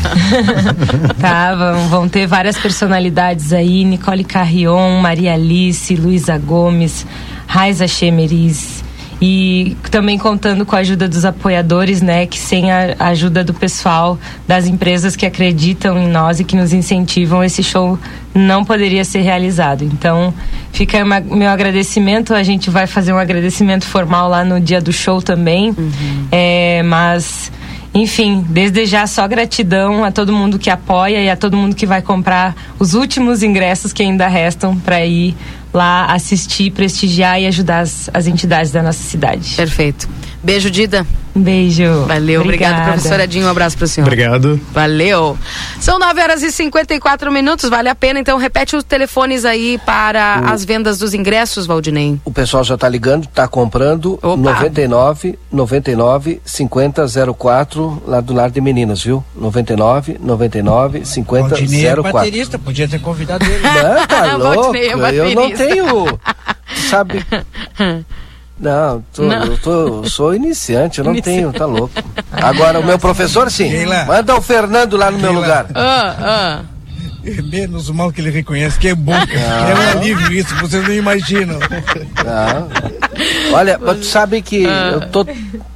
tá, vão, vão, ter várias personalidades aí: Nicole Carrion, Maria Alice, Luísa Gomes, Raiza Chemeriz. E também contando com a ajuda dos apoiadores, né? Que sem a ajuda do pessoal, das empresas que acreditam em nós e que nos incentivam, esse show não poderia ser realizado. Então, fica meu agradecimento. A gente vai fazer um agradecimento formal lá no dia do show também. Uhum. É, mas enfim, desde já só gratidão a todo mundo que apoia e a todo mundo que vai comprar os últimos ingressos que ainda restam para ir lá assistir, prestigiar e ajudar as, as entidades da nossa cidade. Perfeito. Beijo, Dida. Um beijo. Valeu, obrigado, professora Edinho. Um abraço para o senhor. Obrigado. Valeu. São 9 horas e 54 minutos, vale a pena. Então, repete os telefones aí para o... as vendas dos ingressos, Valdinei. O pessoal já está ligando, está comprando. Opa. 99 99 50 04 lá do Lar de Meninas, viu? 99 99 50 Valdinei 04. É baterista, podia ter convidado ele. Não, tá louco. É eu não tenho. Sabe. Não, tô, não. eu tô, sou iniciante, eu não iniciante. tenho, tá louco. Agora, o meu professor, sim. Manda o Fernando lá no meu lugar. Ah, ah. É menos mal que ele reconhece, que é bom, É um alívio isso, vocês não imaginam. Não. Olha, tu sabe que ah. eu tô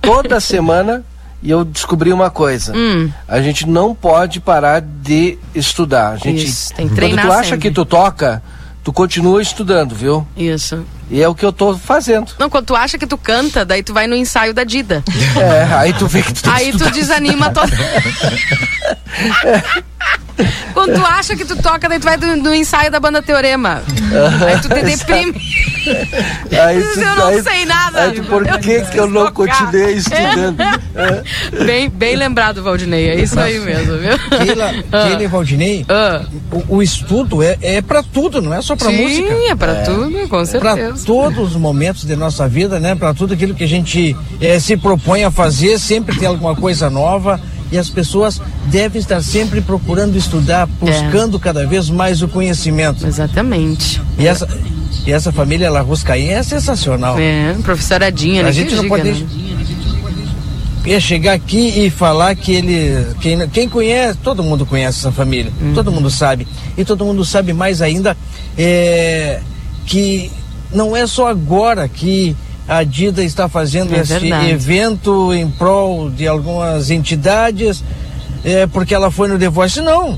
toda semana e eu descobri uma coisa. Hum. A gente não pode parar de estudar. A gente, Isso, tem que treinar quando tu acha sempre. que tu toca, tu continua estudando, viu? Isso. E é o que eu tô fazendo. Não, quando tu acha que tu canta, daí tu vai no ensaio da Dida. É, aí tu vê que tu tem Aí tu desanima todo. Quando tu acha que tu toca, daí tu vai do, do ensaio da banda Teorema. Aí tu te deprime. Aí tu, eu não aí, sei nada. Aí tu, por que, que eu não continuei estudando? É. Bem, bem lembrado, Valdinei. É isso aí mesmo, viu? Keila, Ah. Keila e Valdinei, Ah. o, o estudo é, é para tudo, não é só para Sim, música. é pra tudo, com Para certeza. Todos os momentos de nossa vida, né? Para tudo aquilo que a gente eh, se propõe a fazer, sempre tem alguma coisa nova. E as pessoas devem estar sempre procurando estudar, buscando cada vez mais o conhecimento. Exatamente. E essa, e essa família Larruscaí é sensacional. É, professora Dinha, A né? gente não diga, pode né? ia chegar aqui e falar que ele. Quem, quem conhece, todo mundo conhece essa família, Uhum. todo mundo sabe. E todo mundo sabe mais ainda é, que não é só agora que a Dida está fazendo É esse verdade. evento em prol de algumas entidades, é, porque ela foi no divórcio. Não.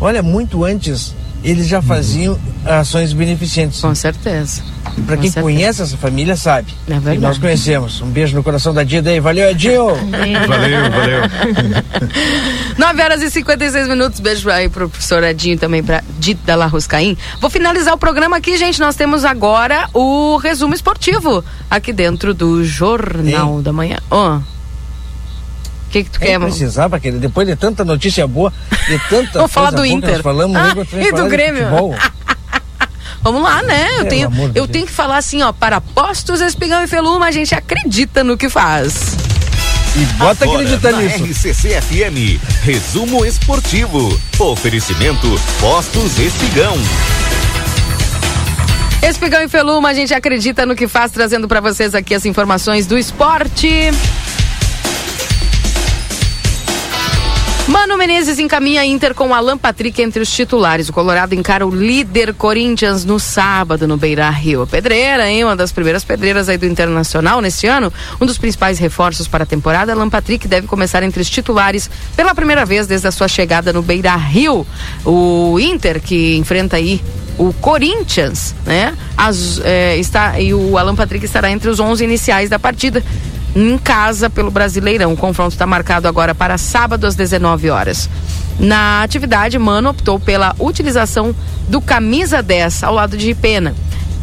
Olha, muito antes eles já faziam ações beneficentes. Com certeza. Para quem certeza. conhece essa família sabe. É verdade. E nós conhecemos. Um beijo no coração da Dida aí. Valeu, Edinho! Valeu, valeu. 9 horas e 56 minutos. Beijo aí pro professor Edinho também pra Dita Larruscaim. Vou finalizar o programa aqui, gente. Nós temos agora o resumo esportivo aqui dentro do Jornal da Manhã. Ó. O que, que tu quer, mano? precisava, querido. Depois de tanta notícia boa, de tanta Vamos falar do Inter. Falamos, Ah, e do falar de Grêmio. Vamos lá, né? Eu tenho, eu tenho que falar assim, ó, para postos, espigão e feluma, a gente acredita no que faz. E bota Agora, acreditar nisso. RCC FM, resumo esportivo. Oferecimento Postos Espigão. Espigão e Feluma, a gente acredita no que faz, trazendo para vocês aqui as informações do esporte. Mano Menezes encaminha Inter com Alan Patrick entre os titulares. O Colorado encara o líder Corinthians no sábado no Beira Rio. Pedreira, hein? Uma das primeiras pedreiras aí do Internacional neste ano. Um dos principais reforços para a temporada. Alan Patrick deve começar entre os titulares pela primeira vez desde a sua chegada no Beira Rio. O Inter, que enfrenta aí o Corinthians, né? As, é, está, e o Alan Patrick estará entre os 11 iniciais da partida em casa pelo Brasileirão. O confronto está marcado agora para sábado às 19 horas. Na atividade, Mano optou pela utilização do camisa 10 ao lado de Pena.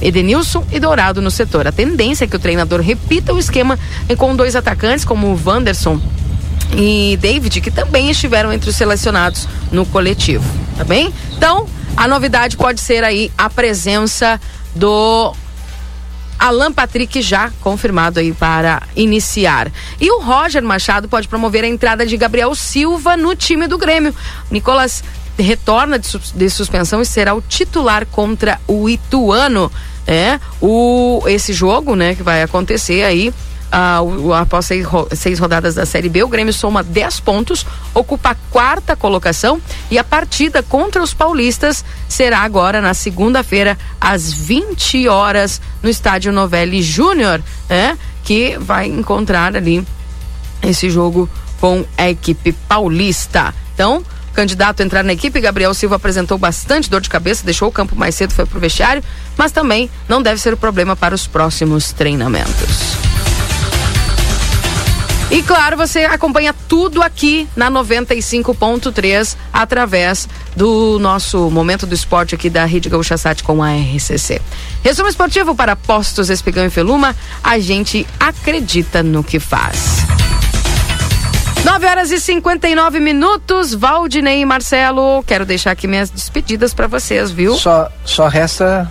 Edenilson e Dourado no setor. A tendência é que o treinador repita o esquema com dois atacantes, como o Wanderson e David, que também estiveram entre os selecionados no coletivo, tá bem? Então, a novidade pode ser aí a presença do Alan Patrick já confirmado aí para iniciar. E o Roger Machado pode promover a entrada de Gabriel Silva no time do Grêmio. Nicolas retorna de, de suspensão e será o titular contra o Ituano. É, o, esse jogo, né, que vai acontecer aí ah, após seis, seis rodadas da Série B, o Grêmio soma 10 pontos, ocupa a quarta colocação e a partida contra os paulistas será agora na segunda-feira, às 20 horas, no estádio Novelli Júnior, né? Que vai encontrar ali esse jogo com a equipe paulista. Então, candidato a entrar na equipe, Gabriel Silva apresentou bastante dor de cabeça, deixou o campo mais cedo, foi pro vestiário, mas também não deve ser o problema para os próximos treinamentos. E claro, você acompanha tudo aqui na 95.3 através do nosso momento do esporte aqui da Rede Gaúcha Sat com a RCC. Resumo esportivo para Postos Espigão e Feluma, a gente acredita no que faz. 9 horas e 59 minutos, Valdinei e Marcelo, quero deixar aqui minhas despedidas para vocês, viu? Só, só resta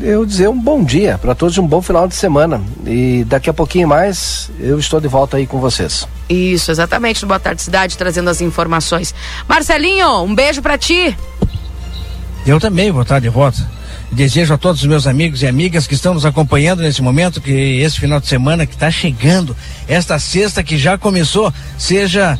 eu dizer um bom dia para todos e um bom final de semana. E daqui a pouquinho mais eu estou de volta aí com vocês. Isso, exatamente, no Boa Tarde Cidade, trazendo as informações. Marcelinho, um beijo para ti. Eu também vou estar de volta. Desejo a todos os meus amigos e amigas que estão nos acompanhando nesse momento, que esse final de semana que está chegando, esta sexta que já começou, seja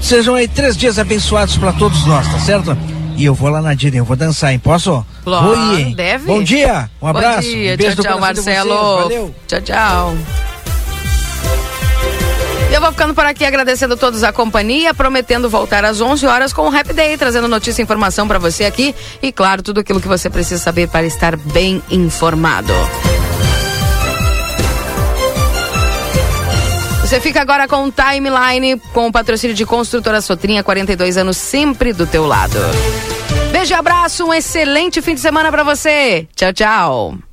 sejam aí três dias abençoados para todos nós, tá certo? E eu vou lá na Disney, eu vou dançar, hein? Posso? Claro, hein? deve. Bom dia, um abraço. Bom dia, um beijo tchau, tchau, vocês, Marcelo. Valeu. Tchau, tchau. Eu vou ficando por aqui agradecendo a todos a companhia, prometendo voltar às 11 horas com o Happy Day, trazendo notícia e informação para você aqui e, claro, tudo aquilo que você precisa saber para estar bem informado. Você fica agora com o Timeline, com o patrocínio de Construtora Sotrinha, 42 anos sempre do teu lado. Beijo e abraço, um excelente fim de semana para você. Tchau, tchau.